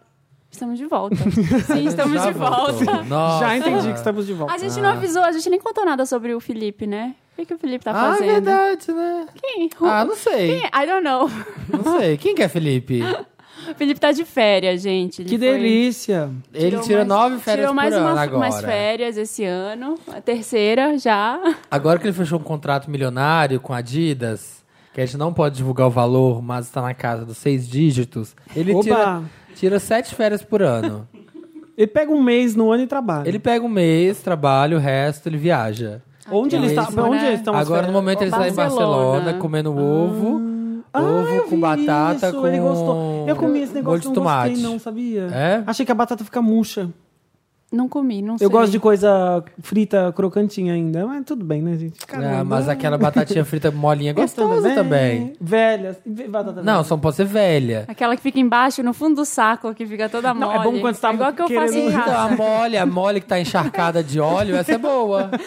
Estamos de volta. Sim, estamos Já de voltou. volta. Nossa. Já entendi que estamos de volta. A gente não avisou, a gente nem contou nada sobre o Felipe, né? O que, que o Felipe tá Ah, é fazendo? verdade, né? Quem? Ah, não sei. Quem? I don't know. Não sei. Quem que é Felipe? O Felipe tá de férias, gente. Ele Que foi- delícia. Ele tirou tira mais- nove férias tirou mais por ano uma, agora. mais férias esse ano. A terceira já. Agora que ele fechou um contrato milionário com a Adidas, que a gente não pode divulgar o valor, mas está na casa dos seis dígitos, ele tira, tira sete férias por ano. Ele pega um mês no ano e trabalha. Ele pega um mês, trabalha, o resto ele viaja. Onde ele está? Isso, Onde eles estão Agora, no momento, ele está em Barcelona. Barcelona comendo ovo. Ah, ovo eu com batata isso, com ele gostou. Eu comi esse negócio, de não tomate. gostei não, sabia? É? Achei que a batata fica murcha. Não comi, não sei. Eu gosto de coisa frita crocantinha ainda, mas tudo bem, né, gente? Ah, mas aquela batatinha frita molinha é Gostosa também. Velha. Batata Não, velha. só não pode ser velha. Aquela que fica embaixo, no fundo do saco, que fica toda Não, mole. é bom quando você tá igual que eu faço em Então, a casa. mole, a mole que tá encharcada de óleo, essa é boa.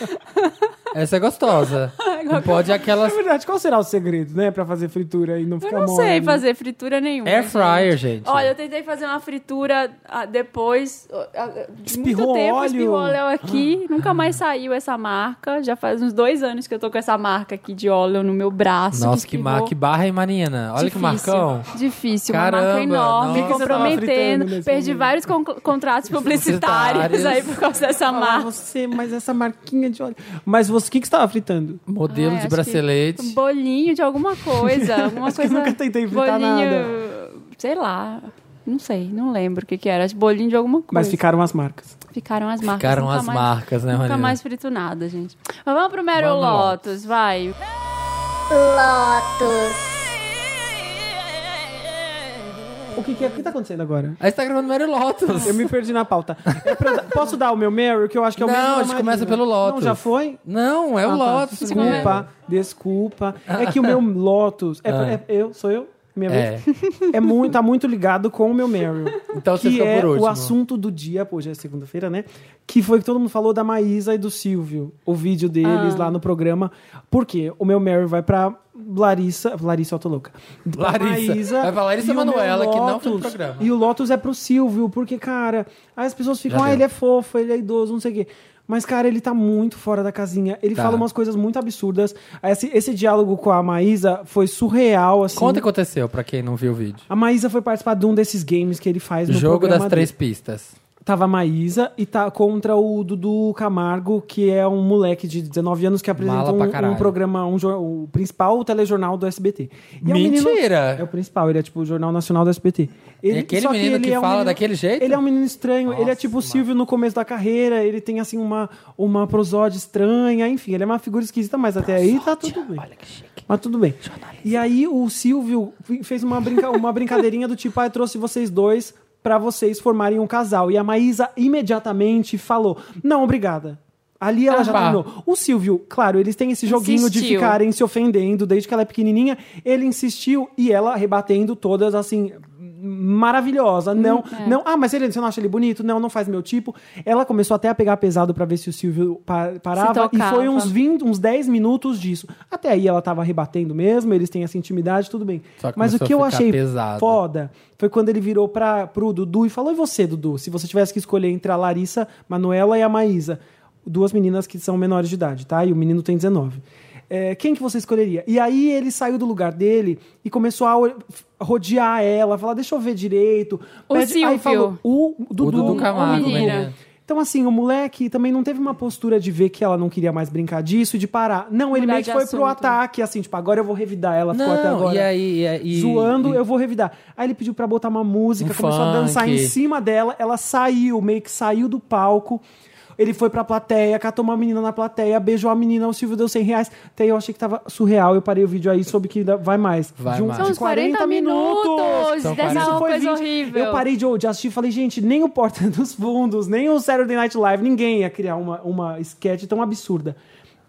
Essa é gostosa. Não pode aquelas Na verdade, qual será o segredo, né, pra fazer fritura e não ficar Eu não mole? sei fazer fritura nenhuma. air fryer, gente. Olha, eu tentei fazer uma fritura ah, depois. ah, de Espirrou muito tempo, óleo. espirrou óleo aqui. Nunca mais saiu essa marca. Já faz uns dois anos que eu tô com essa marca aqui de óleo no meu braço. Nossa, que, espirrou. mar, que barra, hein, Marina? Olha que Difícil, marcão. Difícil, Caramba, uma marca enorme, nossa. Que que comprometendo. Perdi momento? vários con- contratos publicitários aí por causa dessa Ah, marca. você, mas essa marquinha de óleo. Mas você, o que, que você tava fritando? Modelo Ai, de acho bracelete. Um bolinho de alguma coisa. Alguma coisa. nunca tentei fritar bolinho, Sei lá. Não sei, não lembro o que, que era. Acho bolinho de alguma coisa. Mas ficaram as marcas. Ficaram as marcas. Ficaram nunca as mais- marcas, né, Nunca Marina? mais frito nada, gente. Mas vamos pro lá. Lotus, vai. O que, que, é- o que tá acontecendo agora? Aí você tá gravando Mary Lotus. Eu me perdi na pauta. É pra posso dar o meu Meryl, que eu acho que é o Não, mesmo da a gente começa pelo Lotus. Não, já foi? Não, é o Ah, tá. Lotus. Desculpa, desculpa. É que o meu Lotus... É, Ah. é- eu? Sou eu? Minha É. vez? É muito, tá muito ligado com o meu Meryl. Então você que fica é por último. o assunto do dia, pô, já é segunda-feira, né? Que foi que todo mundo falou da Maísa e do Silvio. O vídeo deles Ah. lá no programa. Por quê? O meu Meryl vai pra Larissa... Larissa, eu tô louca. Pra Larissa. Vai pra Larissa e o meu Manoela, que não foi no Lotus- programa. E o Lotus é pro Silvio, porque, cara... Aí as pessoas ficam, Já ah, deu. ele é fofo, ele é idoso, não sei o quê. Mas, cara, ele tá muito fora da casinha. Ele Tá. fala umas coisas muito absurdas. Esse, esse diálogo com a Maísa foi surreal, assim. Conta o que aconteceu, pra quem não viu o vídeo. A Maísa foi participar de um desses games que ele faz no Jogo programa das três dele. pistas. Tava a Maísa e tá contra o Dudu Camargo, que é um moleque de 19 anos que apresenta um, um programa, um, o principal telejornal do SBT. E é um menino- Mentira! é o principal, ele é tipo o Jornal Nacional do SBT. Ele, E aquele menino ele que é um fala menino- daquele jeito? Ele é um menino estranho, ele é Nossa, tipo o Silvio no começo da carreira, ele tem assim uma, uma prosódia estranha, enfim, ele é uma figura esquisita, mas até aí tá tudo bem. Olha que chique. Mas tudo bem. E aí o Silvio fez uma, brinca uma brincadeirinha do tipo, ah, eu trouxe vocês dois pra vocês formarem um casal. E a Maísa imediatamente falou, não, obrigada. Ali ela já Ah, pá. terminou. O Silvio, claro, eles têm esse joguinho de Insistiu. ficarem se ofendendo desde que ela é pequenininha. Ele insistiu e ela rebatendo todas assim maravilhosa. Não, é. não. Ah, mas ele, você não acha ele bonito? Não, não faz meu tipo. Ela começou até a pegar pesado pra ver se o Silvio pa- parava e foi uns 20, uns 10 minutos disso. Até aí ela tava rebatendo mesmo, eles têm essa intimidade, tudo bem. Mas o que eu a ficar achei pesado. foda foi quando ele virou pra, pro Dudu e falou: "E você, Dudu, se você tivesse que escolher entre a Larissa, Manuela e a Maísa, duas meninas que são menores de idade, tá? E o menino tem 19. É, quem que você escolheria? E aí ele saiu do lugar dele e começou a o- rodear ela, falar, deixa eu ver direito. O Aí Silvio. falou, o Dudu, Dudu Camargo, o menino. Então, assim, o moleque também não teve uma postura de ver que ela não queria mais brincar disso e de parar. Não, ele Mudar meio que foi pro assunto. ataque, assim, tipo, agora eu vou revidar. Ela ficou até Não, agora. e aí... E, aí- Zoando, e- eu vou revidar. Aí ele pediu pra botar uma música, Um começou a dançar funk. em cima dela, ela saiu, meio que saiu do palco. Ele foi pra plateia, catou uma menina na plateia, beijou a menina, o Silvio deu 100 reais. Até eu achei que tava surreal, eu parei o vídeo aí, soube que ainda vai mais. Vai de, um- mais. São de uns 40 minutos São dessa 40. coisa 20. horrível. Eu parei de, de assistir e falei, gente, nem o Porta dos Fundos, nem o Saturday Night Live, ninguém ia criar uma, uma sketch tão absurda.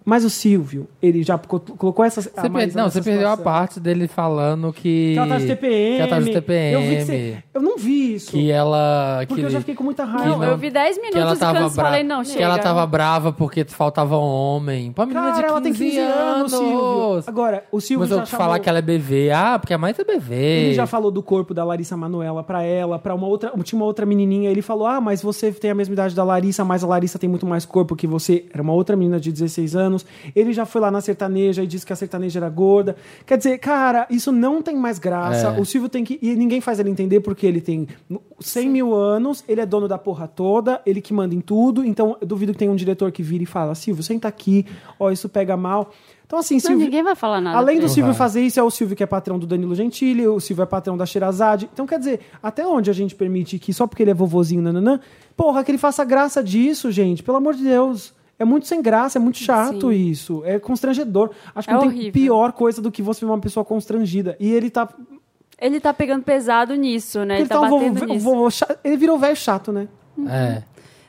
Mas o Silvio, ele já co- colocou essa. Você per- Não, você perdeu a parte dele falando que... Que ela tá de TPM. Que ela tá de TPM. Eu, vi que você- eu não vi isso. Que ela... Porque que eu já fiquei com muita raiva. Não, não- eu vi 10 que ela minutos e tava canso, brava. falei, não, que chega. ela tava brava porque faltava homem. Pô, a menina Cara, de 15, ela tem 15 anos, Silvio. Agora, o Silvio Começou já a falar chamou- que ela é BV. Ah, porque a mãe é BV. Ele já falou do corpo da Larissa Manoela pra ela, pra uma outra, tinha uma outra menininha, ele falou: "Ah, mas você tem a mesma idade da Larissa, mas a Larissa tem muito mais corpo que você". Era uma outra menina de 16 anos. Ele já foi lá na sertaneja e disse que a sertaneja era gorda. Quer dizer, cara, isso não tem mais graça. É. O Silvio tem que e ninguém faz ele entender porque ele tem 100 mil anos, ele é dono da porra toda, ele que manda em tudo. Então, eu duvido que tenha um diretor que vira e fala: "Silvio, senta aqui, ó, isso pega mal". Então, assim, Não, Silvio, ninguém vai falar nada. Além do. Silvio vai. fazer isso, é o Silvio que é patrão do Danilo Gentili, o Silvio é patrão da Sherazade. Então, quer dizer, até onde a gente permite que só porque ele é vovozinho, nananã, porra, que ele faça graça disso, gente, pelo amor de Deus. É muito sem graça, é muito chato Sim. isso. É constrangedor. Acho que É não tem horrível. pior coisa do que você ver uma pessoa constrangida. E ele tá. Ele tá pegando pesado nisso, né? Ele, Ele tá, tá um batendo vovô- nisso. ele virou velho chato, né? É.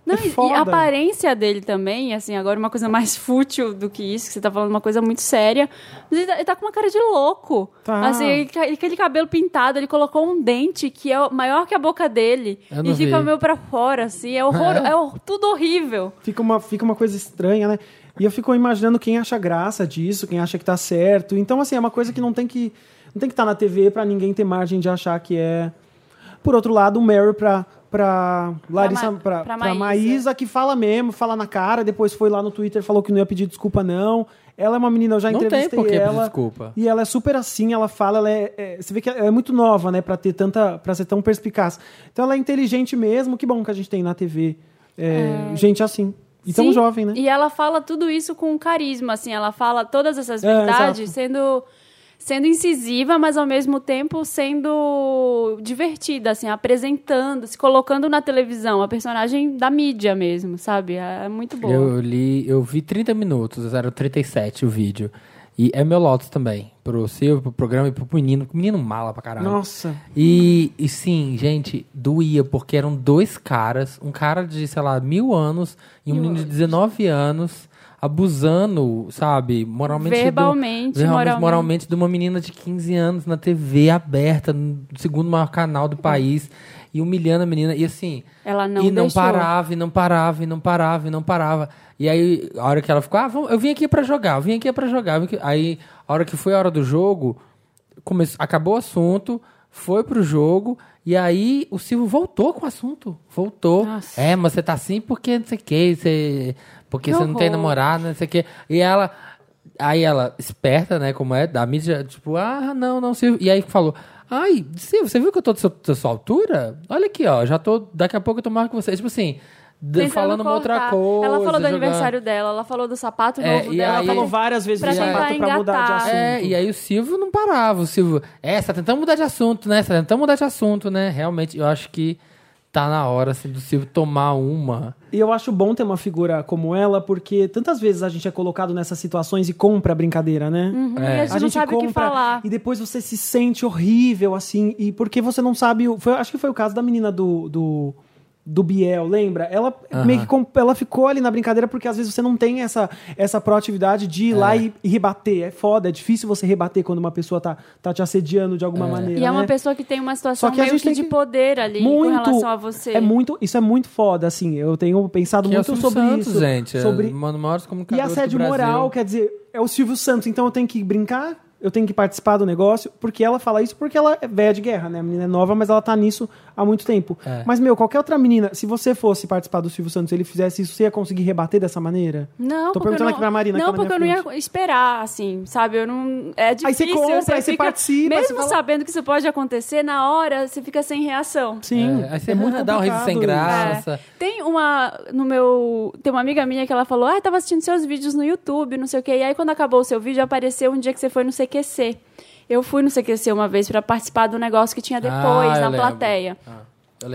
Não, É e- e a aparência dele também, assim, agora uma coisa mais fútil do que isso, que você tá falando uma coisa muito séria. Mas ele tá, ele tá com uma cara de louco. Tá. Assim, ele- aquele cabelo pintado, ele colocou um dente que é maior que a boca dele. E fica vi. meio pra fora, assim. É, horror, É? é tudo horrível. Fica uma, fica uma coisa estranha, né? E eu fico imaginando quem acha graça disso, quem acha que tá certo. Então, assim, é uma coisa que não tem que não tem que estar na TV pra ninguém ter margem de achar que é. Por outro lado, o Mary pra, pra Larissa, Ma- pra, pra pra Maísa. Maísa, que fala mesmo, fala na cara, depois foi lá no Twitter falou que não ia pedir desculpa, não. Ela é uma menina, eu já Não tem entrevistei por que pedir ela. desculpa. E ela é super assim, ela fala, ela é, é- você vê que ela é muito nova, né, Pra ter tanta, para ser tão perspicaz. Então ela é inteligente mesmo, que bom que a gente tem na TV é, gente assim. E tão Sim, jovem, né? E ela fala tudo isso com carisma, assim. Ela fala todas essas É, verdades exato. sendo, sendo incisiva, mas ao mesmo tempo sendo divertida, assim. Apresentando, se colocando na televisão. A personagem da mídia mesmo, sabe? É, é muito boa. Eu li, eu vi 30 minutos, era 37 o vídeo. E é meu Lotus também. Pro Silvio, pro programa e pro menino. pro Menino mala pra caralho. Nossa. E, e sim, gente, doía, porque eram dois caras, um cara de, sei lá, mil anos e um menino de 19 anos, abusando, sabe, moralmente. do- Verbalmente, verbalmente, moralmente. moralmente de uma menina de 15 anos na TV aberta, no segundo maior canal do país, e humilhando a menina. E assim. Ela não E não deixou. parava, e não parava, e não parava, e não parava. E aí, a hora que ela ficou, ah, vamos, eu vim aqui pra jogar, eu vim aqui pra jogar. Aí, a hora que foi a hora do jogo, começou, acabou o assunto, foi pro jogo, e aí o Silvio voltou com o assunto. Voltou. Nossa. É, mas você tá assim porque não sei o que, você, porque Que você não tem namorado, não sei o que. E ela. Aí ela, esperta, né, como é, da mídia, tipo, ah, não, não, Silvio. E aí falou, ai, Silvio, você viu que eu tô da sua, da sua altura? Olha aqui, ó, já tô, daqui a pouco eu tô maior que você. Tipo assim, d- Tentando falando uma outra coisa. Ela falou do jogando- aniversário dela, ela falou do sapato É, novo e dela. aí- Ela falou várias vezes Pra do tentar sapato pra mudar de engatar. assunto. É, e aí o Silvio não parava. O Silvio, é, você tá tentando mudar de assunto, né? Você tá tentando mudar de assunto, né? Realmente, eu acho que tá na hora, assim, do Silvio tomar uma. E eu acho bom ter uma figura como ela, porque tantas vezes a gente é colocado nessas situações e compra a brincadeira, né? Uhum, É. E a gente, não sabe o que falar. e depois você se sente horrível, assim, e porque você não sabe. o- Foi, acho que foi o caso da menina do. do do Biel, lembra? Ela Aham. meio que ela ficou ali na brincadeira porque às vezes você não tem essa, essa proatividade de ir lá e, e rebater. É foda, é difícil você rebater quando uma pessoa tá, tá te assediando de alguma maneira. E é uma né? pessoa que tem uma situação Só que a meio gente que tem de que- poder ali com relação a você. É muito, isso é muito foda, assim. Eu tenho pensado Que é o muito Silvio sobre Santos, isso. gente. Sobre É, mano, maiores e assédio moral, quer dizer, é o Silvio Santos, então eu tenho que brincar? Eu tenho que participar do negócio, porque ela fala isso porque ela é velha de guerra, né? A menina é nova, mas ela tá nisso há muito tempo. É. Mas, meu, qualquer outra menina, se você fosse participar do Silvio Santos e ele fizesse isso, você ia conseguir rebater dessa maneira? Não, Tô porque eu perguntando não, aqui pra Marina, que Não, tá porque eu não ia esperar, assim, sabe? Eu não. É Aí difícil. você compra, aí você participa, aí Mesmo você fala- sabendo que isso pode acontecer, na hora você fica sem reação. Sim, É, aí você é muito dá um riso sem graça. É. Tem uma no meu, tem uma amiga minha que ela falou: "Ah, eu tava assistindo seus vídeos no YouTube, não sei o quê". E aí quando acabou o seu vídeo apareceu um dia que você foi no CQC. Eu fui no CQC uma vez pra participar do negócio que tinha depois Ah, na plateia. Ah,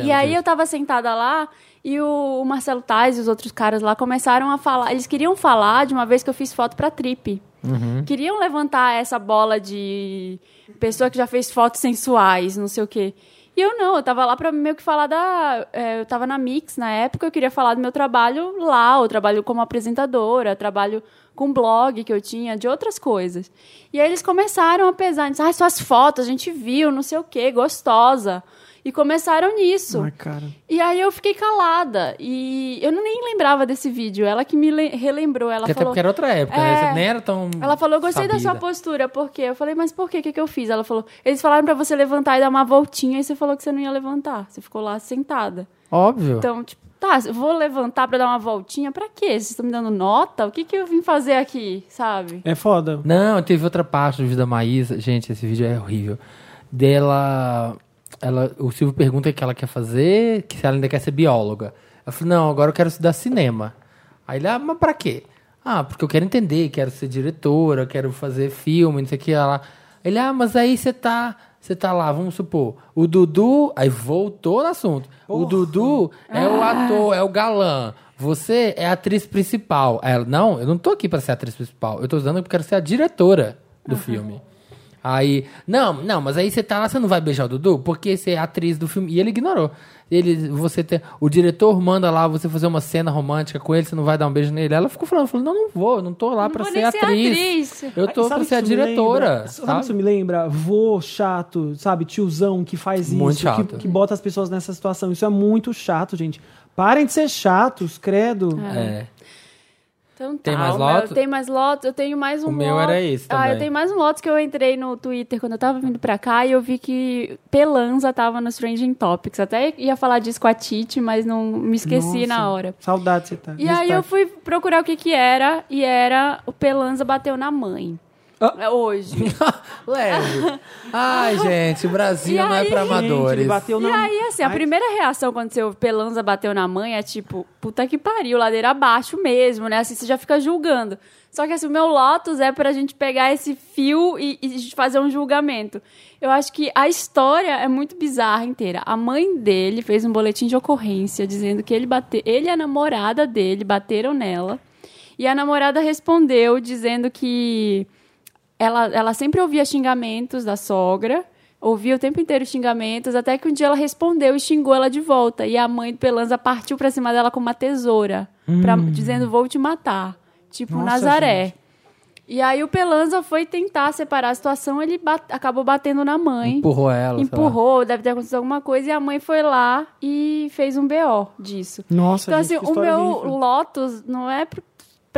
E aí disso. eu tava sentada lá e o, o Marcelo Tais e os outros caras lá começaram a falar. Eles queriam falar de uma vez que eu fiz foto pra Trip. Uhum. Queriam levantar essa bola de pessoa que já fez fotos sensuais, não sei o quê. E eu não, eu tava lá pra meio que falar da. é, eu tava na Mix na época, eu queria falar do meu trabalho lá, eu trabalho como apresentadora, trabalho com blog que eu tinha, de outras coisas. E aí eles começaram a pesar, ah, suas fotos, a gente viu, não sei o quê, gostosa. E começaram nisso. Ai, cara. E aí eu fiquei calada. E eu não nem lembrava desse vídeo. Ela que me le- relembrou. Ela Porque até falou. porque era outra época, É. né? Você nem era tão. Ela falou, eu gostei da sua sabida. postura, por quê? Eu falei, mas por quê? O que, que eu fiz? Ela falou, eles falaram pra você levantar e dar uma voltinha e você falou que você não ia levantar. Você ficou lá sentada. Óbvio. Então, tipo, tá, eu vou levantar pra dar uma voltinha, pra quê? Vocês estão me dando nota? O que, que eu vim fazer aqui, sabe? É foda. Não, teve outra parte do vídeo da Maísa. Gente, esse vídeo é horrível. Dela. Ela, o Silvio pergunta o que ela quer fazer, que se ela ainda quer ser bióloga. Ela falou, não, agora eu quero estudar cinema. Aí ele, ah, mas pra quê? Ah, porque eu quero entender, quero ser diretora, quero fazer filme, não sei o que. Ela, ele, ah, mas aí você tá. Você tá lá, vamos supor. O Dudu. Aí voltou no assunto. O Dudu é o ator, é o galã. Você é a atriz principal. Ela, não, eu não tô aqui pra ser a atriz principal. Eu tô usando porque eu quero ser a diretora do filme. Aí, não, não, mas aí você tá lá, você não vai beijar o Dudu? Porque você é atriz do filme. E ele ignorou. Ele, você tem, o diretor manda lá você fazer uma cena romântica com ele, você não vai dar um beijo nele. Ela ficou falando, falou, não, não vou, não tô lá Não pra vou ser nem ser atriz. atriz. Eu tô Sabe pra ser a diretora. lembra? Sabe sabe? isso me lembra? Vô chato, sabe? Tiozão que faz Muito isso, chato. Que, que bota as pessoas nessa situação. Isso é muito chato, gente. Parem de ser chatos, credo. É. Então tá. Tem mais lotos? Tem mais lotos. Eu tenho mais um O meu loto. era esse Ah, também. eu tenho mais um lote que eu entrei no Twitter quando eu tava vindo pra cá e eu vi que Pelanza tava no Trending Topics. Até ia falar disso com a Titi, mas não me esqueci Nossa, na hora. Saudade você tá. E aí eu fui procurar o que que era e era o Pelanza bateu na mãe. Ah. É Hoje. Leve. Ai, gente, o Brasil E não é aí, pra amadores. ele bateu E na... aí, assim, a Ai. primeira reação quando seu Pelanza bateu na mãe é tipo, puta que pariu, ladeira abaixo mesmo, né? Assim, você já fica julgando. Só que assim, o meu Lotus é pra gente pegar esse fio e, e fazer um julgamento. Eu acho que a história é muito bizarra inteira. A mãe dele fez um boletim de ocorrência dizendo que ele bateu, ele e a namorada dele bateram nela. E a namorada respondeu dizendo que ela, ela sempre ouvia xingamentos da sogra, ouvia o tempo inteiro xingamentos, até que um dia ela respondeu e xingou ela de volta. E a mãe do Pelanza partiu pra cima dela com uma tesoura, pra- dizendo: Vou te matar. Tipo Nossa, Nazaré. gente. E aí o Pelanza foi tentar separar a situação, ele bat- acabou batendo na mãe. Empurrou ela. Empurrou, deve ter acontecido alguma coisa, e a mãe foi lá e fez um BO disso. Nossa, Então, gente, assim, o meu. Lotus não é pr-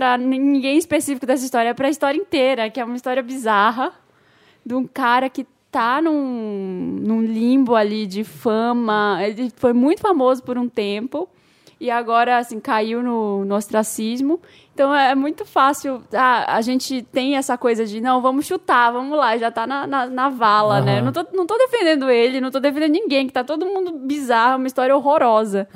pra ninguém específico dessa história, é pra história inteira, que é uma história bizarra de um cara que tá num, num limbo ali de fama. Ele foi muito famoso por um tempo e agora, assim, caiu no, no ostracismo. Então é muito fácil. Ah, a gente tem essa coisa de, não, vamos chutar, vamos lá, já tá na, na, na vala, né? Aham. Não tô, não tô defendendo ele, não tô defendendo ninguém, que tá todo mundo bizarro, uma história horrorosa.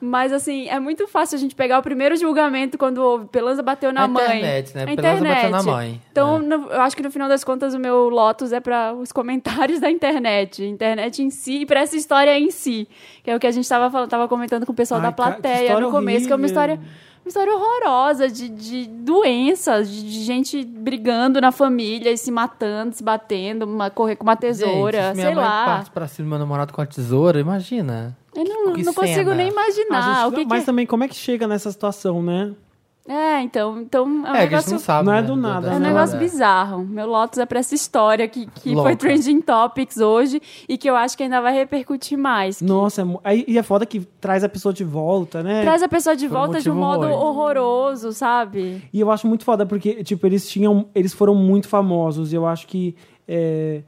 Mas, assim, é muito fácil a gente pegar o primeiro julgamento quando o Pelanza bateu na A mãe. internet, né? A Pelanza bateu internet. na mãe. Então, É. no- eu acho que no final das contas o meu Lotus é para os comentários da internet. Internet em si e para essa história em si. Que é o que a gente tava falando, tava comentando com o pessoal Ai, da plateia no começo, que é uma horrível. história. Uma história horrorosa de, de doenças, de, de gente brigando na família e se matando, se batendo, uma, correr com uma tesoura, Gente, sei mãe lá. parte pra cima do meu namorado com a tesoura, imagina. Eu não, Que não consigo nem imaginar. gente- o que mas que... também, como é que chega nessa situação, né? É, então, então é um É, que a gente negócio não sabe. Não é né, do nada, É um né? negócio É. bizarro. Meu Lotus é pra essa história que, que Louca. foi trending topics hoje e que eu acho que ainda vai repercutir mais. Nossa, é e é foda que traz a pessoa de volta, né? Traz a pessoa de Por um volta de um modo ruim. horroroso, sabe? E eu acho muito foda porque, tipo, eles tinham. Eles foram muito famosos. E eu acho que é,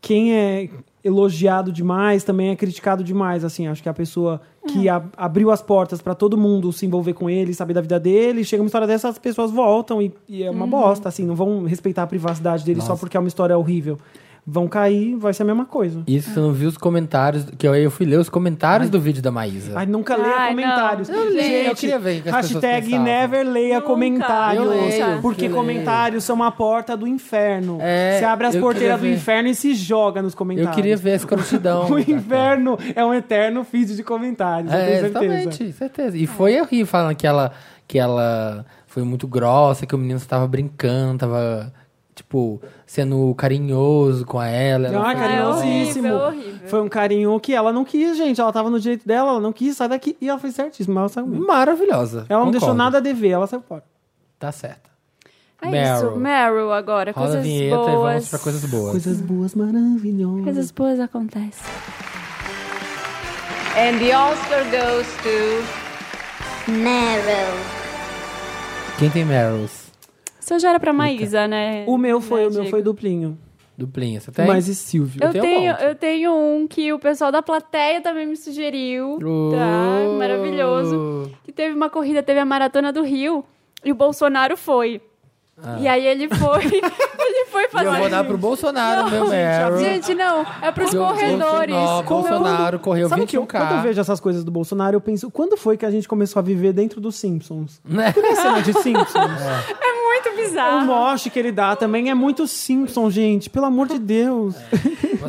quem é elogiado demais também é criticado demais. Assim, acho que a pessoa que a- abriu as portas pra todo mundo se envolver com ele, saber da vida dele, chega uma história dessa, as pessoas voltam e, e é uma bosta, assim, não vão respeitar a privacidade dele só Nossa. porque é uma história horrível. Vão cair, vai ser a mesma coisa. Isso você não viu os comentários, que eu, eu fui ler os comentários do vídeo da Maísa. Ai, nunca leia Ai, comentários. não. Eu leio, Gente, eu queria ver que as Hashtag never leia Nunca. comentários. Eu leio, porque eu leio. comentários são uma porta do inferno. É, Você abre as eu porteiras do inferno e se joga nos eu comentários. queria ver a escrotidão. O inferno é um eterno feed de comentários, eu É, tenho certeza. exatamente, certeza. E foi horrível falando que ela, que ela foi muito grossa, que o menino estava brincando, tava, tipo, sendo carinhoso com ela. ela Ah, foi- carinhosíssimo. É horrível, horrível. Foi um carinho que ela não quis, gente. Ela tava no direito dela, ela não quis, sai daqui. E ela fez certíssimo, mas ela saiu mesmo. Maravilhosa. Ela não deixou concordo. nada a dever, ela saiu fora. Tá certa. É Meryl. isso. Meryl agora. Roda a coisas vinheta boas. e vamos pra coisas boas. Coisas boas, maravilhosas. Coisas boas acontecem. And the Oscar goes to Meryl. Quem tem Meryls? Isso já era pra Maísa, né? O meu foi, Né, o meu Diego? foi duplinho. Duplinha, você tem? Mas e Silvio? Eu tenho um tenho, monte. eu tenho um que o pessoal da plateia também me sugeriu. Tá, Uh. maravilhoso. Que teve uma corrida, teve a Maratona do Rio e o Bolsonaro foi. E aí ele foi, ele foi Ah. E fazer... eu vou dar pro Bolsonaro, meu Meryl. Gente, não, é pros o corredores. Bolsonaro- Como- Bolsonaro correu Sabe que eu, 21K. quando eu vejo essas coisas do Bolsonaro, eu penso, quando foi que a gente começou a viver dentro dos Simpsons? Né? Tem cena de Simpsons? É muito O bizarro. moche que ele dá também é muito Simpson, gente. Pelo amor de Deus.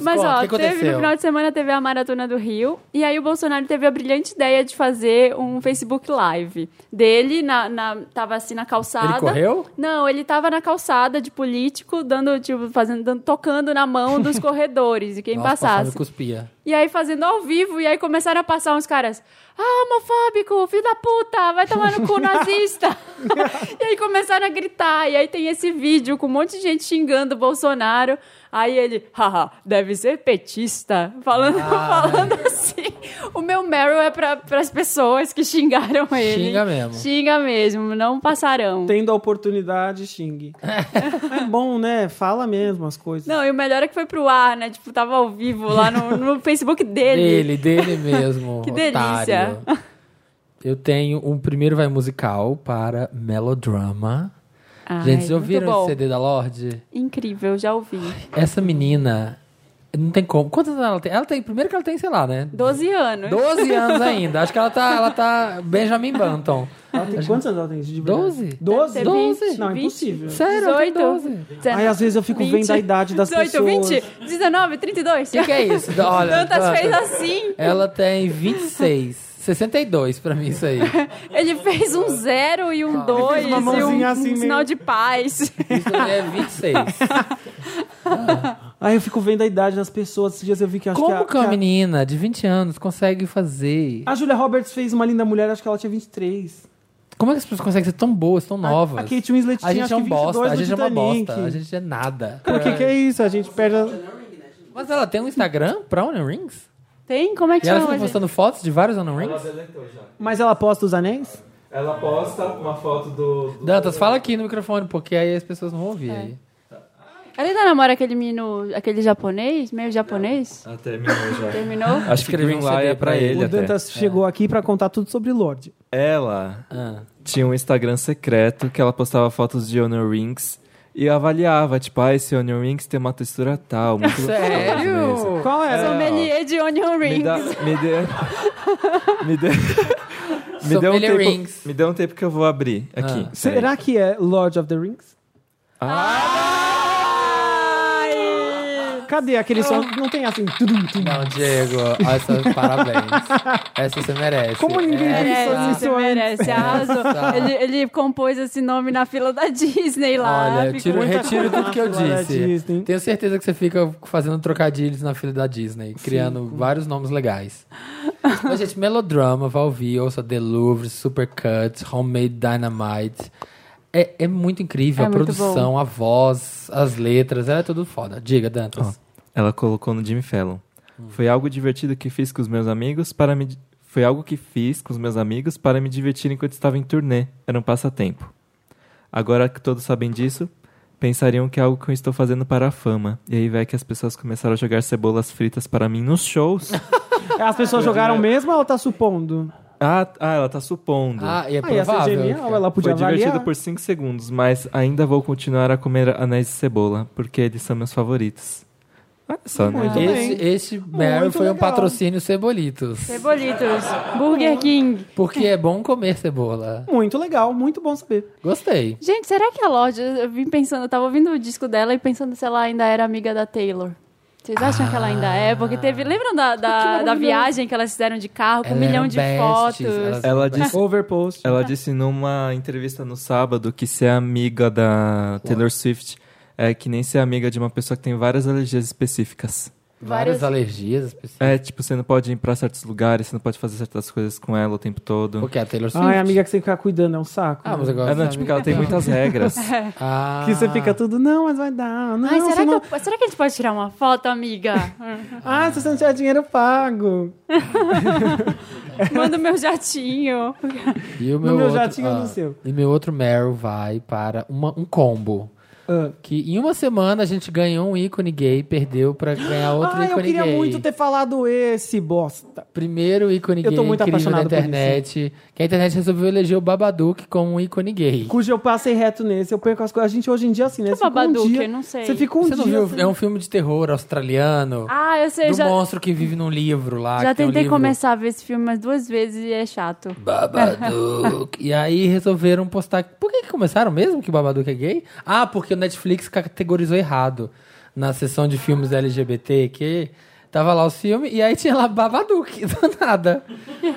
Mas conta, ó, o que teve aconteceu? no final de semana teve a Maratona do Rio e aí o Bolsonaro teve a brilhante ideia de fazer um Facebook Live dele, na, na, tava assim na calçada. Ele correu? Não, ele tava na calçada de político, dando, tipo, fazendo, dando, tocando na mão dos corredores e quem Nossa, passava passasse. cuspia. E aí fazendo ao vivo, e aí começaram a passar uns caras. Ah, homofóbico, filho da puta, vai tomar no cu nazista. e aí começaram a gritar. E aí tem esse vídeo com um monte de gente xingando o Bolsonaro. Aí ele, haha, deve ser petista. Falando, falando assim. O meu Meryl é para as pessoas que xingaram ele. Xinga mesmo. Xinga mesmo, não passarão. Tendo a oportunidade, xingue. é bom, né? Fala mesmo as coisas. Não, e o melhor é que foi pro ar, né? Tipo, tava ao vivo lá no, no Facebook dele. Dele, dele mesmo. Que delícia. otário. Eu tenho um primeiro vai musical para Melodrama. Ai, Gente, muito ouviram esse CD da Lorde? Incrível, já ouvi. Essa menina. Não tem como. Quantos anos ela tem? Ela tem. Primeiro que ela tem, sei lá, né? 12 anos. 12 anos ainda. Acho que ela tá. Ela tá Benjamin Button. Ela tem, quantos anos ela tem? De verdade? 12? 12? Deve ter 12? Não, é 20. impossível. Sério, ela tem 18. 12. Ai, às vezes eu fico vendo a idade das 18, pessoas. 20, 19, 32. O que, que é isso? Olha, Tantas fez assim. Ela tem 26. 62 pra mim, isso aí. Ele fez um zero e um dois uma e um, mãozinha um assim meio- sinal de paz. Isso aí é 26. Aí eu fico vendo a idade das pessoas. Esses dias eu vi que acho Como que a, que a- menina de 20 anos consegue fazer? a Julia Roberts fez uma linda mulher, acho que ela tinha 23. Como é que as pessoas conseguem ser tão boas, tão novas? A Kate Winslet A tinha gente é acho um que 22 bosta, a gente é uma Titanic. bosta, a gente é nada. Por que que é isso? A gente perde... a- Mas ela tem um Instagram pra Onion Rings? Tem? Como é que E ela chama? fica postando fotos de vários Onion Rings? Mas ela posta os anéis? Ela posta uma foto do. do Dantas, fala aqui no microfone, porque aí as pessoas não vão ouvir aí. Ela ainda namora aquele menino, aquele japonês, meio japonês? Ah, terminou já. Terminou? Acho que um Green Lie é pra pra ele. O até. Dantas chegou aqui pra contar tudo sobre Lorde. Ela Ah. tinha um Instagram secreto que ela postava fotos de Honor Rings e avaliava, tipo, ah, esse Honor Rings tem uma textura tal, muito. Sério? Qual era? Sommelier de onion Me rings. dá, me dê, me dê, me dê um tempo, Rings. me dê um tempo que eu vou abrir aqui. Ah. Será que é Lord of the Rings? Ai! Cadê aquele som? Não tem assim. tudum, tudum. Não, Diego, essa, parabéns. Essa você merece. Como ninguém Essa- Merece, Isso você merece, arrasou. Ele, ele compôs esse nome na fila da Disney lá. Olha, tiro, retiro tudo que eu disse. Tenho certeza que você fica fazendo trocadilhos na fila da Disney, criando vários nomes legais. Mas, gente, melodrama, vai ouvir, ouça The Louvre, Supercut, Homemade Dynamite. É, é muito incrível É a muito produção, a voz, as letras, ela é tudo foda. Diga, Dantas. Ó, ela colocou no Jimmy Fallon. Foi algo divertido que fiz com os meus amigos para me foi algo que fiz com os meus amigos para me divertir enquanto estava em turnê. Era um passatempo. Agora que todos sabem disso, pensariam que é algo que eu estou fazendo para a fama. E aí vai que as pessoas começaram a jogar cebolas fritas para mim nos shows. As pessoas jogaram mesmo ou tá supondo? Ah, ah, ela tá supondo. Ah, e é Ah, ia ser provável. genial, ela podia Foi divertido avaliar. por 5 segundos, mas ainda vou continuar a comer anéis de cebola, porque eles são meus favoritos. Olha só, né? Muito bem. Esse, esse Muito foi um legal. patrocínio Cebolitos. Cebolitos, Burger King. Porque é bom comer cebola. Muito legal, muito bom saber. Gostei. Gente, será que a Lorde, eu vim pensando, eu tava ouvindo o disco dela e pensando se ela ainda era amiga da Taylor. Vocês acham que ela ainda é? Porque teve. Lembram da, da, da viagem que elas fizeram de carro com um Ela milhão de besties, fotos? Ela eram disse, Overpost. ela disse numa entrevista no sábado que ser amiga da Taylor Swift é que nem ser amiga de uma pessoa que tem várias alergias específicas. Várias várias- alergias específicas. É, tipo, você não pode ir pra certos lugares, você não pode fazer certas coisas com ela o tempo todo. Porque a Taylor Swift. Ai, amiga que você fica cuidando, é um saco. Ah, mas eu gosto É, não, tipo, amiga que ela tem muitas regras. Ah. Que você fica tudo, não, mas vai dar. Não, Ai, será, não... que eu- será que a gente pode tirar uma foto, amiga? Ah, se você não tiver dinheiro, eu pago. Manda o meu jatinho. E o No meu meu outro, jatinho ah, no seu? E meu outro Meryl vai para uma- um combo. Ah. Que em uma semana a gente ganhou um ícone gay, perdeu pra ganhar outro Ah, eu ícone queria gay. muito ter falado esse, bosta. Primeiro ícone Eu tô gay muito incrível da apaixonado por internet. Que a internet resolveu eleger o Babadook como um ícone gay. Cujo eu passei reto nesse, eu perco as coisas. A gente hoje em dia, assim, né? Que Você fica Babadook? um dia, Eu não sei. Você fica um Você não dia... viu? assim- É um filme de terror australiano. Ah, eu sei, do já, monstro que vive num livro lá. já que tem um tentei livro- começar a ver esse filme umas duas vezes e é chato. Babadook. e aí resolveram postar. Por que, que começaram mesmo que Babadook é gay? Ah, porque o Netflix categorizou errado na seção de filmes LGBT, que tava lá o filme e aí tinha lá Babadook, do nada.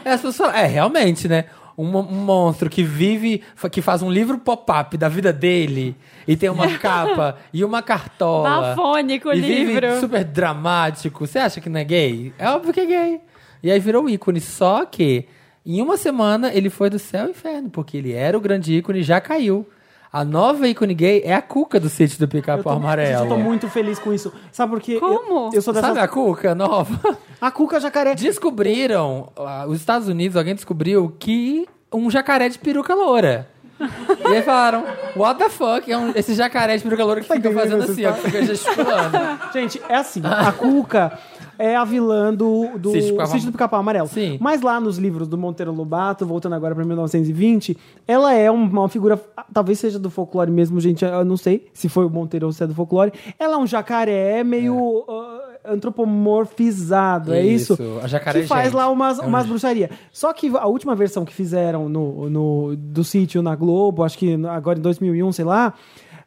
Aí as pessoas é, realmente, né? Um, mo- um monstro que vive, que faz um livro pop-up da vida dele e tem uma capa e uma cartola. Bafônico o livro. super dramático. Você acha que não é gay? É óbvio que é gay. E aí virou ícone. Só que em uma semana ele foi do céu ao inferno, porque ele era o grande ícone e já caiu. A nova ícone gay é a Cuca do sítio do Pica-Pau tô, gente, Amarelo. eu tô muito feliz com isso. Sabe por quê? Como? Eu, eu sou dessa... Sabe a Cuca nova? A Cuca Jacaré. Descobriram, ah, os Estados Unidos, alguém descobriu que um jacaré de peruca loura. E aí falaram, what the fuck? É um- esse jacaré de peruca loura que fica entendendo fazendo assim, ó, que fica gesticulando. Gente, é assim, a Cuca é a vilã do, do Sítio do Pica-Pau- Amarelo. Sim. Mas lá nos livros do Monteiro Lobato, voltando agora pra 1920, ela é um- uma figura, talvez seja do folclore mesmo, gente, eu não sei se foi o Monteiro ou se é do folclore. Ela é um jacaré meio ah, antropomorfizado, é isso? Isso, a jacaré Que faz gente. lá umas, É um umas je- bruxarias. Só que a última versão que fizeram no, no, do sítio na Globo, acho que agora em 2001, sei lá,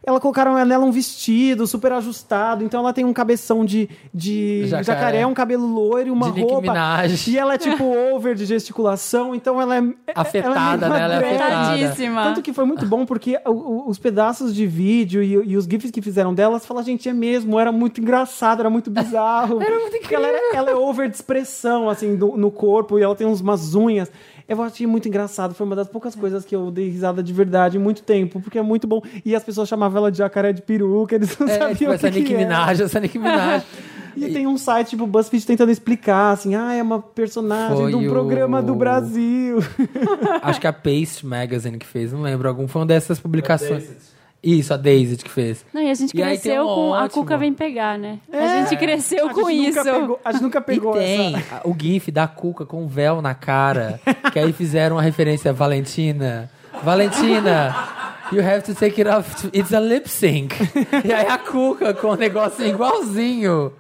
ela colocaram nela um vestido super ajustado, então ela tem um cabeção de, de Jacaré. jacaré. um cabelo loiro e uma De roupa. Minaj. E ela é tipo over de gesticulação, então ela é. Afetada, ela né? Ela é. Afetadíssima. tanto que foi muito bom, porque os pedaços de vídeo e, e os GIFs que fizeram dela, você fala, gente, é mesmo, era muito engraçado, era muito bizarro. era muito Porque ela, era- ela é over de expressão, assim, do- no corpo, e ela tem uns- umas unhas. Eu achei muito engraçado, foi uma das poucas coisas que eu dei risada de verdade em muito tempo, porque é muito bom. E as pessoas chamavam ela de jacaré de peruca, eles não É, sabiam tipo, o essa que, Nicki que. Minaj, essa Nicki Minaj. E tem um site tipo BuzzFeed tentando explicar, assim, ah, é uma personagem de um o- programa do Brasil. Acho que a Paste Magazine que fez, não lembro, algum foi uma dessas publicações. Isso, a Daisy que fez. Não, e a gente E cresceu um com. A. Cuca vem pegar, né? É. A gente cresceu A com gente isso. Nunca pegou, a gente nunca pegou e tem essa. o gif da Cuca com um véu na cara, que aí fizeram uma referência a Valentina. Valentina, you have to take it off, it's a lip sync. E aí a Cuca com um negócio igualzinho.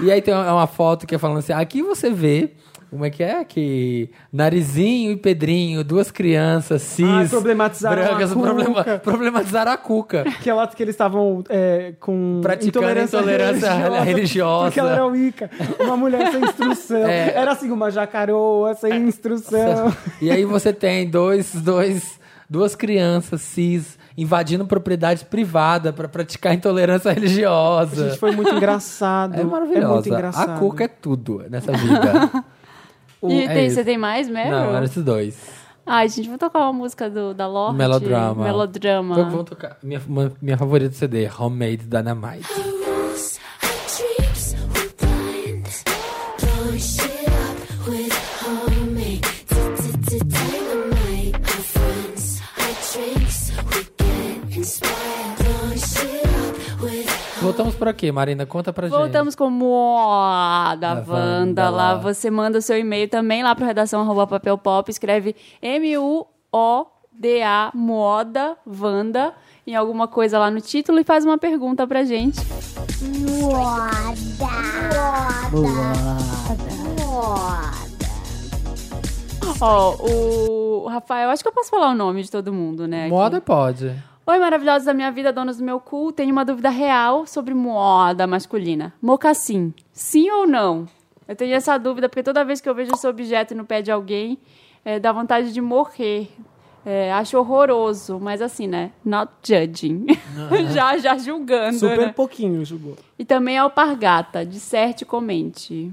E aí tem uma uma foto que é falando assim, aqui você vê Como é que é? Que Narizinho e Pedrinho, duas crianças cis. Ah, problematizaram brancas, a cuca. problema- problematizaram a cuca. Que ela que eles estavam é, com Praticando intolerância religiosa. Porque ela era Wicca. Uma mulher sem instrução. É. Era assim, uma jacaroa sem instrução. E aí você tem dois, dois, duas crianças cis invadindo propriedade privada para praticar intolerância religiosa. Gente, foi muito engraçado. É maravilhosa. muito engraçado. A cuca é tudo nessa vida. E é tem- isso. você tem mais, Meryl? Não, eram esses dois. Ai, gente, vou tocar uma música do, da Lorde. Melodrama. Melodrama. Vamos, tocar. Minha, uma- minha favorita do CD, Homemade Dynamite. Voltamos por aqui, Marina, conta pra gente. Voltamos com Moda Da Wanda. Lá você manda o seu e-mail também lá para redação arroba papel pop. Escreve M-U-O-D-A, Moda Wanda, em alguma coisa lá no título e faz uma pergunta pra gente. Ó, o Rafael, acho que eu posso falar o nome de todo mundo, né? aqui. Moda pode. Oi, maravilhosos da minha vida, donos do meu cu. Tenho uma dúvida real sobre moda masculina. Mocassim, sim ou não? Eu tenho essa dúvida porque toda vez que eu vejo esse objeto no pé de alguém, é, dá vontade de morrer. É, acho horroroso, mas assim, né? Not judging. já, já julgando, Super né? pouquinho, julgou. E também alpargata, disserte e comente.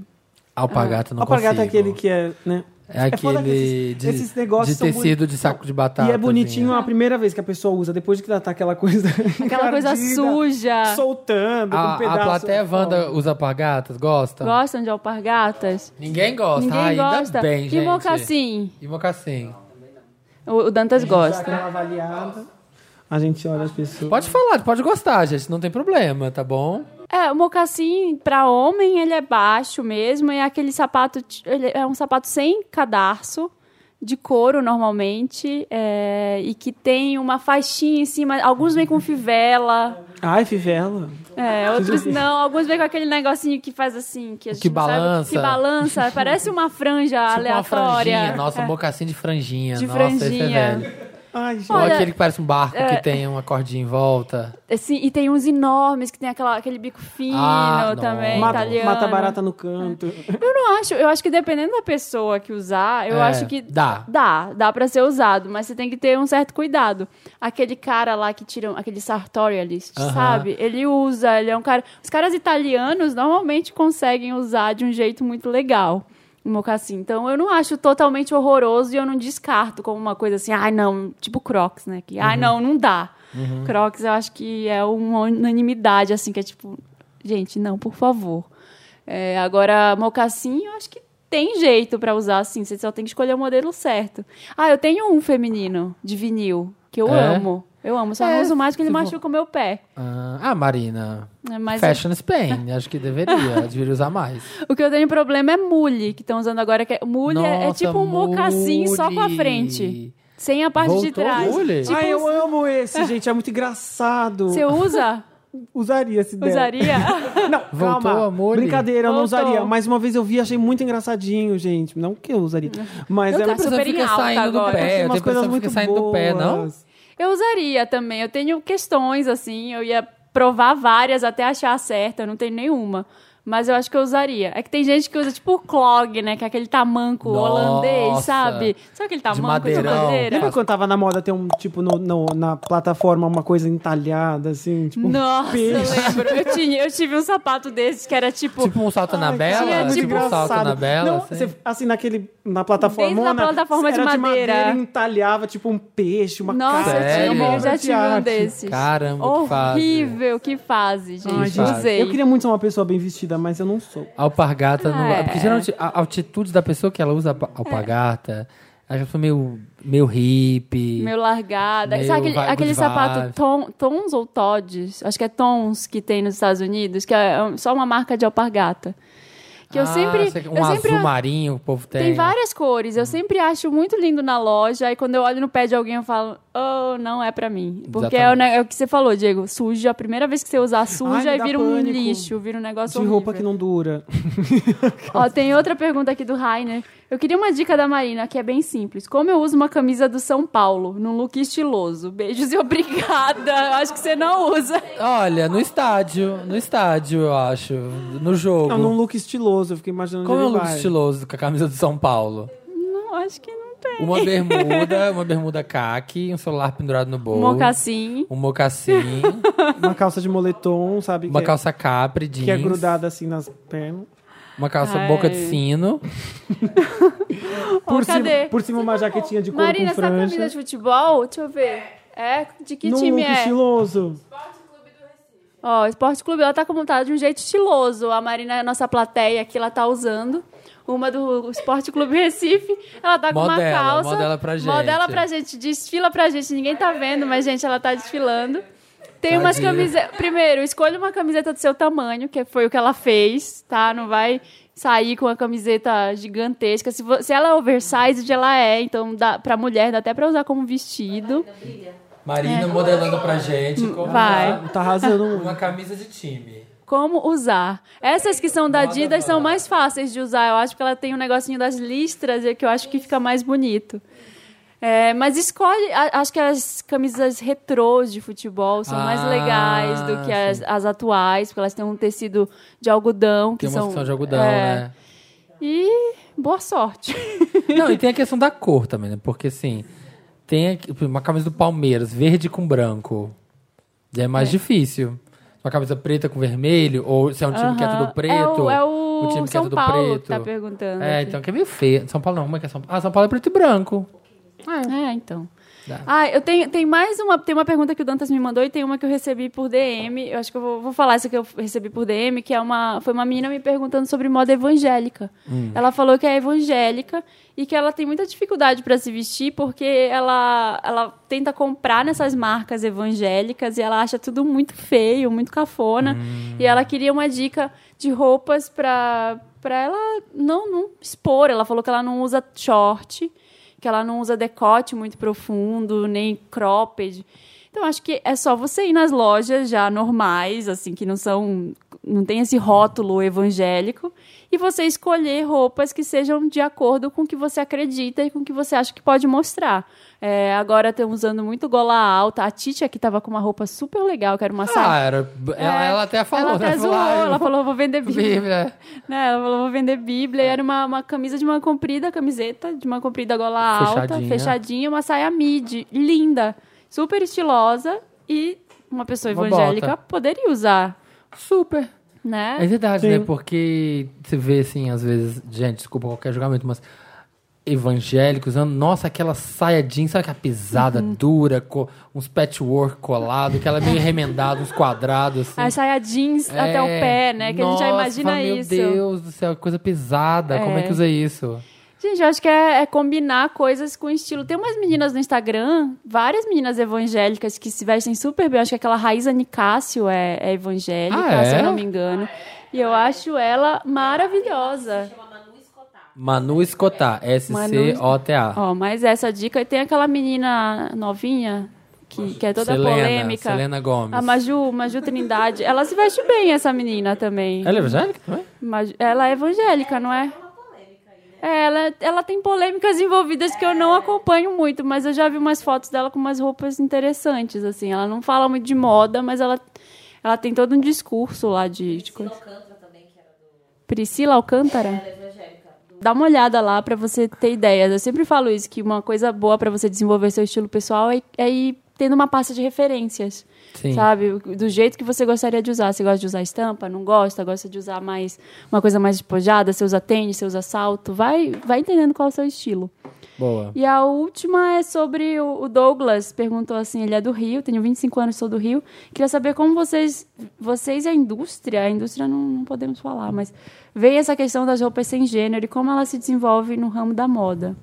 Alpagata não Alpargata é consigo. aquele que é, né? É que aquele esses- de, esses negócios de tecido boni- de saco de batata. E é bonitinho a primeira vez que a pessoa usa, depois de que tá aquela coisa. Aquela coisa suja. Soltando, com um A, pedaço. a plateia. Wanda usa alpargatas? Gosta? Gostam de alpargatas? Ninguém gosta. Ninguém Ah, ainda gosta. bem, gente. e mocassim? E mocassim? O, o Dantas gosta. avaliada. A gente olha as pessoas. Pode falar, pode gostar, gente. Não tem problema, tá bom? É, o mocassim, pra homem, ele é baixo mesmo. É aquele sapato... Ele é um sapato sem cadarço, de couro, normalmente. é, e que tem uma faixinha em cima. Alguns vêm com fivela. Ai, fivela. É, outros não. Alguns vêm com aquele negocinho que faz assim... Que, a gente Que não sabe- balança. que balança. Parece uma franja Tipo uma aleatória. franjinha. Nossa, É. mocassim de franjinha. De Nossa, esse franjinha. é velho. Ai, gente. Ou Olha, aquele que parece um barco é- que tem uma cordinha em volta. Assim, e tem uns enormes que tem aquela, aquele bico fino Ah, também, mata, italiano. mata barata no canto. Eu não acho, eu acho que dependendo da pessoa que usar, eu É, acho que dá. Dá, dá para ser usado, mas você tem que ter um certo cuidado. Aquele cara lá que tira, aquele sartorialist, Aham. sabe? Ele usa, ele é um cara, os caras italianos normalmente conseguem usar de um jeito muito legal. O mocassim. Então, eu não acho totalmente horroroso e eu não descarto como uma coisa assim, ai não, tipo Crocs, né? Que, Uhum. ai não, não dá. Crocs eu acho que é uma unanimidade, assim, que é tipo, gente, não, por favor. É, agora, mocassim, eu acho que tem jeito pra usar, assim, você só tem que escolher o modelo certo. Ah, eu tenho um feminino de vinil, que eu É? amo. Eu amo, só É, não uso mais porque ele tipo- machuca o meu pé. Ah, ah, Marina. É, Mas Fashion Spain. Acho que deveria. deveria usar mais. o que eu tenho problema é mule, que estão usando agora. Que é, mule é- é, Nossa, tipo um mocassim só com a frente. Sem a parte de Voltou trás. mule? Tipo, Ai, eu amo esse, gente. É muito engraçado. Você usa? Usaria se der. Usaria? Não, Voltou calma. a mole? Brincadeira, eu não usaria. Mas uma vez eu vi, achei muito engraçadinho, gente. Não que eu usaria. Mas Eu é tá uma super alta saindo do agora. pé. Eu umas coisas muito fica saindo do pé, não? Eu usaria também. Eu tenho questões, assim. Eu ia provar várias até achar a certa. Não tenho nenhuma. Mas eu acho que eu usaria. É que tem gente que usa tipo o clog, né? Que é aquele tamanco Nossa. holandês, sabe? Sabe aquele tamanco de, madeirão. madeira? Lembra quando tava na moda ter um, tipo, no, no- na plataforma, uma coisa entalhada, assim? Tipo, um Nossa, eu peixe. lembro. Eu, tinha, eu tive um sapato desses que era tipo... Tipo um salto na bela? tinha, tipo, tipo, um salto na bela? Não, assim? você- assim, naquele, na plataforma. Dentro da plataforma de era madeira. e entalhava, tipo, um peixe, uma Nossa, cara. eu, eu já de tive um desses. Caramba, que fase. Horrível, que fase, gente. Ai, gente, Usei. eu queria muito ser uma pessoa bem vestida, mas eu não sou. Alpargata não. É. Porque geralmente a a atitude da pessoa que ela usa alpa- alpargata, acho que foi meio, meio hippie. Meio largada. Meio Sabe aquele, aquele sapato Tons ou Todds? Acho que é Tons que tem nos Estados Unidos, que é só uma marca de alpargata. Que eu Ah, sempre. sei que- um eu sempre azul marinho, o povo tem. Tem várias cores. Eu sempre acho muito lindo na loja. Aí quando eu olho no pé de alguém, eu falo, oh, não é pra mim. Porque é o, é o que você falou, Diego. Suja. A primeira vez que você usar suja, me aí vira um lixo, vira um negócio De roupa horrível. que não dura. Ó, tem outra pergunta aqui do Rainer. Eu queria uma dica da Marina, que é bem simples. Como eu uso uma camisa do São Paulo, num look estiloso? Beijos e obrigada. Eu acho que você não usa. Olha, no estádio. No estádio, eu acho. No jogo. Não, num look estiloso. Eu fiquei imaginando Como é um look vai. estiloso com a camisa do São Paulo? Não, acho que não tem. Uma bermuda, uma bermuda caqui, um celular pendurado no bolso. Mocassim. Um mocassim, Uma calça de moletom, sabe? uma que, calça capri, é, jeans. que é grudada assim nas pernas. Uma calça Ai. boca de sino. Por, cima, cadê? por cima uma jaquetinha de couro Marina, com essa franja. camisa de futebol, deixa eu ver. É? De que Num time é? estiloso. Ó, Esporte Clube, ela tá tá de um jeito estiloso. A Marina, a nossa plateia aqui, ela tá usando. Uma do Esporte Clube Recife. Ela tá com uma Modela, calça. modela pra gente. Modela pra gente, desfila pra gente. Ninguém tá vendo, mas, gente, ela tá desfilando. Tem umas camisetas. Primeiro, escolha uma camiseta do seu tamanho, que foi o que ela fez, tá? Não vai sair com uma camiseta gigantesca. Se, vo- se ela é oversized, ela é. Então, dá, pra mulher, dá até pra usar como vestido. Marina modelando pra gente. Como Vai. Tá arrasando. Uma camisa de time. Como usar. Essas que são da Adidas são mais fáceis de usar. Eu acho que ela tem um negocinho das listras e que eu acho que fica mais bonito. É, mas escolhe. a- acho que as camisas retrôs de futebol são mais Ah, legais do que as, as atuais, porque elas têm um tecido de algodão. Que Tem uma são, de algodão, é. né? E boa sorte. Não, e tem a questão da cor também, né? Porque assim, tem uma camisa do Palmeiras, verde com branco. Já é mais difícil. Uma camisa preta com vermelho, ou se é um time que é tudo preto. É o, é o um time que é São tudo Paulo preto. que tá perguntando. É, aqui. então que é meio feio. São Paulo não, como é que é São Paulo? Ah, São Paulo é preto e branco. É, então. Dá. Ah, eu tenho, tem mais uma, tem uma pergunta que o Dantas me mandou e tem uma que eu recebi por DM. Eu acho que eu vou, vou falar essa que eu recebi por DM, que é uma, foi uma menina me perguntando sobre moda evangélica. Ela falou que é evangélica e que ela tem muita dificuldade para se vestir porque ela, ela tenta comprar nessas marcas evangélicas e ela acha tudo muito feio, muito cafona. E ela queria uma dica de roupas para para ela não, não expor. Ela falou que ela não usa short que ela não usa decote muito profundo, nem cropped. Então, acho que é só você ir nas lojas já normais, assim, que não são. não tem esse rótulo evangélico, e você escolher roupas que sejam de acordo com o que você acredita e com o que você acha que pode mostrar. É, agora estão usando muito gola alta. A Titi aqui tava com uma roupa super legal, que era uma Ah, saia. era, ela, É, ela até falou, ela né? até zoou, Falou, ah, ela vou- falou, vou vender Bíblia. Bíblia. Né, ela falou, vou vender Bíblia. E era uma, uma camisa de uma comprida, camiseta de uma comprida gola alta, Fechadinha. fechadinha, uma saia midi, linda, super estilosa. E uma pessoa Uma evangélica bota. poderia usar, Super. né? É verdade, Sim. né? Porque você vê, assim, às vezes, gente, desculpa qualquer julgamento, mas evangélicos usando, nossa, aquela saia jeans, sabe aquela pisada Uhum. dura, co- uns patchwork colado, aquela meio remendada, uns quadrados, assim. A saia jeans até o É, pé, né? Que a gente já nossa, imagina fala, isso. Meu Deus do céu, que coisa pesada. Como é É. que usa isso? Gente, eu acho que é, é combinar coisas com estilo. Tem umas meninas no Instagram, várias meninas evangélicas que se vestem super bem. Eu acho que aquela Raíza Nicásio é, é evangélica, Ah, é? se eu não me engano. E eu acho ela maravilhosa. Manu Escotar, S-C-O-T-A. Ó, mas essa dica. E tem aquela menina novinha, que, que é toda Selena, polêmica. Selena Gomes. A Maju, Maju Trindade. Ela se veste bem, essa menina também. Ela é evangélica também? Maju- ela é evangélica, não é? É, ela, ela tem polêmicas envolvidas que eu não acompanho muito, mas eu já vi umas fotos dela com umas roupas interessantes, assim. Ela não fala muito de moda, mas ela, ela tem todo um discurso lá de, de coisa. Priscila Alcântara? Dá uma olhada lá pra você ter ideias. Eu sempre falo isso, que uma coisa boa pra você desenvolver seu estilo pessoal é, é ir tendo uma pasta de referências. Sim. Sabe? Do jeito que você gostaria de usar. Você gosta de usar estampa? Não gosta? Gosta de usar mais uma coisa mais despojada? Você usa tênis? Você usa salto? Vai, vai entendendo qual é o seu estilo. Boa. E a última é sobre o Douglas. Perguntou assim: ele é do Rio, tenho 25 anos, sou do Rio. Queria saber como vocês, vocês e a indústria, a indústria não, não podemos falar, mas veem essa questão das roupas sem gênero e como ela se desenvolve no ramo da moda.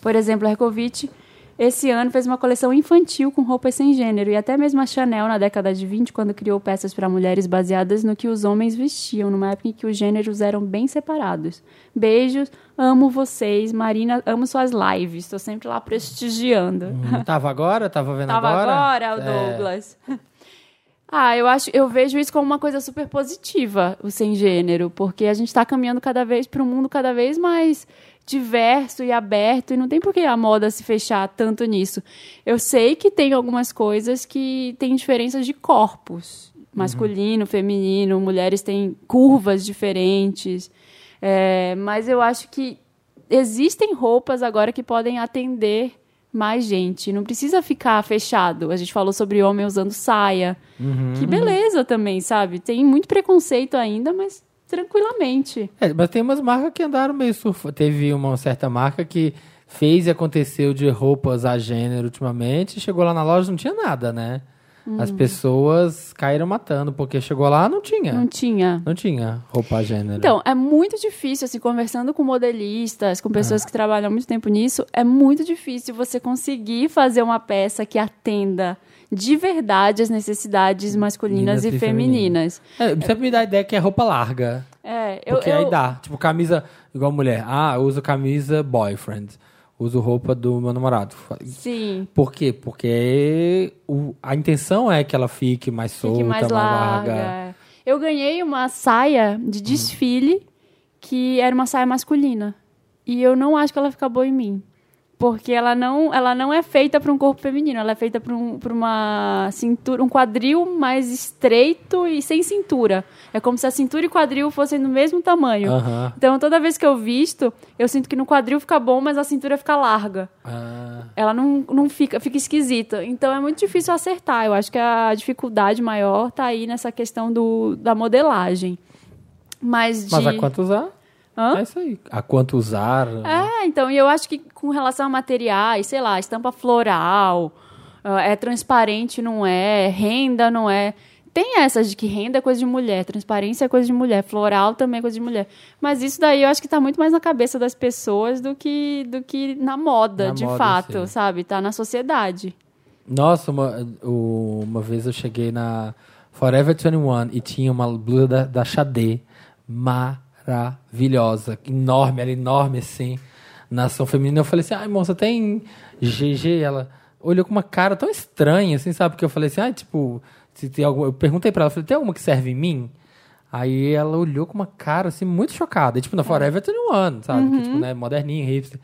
Por exemplo, a Hercovitch esse ano fez uma coleção infantil com roupas sem gênero. E até mesmo a Chanel, na década de 20, quando criou peças para mulheres baseadas no que os homens vestiam, numa época em que os gêneros eram bem separados. Beijos, amo vocês. Marina, amo suas lives. Estou sempre lá prestigiando. Hum, Tava agora? Tava vendo Tava agora? agora, o É. Douglas. Ah, eu acho, eu vejo isso como uma coisa super positiva, o sem gênero, porque a gente está caminhando cada vez para um mundo cada vez mais diverso e aberto, e não tem por que a moda se fechar tanto nisso. Eu sei que tem algumas coisas que têm diferenças de corpos, masculino, feminino, mulheres têm curvas diferentes, é, mas eu acho que existem roupas agora que podem atender mais gente. Não precisa ficar fechado. A gente falou sobre homem usando saia. Que beleza também, sabe? Tem muito preconceito ainda, mas tranquilamente. É, mas tem umas marcas que andaram meio surfa. Teve uma certa marca que fez e aconteceu de roupas a gênero ultimamente. Chegou lá na loja não tinha nada, né? As pessoas caíram matando, porque chegou lá não tinha. Não tinha. Não tinha roupa a gênero. Então, é muito difícil, assim, conversando com modelistas, com pessoas que trabalham há muito tempo nisso, é muito difícil você conseguir fazer uma peça que atenda de verdade as necessidades masculinas e e femininas. É, sempre me dá a ideia que é roupa larga. É, eu, Porque eu, aí dá. Tipo, camisa, igual mulher. Ah, eu uso camisa boyfriend. Uso roupa do meu namorado. Sim. Por quê? Porque o- a intenção é que ela fique mais solta, Fique mais larga. Eu ganhei uma saia de desfile que era uma saia masculina. E eu não acho que ela fica boa em mim. Porque ela não, ela não é feita para um corpo feminino, ela é feita para um, pra uma cintura, um quadril mais estreito e sem cintura. É como se a cintura e quadril fossem do mesmo tamanho. Então, toda vez que eu visto, eu sinto que no quadril fica bom, mas a cintura fica larga Ah, ela não, não fica, fica esquisita. Então é muito difícil acertar. Eu acho que a dificuldade maior tá aí nessa questão do, da modelagem. Mas de... mas a quanto usar? Hã? É isso aí. A quanto usar. É, então, e eu acho que com relação a materiais, sei lá, estampa floral, ah, é transparente, não é, renda, não é. Tem essas de que renda é coisa de mulher, transparência é coisa de mulher, floral também é coisa de mulher. Mas isso daí eu acho que tá muito mais na cabeça das pessoas do que, do que na moda, Na de moda, fato, sim. sabe? Tá na sociedade. Nossa, uma, uma vez eu cheguei na Forever 21 e tinha uma blusa da, da Xadê maravilhosa, enorme, ela enorme assim, na ação feminina. Eu falei assim, ai, moça, tem GG? Ela olhou com uma cara tão estranha, assim, sabe? Porque eu falei assim, ai, tipo, se tem alguma... eu perguntei pra ela, falei, tem alguma que serve em mim? Aí ela olhou com uma cara, assim, muito chocada. E, tipo, na Forever 21, sabe? Que, tipo, né, moderninho, hipster.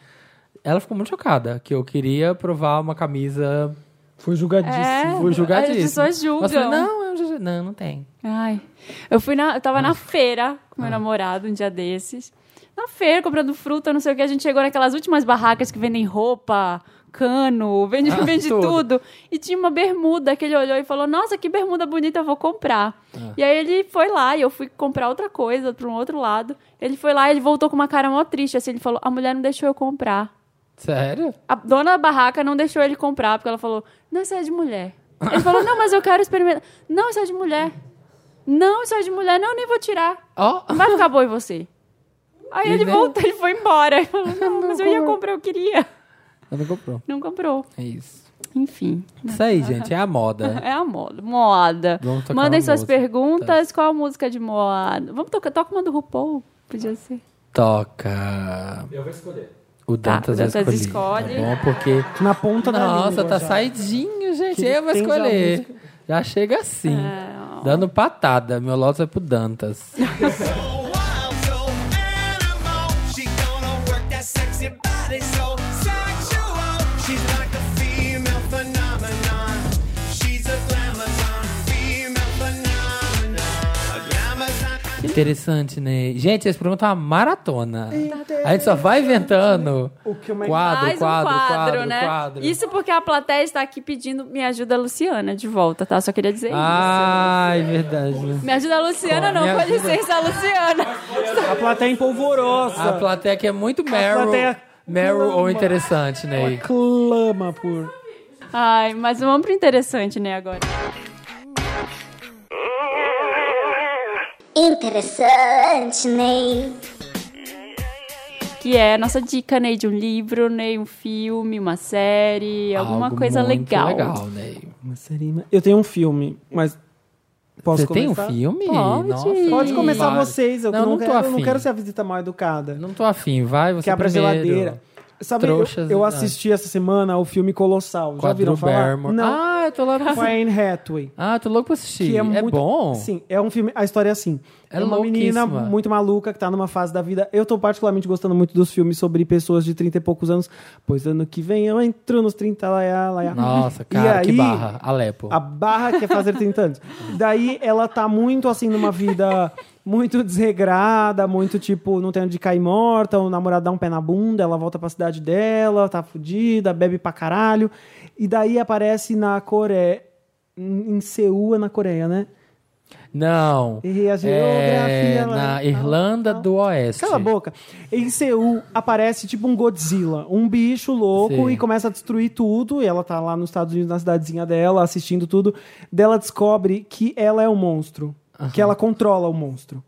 Ela ficou muito chocada, que eu queria provar uma camisa Foi julgadíssimo. É. Fui julgadíssimo. As pessoas julgam. Mas eu falei, não, GG. Não, não tem. Ai. Eu fui na. Eu tava na feira com meu namorado um dia desses. Na feira, comprando fruta, não sei o que. A gente chegou naquelas últimas barracas que vendem roupa, cano, vende, Ah, vende tudo. tudo. E tinha uma bermuda que ele olhou e falou: Nossa, que bermuda bonita, eu vou comprar. E aí ele foi lá e eu fui comprar outra coisa para um outro lado. Ele foi lá e ele voltou com uma cara mó triste. Assim, ele falou: A mulher não deixou eu comprar. Sério? A dona da barraca não deixou ele comprar, porque ela falou: Não, isso é de mulher. Ele falou: Não, mas eu quero experimentar. Não, isso é de mulher. Não, isso é de mulher. Não, eu nem vou tirar. Ó. Não vai ficar bom em você. Aí E ele nem- voltou, ele foi embora. Ele falou: Não, mas eu ia comprar, eu queria. Ela não comprou. Não comprou. É isso. Enfim. Isso aí, gente, é a moda. É a moda. Moda. Vamos tocar Mandem uma suas música. perguntas. Qual a música de moda? Vamos tocar. Toca uma do RuPaul. Podia ser. Toca. Eu vou escolher. O Tá, Dantas, o Dantas vai escolher. escolhe. Tá bom, porque. Na ponta da língua. Nossa, tá já. saidinho, gente. Que Eu vou já escolher. Já chega assim. É, Dando patada. Meu lote vai pro Dantas. Interessante, né? Gente, esse programa tá uma maratona. A gente só vai inventando O que eu mais- quadro, Mais um quadro, quadro, quadro, né? quadro. Isso porque a plateia está aqui pedindo Me Ajuda Luciana de volta, tá? Só queria dizer isso. Ai, verdade. Me ajuda a Luciana, não, Me com licença, Luciana. A plateia empolvorosa. A plateia aqui é muito Meryl, plateia Meryl ou interessante, né? Clama por. Ai, mas vamos pro interessante, né, agora. Interessante, Ney. que é a nossa dica, Ney, de um livro, Ney, um filme, uma série, alguma Algo coisa muito legal. legal, Ney. Uma série- Eu tenho um filme, mas posso Você tem um começar? filme? Pode. Nossa, Pode começar vai. vocês, eu Não, não, não tô quero, eu não quero ser a visita mal educada. Não tô afim, vai você Quebra a primeiro. geladeira. Sabe, eu- Trouxas, eu, ah. assisti essa semana o filme Colossal. Já viram falar? Barrymore. Não, Ah, eu tô lá pra com a Anne Hathaway. Ah, tô louco pra assistir. Que é, é muito, bom? Sim, é um filme. A história é assim. É É, uma menina muito maluca que tá numa fase da vida. Eu tô particularmente gostando muito dos filmes sobre pessoas de 30 e poucos anos. Pois ano que vem eu entro nos 30, lá, lá, Nossa, E cara, que aí, barra. Alepo. A barra quer fazer 30 anos. Daí ela tá muito assim numa vida muito desregrada, muito tipo, não tem onde cair morta, o namorado dá um pé na bunda, ela volta pra cidade dela, tá fudida, bebe pra caralho. E daí aparece na Coreia. Em Seul, é na Coreia, né? Não. Errei a É, geografia. lá. na Irlanda do Oeste. Cala a boca. Em Seul aparece tipo um Godzilla, um bicho louco Sim. e começa a destruir tudo. E ela tá lá nos Estados Unidos, na cidadezinha dela, assistindo tudo. Dela descobre que ela é o monstro, que ela controla o monstro.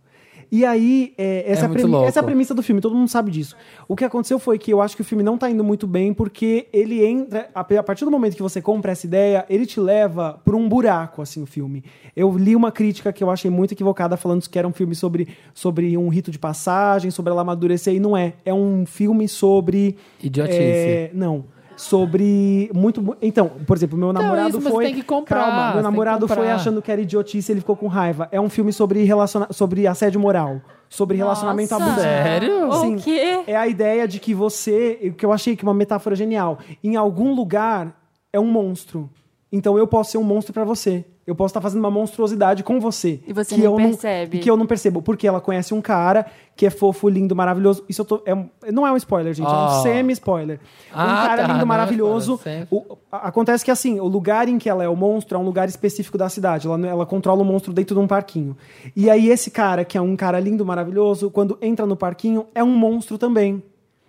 E aí, é, essa, é a muito premi- essa é a premissa do filme, todo mundo sabe disso. O que aconteceu foi que eu acho que o filme não tá indo muito bem, porque ele entra. A a partir do momento que você compra essa ideia, ele te leva por um buraco, assim, o filme. Eu li uma crítica que eu achei muito equivocada, falando que era um filme sobre, sobre um rito de passagem, sobre ela amadurecer, e não é. É um filme sobre. Idiotice. é, não. Sobre muito. mu- Então, por exemplo, meu namorado isso, mas foi. tem que comprar, Calma, meu namorado foi achando que era idiotice ele ficou com raiva. É um filme sobre, relaciona... sobre assédio moral. Sobre relacionamento Nossa. abusivo. Sério? O Sim. quê? É a ideia de que você. Que eu achei que é uma metáfora genial. Em algum lugar é um monstro. Então eu posso ser um monstro pra você. Eu posso estar fazendo uma monstruosidade com você. E você que nem eu percebe. Não, que eu não percebo. Porque ela conhece um cara que é fofo, lindo, maravilhoso. Isso eu tô, é não é um spoiler, gente. É Ah. um semi-spoiler. Ah, um cara tá, não lindo, é maravilhoso. spoiler, O- a- acontece que assim, o lugar em que ela é o monstro é um lugar específico da cidade. Ela, ela controla o monstro dentro de um parquinho. E aí esse cara, que é um cara lindo, maravilhoso, quando entra no parquinho, é um monstro também.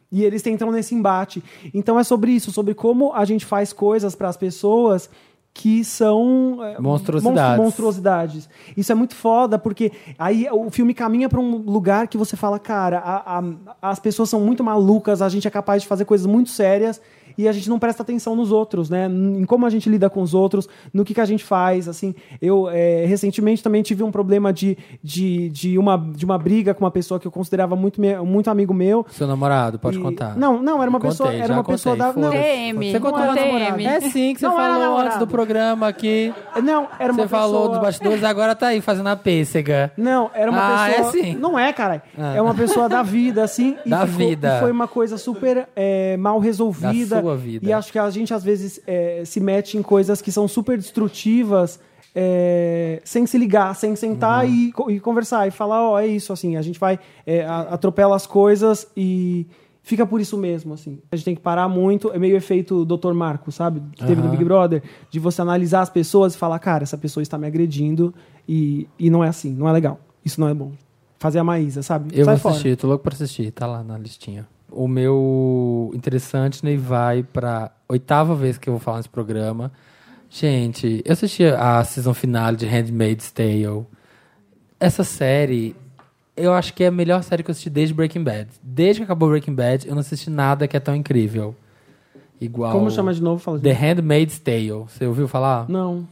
E eles entram nesse embate. Então é sobre isso, sobre como a gente faz coisas para as pessoas que são é, Monstruosidades. monstru- monstruosidades. Isso é muito foda, porque aí o filme caminha para um lugar que você fala, cara, a- a- as pessoas são muito malucas, a gente é capaz de fazer coisas muito sérias e a gente não presta atenção nos outros, né? Em como a gente lida com os outros, no que, que a gente faz, assim. Eu, é, recentemente, também tive um problema de, de, de, uma, de uma briga com uma pessoa que eu considerava muito, me- muito amigo meu. Seu namorado, pode E- contar. Não, não, era uma Contei, pessoa, era uma pessoa contei, da... Não. TM. Você contou Não era TM. namorado. É sim, que você Não falou antes do programa aqui. não, era uma Você falou pessoa... dos bastidores, agora tá aí fazendo a pêssega. Não, era uma Ah, pessoa. é sim. Não é, caralho. Ah. É uma pessoa da vida, assim. e Da ficou- vida. e foi uma coisa super é, mal resolvida. Sua vida. E acho que a gente, às vezes, é, se mete em coisas que são super destrutivas. é, sem se ligar, sem sentar Uhum. e, e conversar e falar, ó, é isso, assim, a gente vai, é, atropela as coisas e fica por isso mesmo, assim. A gente tem que parar muito, é meio efeito Dr. Marco, sabe? Que teve no Aham. Big Brother, de você analisar as pessoas e falar, cara, essa pessoa está me agredindo e, e não é assim, não é legal. Isso não é bom. Fazer a Maísa, sabe? Eu Sai vou fora. assistir, tô louco pra assistir, tá lá na listinha. O meu interessante né, vai pra oitava vez que eu vou falar nesse programa. Gente, eu assisti a season finale de Handmaid's Tale. Essa série, eu acho que é a melhor série que eu assisti desde Breaking Bad. Desde que acabou Breaking Bad, eu não assisti nada que é tão incrível. Igual. Como chama de novo? Fala de The novo. Handmaid's Tale. Você ouviu falar? Não.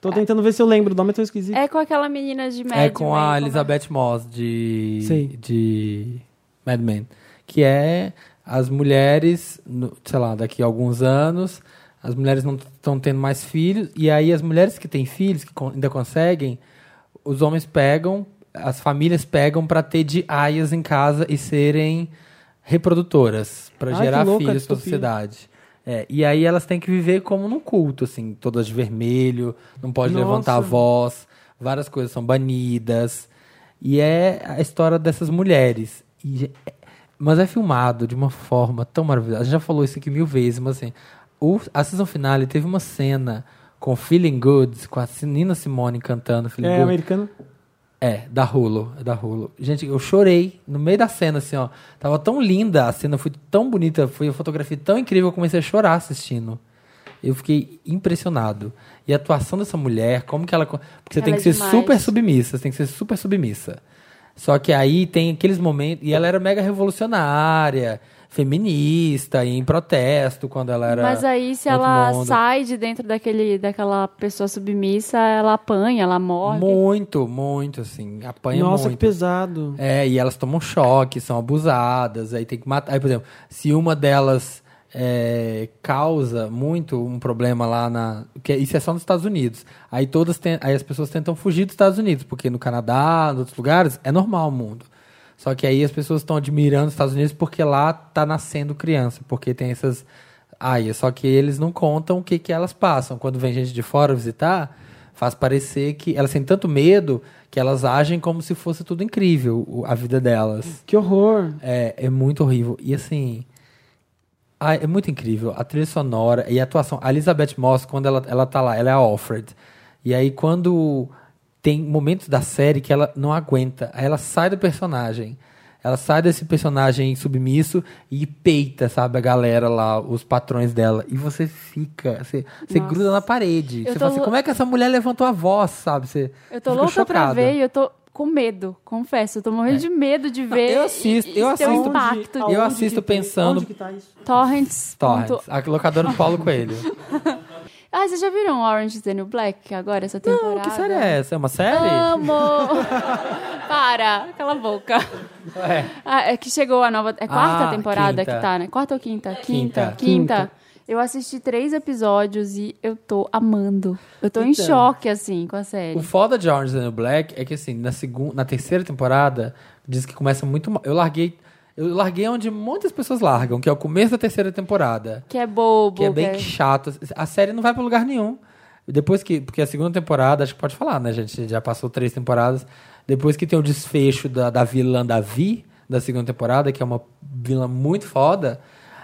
Tô tentando ver se eu lembro, o nome é tão esquisito. É com aquela menina de Mad É com Men, a é? Elizabeth Moss de, Sei. de Mad Men. Que é as mulheres, sei lá, daqui a alguns anos, as mulheres não estão tendo mais filhos, e aí as mulheres que têm filhos, que ainda conseguem, os homens pegam, as famílias pegam para ter de aias em casa e serem reprodutoras, para gerar filhos para a sociedade. É, e aí elas têm que viver como num culto, assim, todas de vermelho, não pode Nossa. levantar a voz, várias coisas são banidas. E é a história dessas mulheres. E mas é filmado de uma forma tão maravilhosa. A gente já falou isso aqui mil vezes, mas assim, o, a season finale teve uma cena com Feeling Good, com a Nina Simone cantando Feeling É Good. americano? É, da Hulu, é da Hulu. Gente, eu chorei no meio da cena, assim, ó. Tava tão linda, a cena foi tão bonita, foi a fotografia tão incrível, eu comecei a chorar assistindo. Eu fiquei impressionado. E a atuação dessa mulher, como que ela... Porque você Ela tem é que ser demais. super submissa, você tem que ser super submissa. Só que aí tem aqueles momentos. E ela era mega revolucionária, feminista, e em protesto quando ela era. Mas aí, se ela mundo. sai de dentro daquele, daquela pessoa submissa, ela apanha, ela morre. Muito, muito, assim. Apanha Nossa, muito. que pesado. É, e elas tomam choque, são abusadas, aí tem que matar. Aí, por exemplo, se uma delas é, causa muito um problema lá na. Que isso é só nos Estados Unidos. Aí todas ten- aí as pessoas tentam fugir dos Estados Unidos, porque no Canadá, em outros lugares, é normal o mundo. Só que aí as pessoas estão admirando os Estados Unidos porque lá tá nascendo criança, porque tem essas aias. Só que eles não contam o que, que elas passam. Quando vem gente de fora visitar, faz parecer que elas têm tanto medo que elas agem como se fosse tudo incrível, a vida delas. Que horror. É, é muito horrível. E assim. Ah, é muito incrível. A trilha sonora e a atuação. A Elizabeth Moss, quando ela, ela tá lá, ela é a Alfred. E aí, quando tem momentos da série que ela não aguenta, aí ela sai do personagem. Ela sai desse personagem submisso e peita, sabe, a galera lá, os patrões dela. E você fica, você, você gruda na parede. Eu Você fala assim, como é que essa mulher levantou a voz, sabe? Você, Eu tô louca pra chocada. ver e eu tô com medo, confesso. Eu tô morrendo de medo de ver. eu assisto- eu um assisto- impacto. Eu assisto pensando- Onde que tá isso? Torrents. Torrents, ponto- a locadora do Paulo Coelho. Ah, vocês já viram Orange is the New Black agora, essa temporada? Não, que série é essa? É uma série? Amo! Para, cala a boca. É. Ah, é que chegou a nova. É quarta Ah, temporada quinta. que tá, né? Quarta ou quinta? Quinta. Quinta. Quinta. Eu assisti três episódios e eu tô amando. Eu tô em Então. choque, assim, com a série. O foda de Orange is the Black é que, assim, na, segunda, na terceira temporada, diz que começa muito mal. Eu larguei, eu larguei onde muitas pessoas largam, que é o começo da terceira temporada. Que é bobo. Que é bem que chato. A série não vai pra lugar nenhum. Depois que. Porque a segunda temporada, acho que pode falar, né, gente? Já passou três temporadas. Depois que tem o desfecho da, da vilã da Vi, da segunda temporada, que é uma vilã muito foda.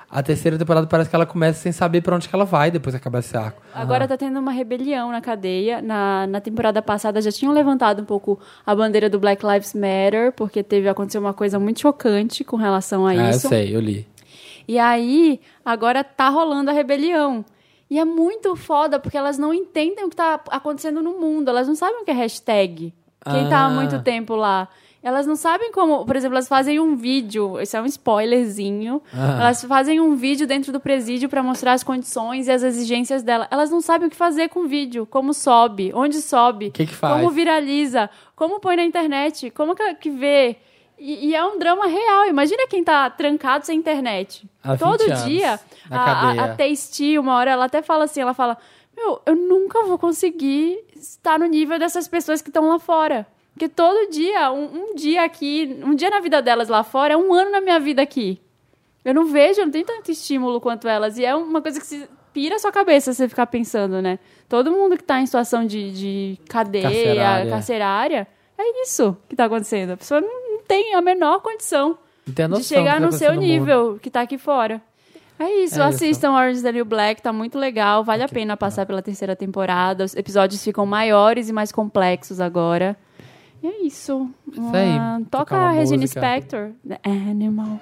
A terceira temporada parece que ela começa sem saber pra onde que ela vai depois que acabar esse arco. Agora tá tendo uma rebelião na cadeia. Na, na temporada passada já tinham levantado um pouco a bandeira do Black Lives Matter, porque teve aconteceu uma coisa muito chocante com relação a Ah, eu isso. sei, eu li. E aí, agora tá rolando a rebelião. E é muito foda, porque elas não entendem o que tá acontecendo no mundo. Elas não sabem o que é hashtag. Quem tá há Ah. muito tempo lá. Elas não sabem como, por exemplo, elas fazem um vídeo, isso é um spoilerzinho. Ah. Elas fazem um vídeo dentro do presídio pra mostrar as condições e as exigências dela. Elas não sabem o que fazer com o vídeo, como sobe, onde sobe, Que que faz? como viraliza, como põe na internet, como que, vê. E, e é um drama real. Imagina quem tá trancado sem internet. Há 20 Todo dia. A, a, a Tasty, uma hora, ela até fala assim, ela fala, meu, eu nunca vou conseguir estar no nível dessas pessoas que estão lá fora. Porque todo dia, um, um dia aqui, um dia na vida delas lá fora é um ano na minha vida aqui. Eu não vejo, eu não tenho tanto estímulo quanto elas. E é uma coisa que se pira a sua cabeça você ficar pensando, né? Todo mundo que tá em situação de, de cadeia, Carcerária. carcerária. é isso que tá acontecendo. A pessoa não, tem a menor condição a de chegar que no tá seu mundo. nível que tá aqui fora. É isso, É assistam Orange is the New Black, tá muito legal, vale a pena passar pela terceira temporada. Os episódios ficam maiores e mais complexos agora. E é isso. Tocar toca uma a Regina música. Spector, The Animal.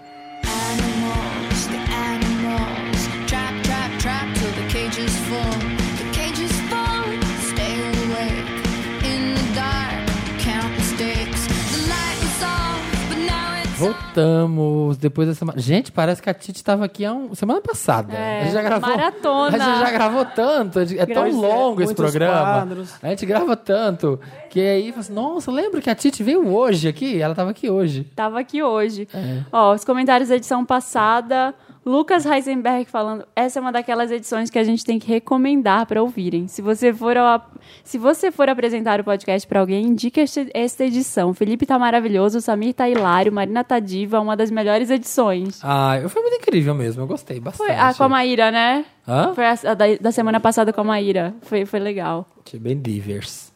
Voltamos depois da semana. Gente, parece que a Titi estava aqui há um... semana passada. É, a gente já gravou. maratona. A gente já gravou tanto. É tão Pois é, longo esse programa. quadros. A gente grava tanto. Que aí, assim, nossa, lembra que a Titi veio hoje aqui? Ela estava aqui hoje. Tava aqui hoje. É. Ó, os comentários da edição passada. Lucas Heisenberg falando, essa é uma daquelas edições que a gente tem que recomendar para ouvirem. Se você for ao- se você for apresentar o podcast para alguém, indique este- esta edição. Felipe tá maravilhoso, Samir tá hilário, Marina tá diva, uma das melhores edições. Ah, foi muito incrível mesmo. Eu gostei bastante. Foi a com a Maíra, né? Hã? Foi a, a da, da semana passada com a Maíra. Foi, foi legal. Achei bem divers.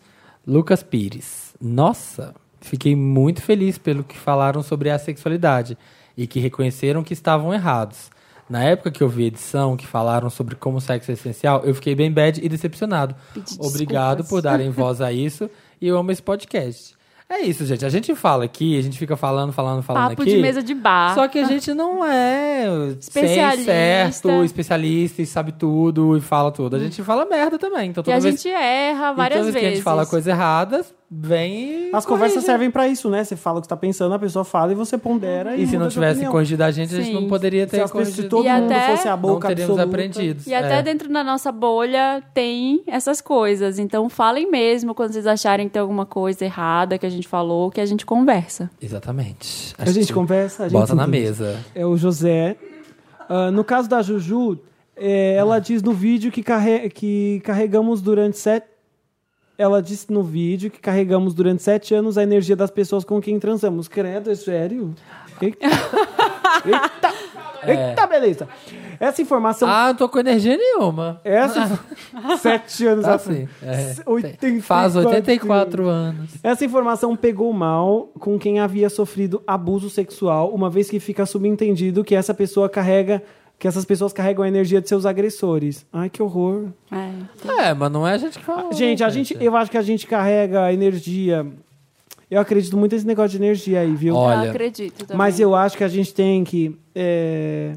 Lucas Pires. Nossa, fiquei muito feliz pelo que falaram sobre a sexualidade e que reconheceram que estavam errados. Na época que eu vi a edição que falaram sobre como o sexo é essencial, eu fiquei bem bad e decepcionado. Pedi Obrigado desculpas. por darem voz a isso e eu amo esse podcast. É isso, gente. A gente fala aqui, a gente fica falando, falando, falando Papo aqui. de mesa de bar. Só que a gente não é Especialista. 100 certo, especialista e sabe tudo e fala tudo. A gente fala merda também. Então toda a vez gente erra e várias toda vez vezes. que a gente fala coisa errada, vem e As conversas corrige. servem pra isso, né? Você fala o que você tá pensando, a pessoa fala e você pondera. E, E se não tivesse corrigido a gente, a gente Sim. não poderia Se, ter as se corrigido. todo E mundo até- fosse a Não boca teríamos absoluta. aprendido. E até É. dentro da nossa bolha tem essas coisas. Então falem mesmo quando vocês acharem que tem alguma coisa errada que a gente falou, que a gente conversa. Exatamente. A gente conversa, a gente Bota na entende. mesa. É o José. Ah, no caso da Juju, é, ela diz no vídeo que, carre- que carregamos durante sete. Ela disse no vídeo que carregamos durante sete anos a energia das pessoas com quem transamos. Credo, é sério? Eita! Eita! Eita, beleza! Essa informação. É. Ah, não tô com energia nenhuma. Essa. sete anos Tá assim. É. 84 Faz 84 anos. Essa informação pegou mal com quem havia sofrido abuso sexual, uma vez que fica subentendido que essa pessoa carrega, que essas pessoas carregam a energia de seus agressores. Ai, que horror. É. É, mas não é a gente que fala. gente, a gente, eu acho que a gente carrega a energia. Eu acredito muito nesse negócio de energia aí, viu? Olha, eu acredito também. Mas eu acho que a gente tem que é,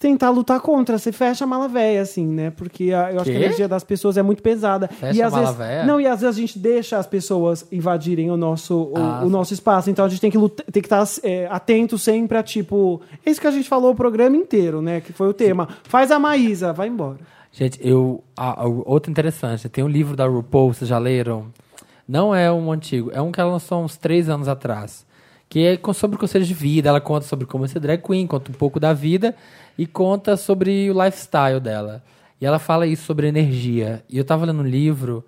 tentar lutar contra. Você fecha a mala velha, assim, né? Porque a- eu acho que a energia das pessoas é muito pesada. Fecha e a às mala vezes, véia? Não, e às vezes a gente deixa as pessoas invadirem o nosso, o, Ah, o nosso espaço. Então a gente tem que tem que estar é, atento sempre a, tipo... É isso que a gente falou o programa inteiro, né? Que foi o tema. Faz a Maísa, vai embora. Gente, eu. a- a- outro interessante, tem um livro da RuPaul, vocês já leram? Não é um antigo, é um que ela lançou uns três anos atrás. Que é sobre conselhos de vida. Ela conta sobre como ser drag queen, conta um pouco da vida e conta sobre o lifestyle dela. E ela fala isso sobre energia. E eu tava lendo um livro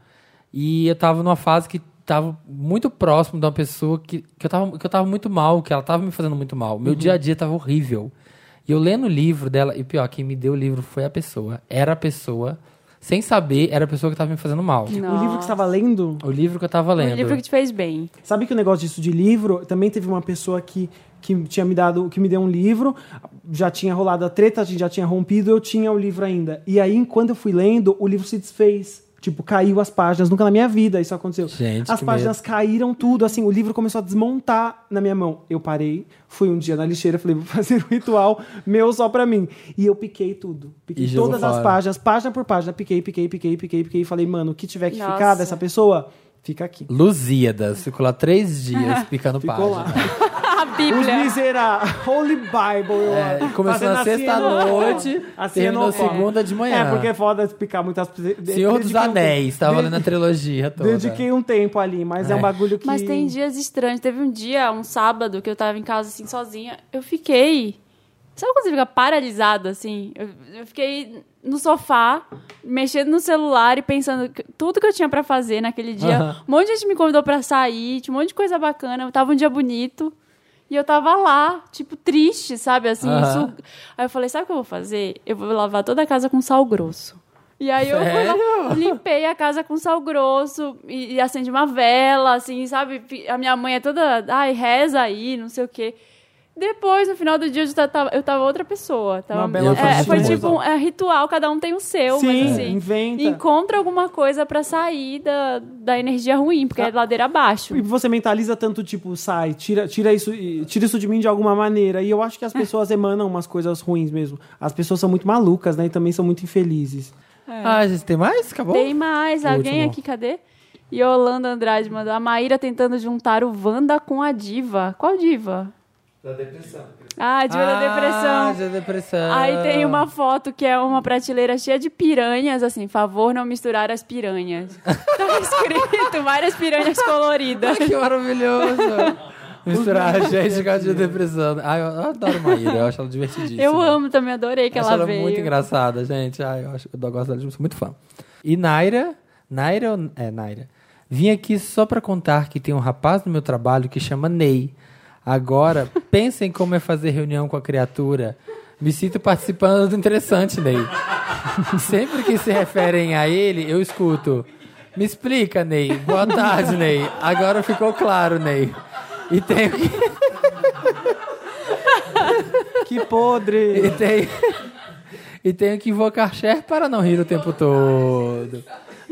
e eu tava numa fase que tava muito próximo de uma pessoa que, que, eu, tava, que eu tava muito mal, que ela tava me fazendo muito mal. Meu dia a dia tava horrível. E eu lendo o livro dela, e pior, quem me deu o livro foi a pessoa. Era a pessoa, sem saber, era a pessoa que tava me fazendo mal. O livro que Nossa. você estava lendo... O livro que eu tava lendo. Um livro que te fez bem. Sabe que o negócio disso de livro, também teve uma pessoa que, que tinha me dado, que me deu um livro, já tinha rolado a treta, a gente já tinha rompido, eu tinha o livro ainda. E aí, quando eu fui lendo, o livro se desfez. Tipo, caiu as páginas. Nunca na minha vida isso aconteceu. Gente, as páginas caíram tudo, assim, o livro começou a desmontar na minha mão. Eu parei, fui um dia na lixeira, falei, vou fazer um ritual meu só pra mim. E eu piquei tudo. Piquei E todas as páginas, página por página, piquei, piquei, piquei, piquei, piquei. E falei, mano, o que tiver que Nossa. ficar dessa pessoa, fica aqui. Lusíadas. Ficou lá três dias picando Ficou lá. página. A Os Bíblia. miseráveis, Holy Bible. É, começou na assim, sexta-noite, a cena- terminou é. segunda de manhã. É, porque é foda explicar muitas... Senhor dos Anéis, tava lendo a trilogia toda. Dediquei um tempo ali, mas é, um É. bagulho que... Mas tem dias estranhos. Teve um dia, um sábado, que eu tava em casa assim, sozinha. Eu fiquei. Sabe quando você fica paralisado assim? Eu, eu fiquei no sofá, mexendo no celular e pensando que- tudo que eu tinha pra fazer naquele dia. Um monte de gente me convidou pra sair, tinha um monte de coisa bacana. Tava um dia bonito. E eu tava lá, tipo, triste, sabe? Assim, su- Aí eu falei, sabe o que eu vou fazer? Eu vou lavar toda a casa com sal grosso. E aí eu lá, limpei a casa com sal grosso e, e acendi uma vela, assim, sabe? A minha mãe é toda, ai, reza aí, não sei o quê. Depois, no final do dia, eu tava, eu tava outra pessoa. Tava, Uma bela é, foi tipo um é, ritual, cada um tem o seu, Sim, mas assim. inventa. Encontra alguma coisa pra sair da, da energia ruim, porque é ladeira abaixo. E você mentaliza tanto, tipo, sai, tira, tira, isso, tira isso de mim de alguma maneira. E eu acho que as pessoas emanam umas coisas ruins mesmo. As pessoas são muito malucas, né? E também são muito infelizes. Ah, gente, tem mais? Acabou? Tem mais. O Alguém último. aqui, cadê? Yolanda Andrade mandou. A Maíra tentando juntar o Wanda com a diva. Qual diva? Da depressão. Ah, a diva da Ah, depressão. da depressão. Aí tem uma foto que é uma prateleira cheia de piranhas, assim, favor não misturar as piranhas. Tá escrito várias piranhas coloridas. Ai, que maravilhoso. Misturar a gente com a de depressão. Ai, eu adoro Maíra, eu acho ela divertidíssima. Eu amo também, adorei que acho ela ela veio. muito engraçada, gente. Ai, eu, acho, eu gosto dela, eu sou muito fã. E Naira, Naira, ou- é, Naira. Vim aqui só pra contar que tem um rapaz no meu trabalho que chama Ney. Agora, pensem como é fazer reunião com a criatura. Me sinto participando do interessante, Ney. Sempre que se referem a ele, eu escuto. Me explica, Ney. Boa tarde, Ney. Agora ficou claro, Ney. E tenho que. Que podre! E tenho, e tenho que invocar Cher para não rir o tempo todo.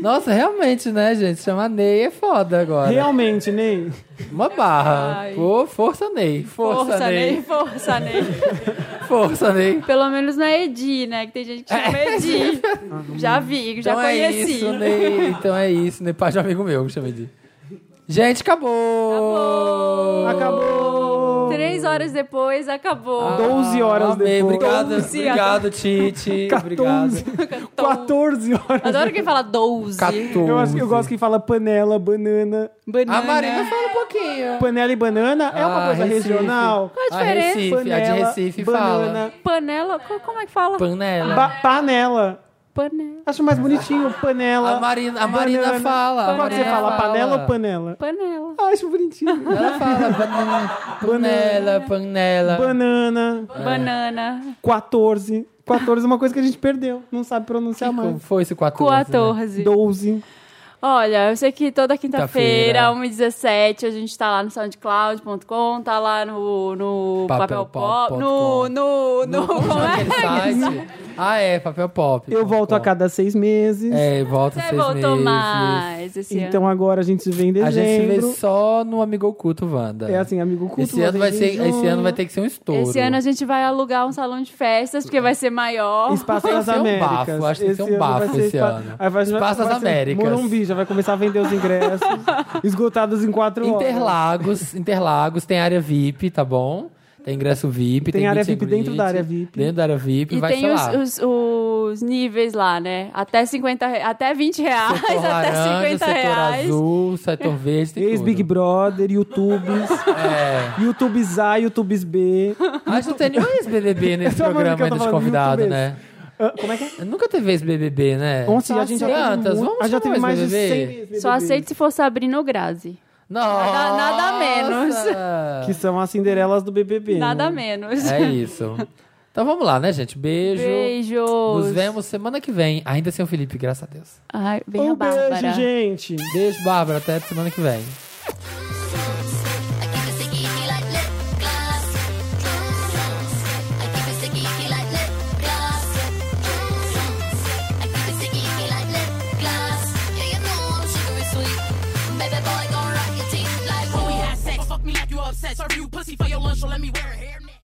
Nossa, realmente, né, gente? Chamar Ney é foda agora. Realmente, Ney. Uma barra. Ai. Pô, força, Ney. Força, Força, Ney. Ney. Força, Ney. Força, Ney. Pelo menos é Edi, né? Que tem gente que chama Edi. Já vi, já então é conheci. isso, Ney. Então é isso, Ney. Pai de um amigo meu que chama de. Gente, acabou! Acabou! Três horas depois, acabou. 12 horas Ah, Amei, depois. Obrigado, 12, obrigado, Titi. 14, Obrigado. 14 horas. Adoro quem fala 12. 14. Eu, acho, eu gosto que fala panela, banana. Banana. A Marina fala um pouquinho. Panela e banana é uma Ah, coisa Recife. regional. Qual a A diferença? Recife, a de Panela, Recife banana, fala. Panela, co- como é que fala? Panela. ba- panela. Panela. Acho mais bonitinho, panela. A Marina, a Marina banana. fala. a Qual que você fala, panela ou panela? Panela. Ah, acho bonitinho. Ela fala banana, panela, panela. Banana, Banana. 14. 14 é uma coisa que a gente perdeu. Não sabe pronunciar Como mais. foi esse 14? né? 14. 12. Olha, eu sei que toda quinta-feira, Quinta-feira. 1h17, a gente tá lá no soundcloud.com, tá lá no, no Papel Papel Pop, Pop no, no, no, como é? Site. Ah, é, papel pop. Eu volto a cada seis meses. É, volta Você seis voltou meses. mais esse Então agora a gente se vê em A gente se dezembro. vê só no Amigo Oculto, Wanda. É assim, amigo culto. esse ano, vai ser, esse ano vai ter que ser um estouro. ano. Esse ano a gente vai alugar um salão de festas, porque vai ser maior. Espaço das ser um Américas. bafo, acho que tem que ser um ano vai bafo ser esse ano. Vai, Espaço das vai ser Américas. Morumbi, já vai começar a vender os ingressos. esgotados em quatro horas. Interlagos, Interlagos, tem área VIP, tá bom? Tem ingresso VIP, Tem tem, área VIP dentro da área VIP. Dentro da área VIP, E vai tem os, lá. os, os níveis lá, né? Até 50 re- até 20 reais, Setor até laranja, 50 setor reais. azul, setor verde, tem Ex-Big tudo. Brother, YouTubes, É. YouTubes A, YouTubes B. Acho que não tem nenhum ex-BBB nesse programa tô de convidado, né? Como é que é? Nunca teve ex-BBB, né? Ontem a gente já teve, muito- Vamos a gente já teve mais de ex-BBB? 100 ex-BBBs. Só aceito se for Sabrina ou Grazi. Nossa! Nada- nada menos. Que são as Cinderelas do BBB. Nada né? menos. É isso. Então vamos lá, né, gente? Beijo. Beijos. Nos vemos semana que vem. Ainda sem o Felipe, graças a Deus. Ai, bem a Um Bárbara. beijo, gente. Beijo, Bárbara. Até semana que vem. so let me wear it.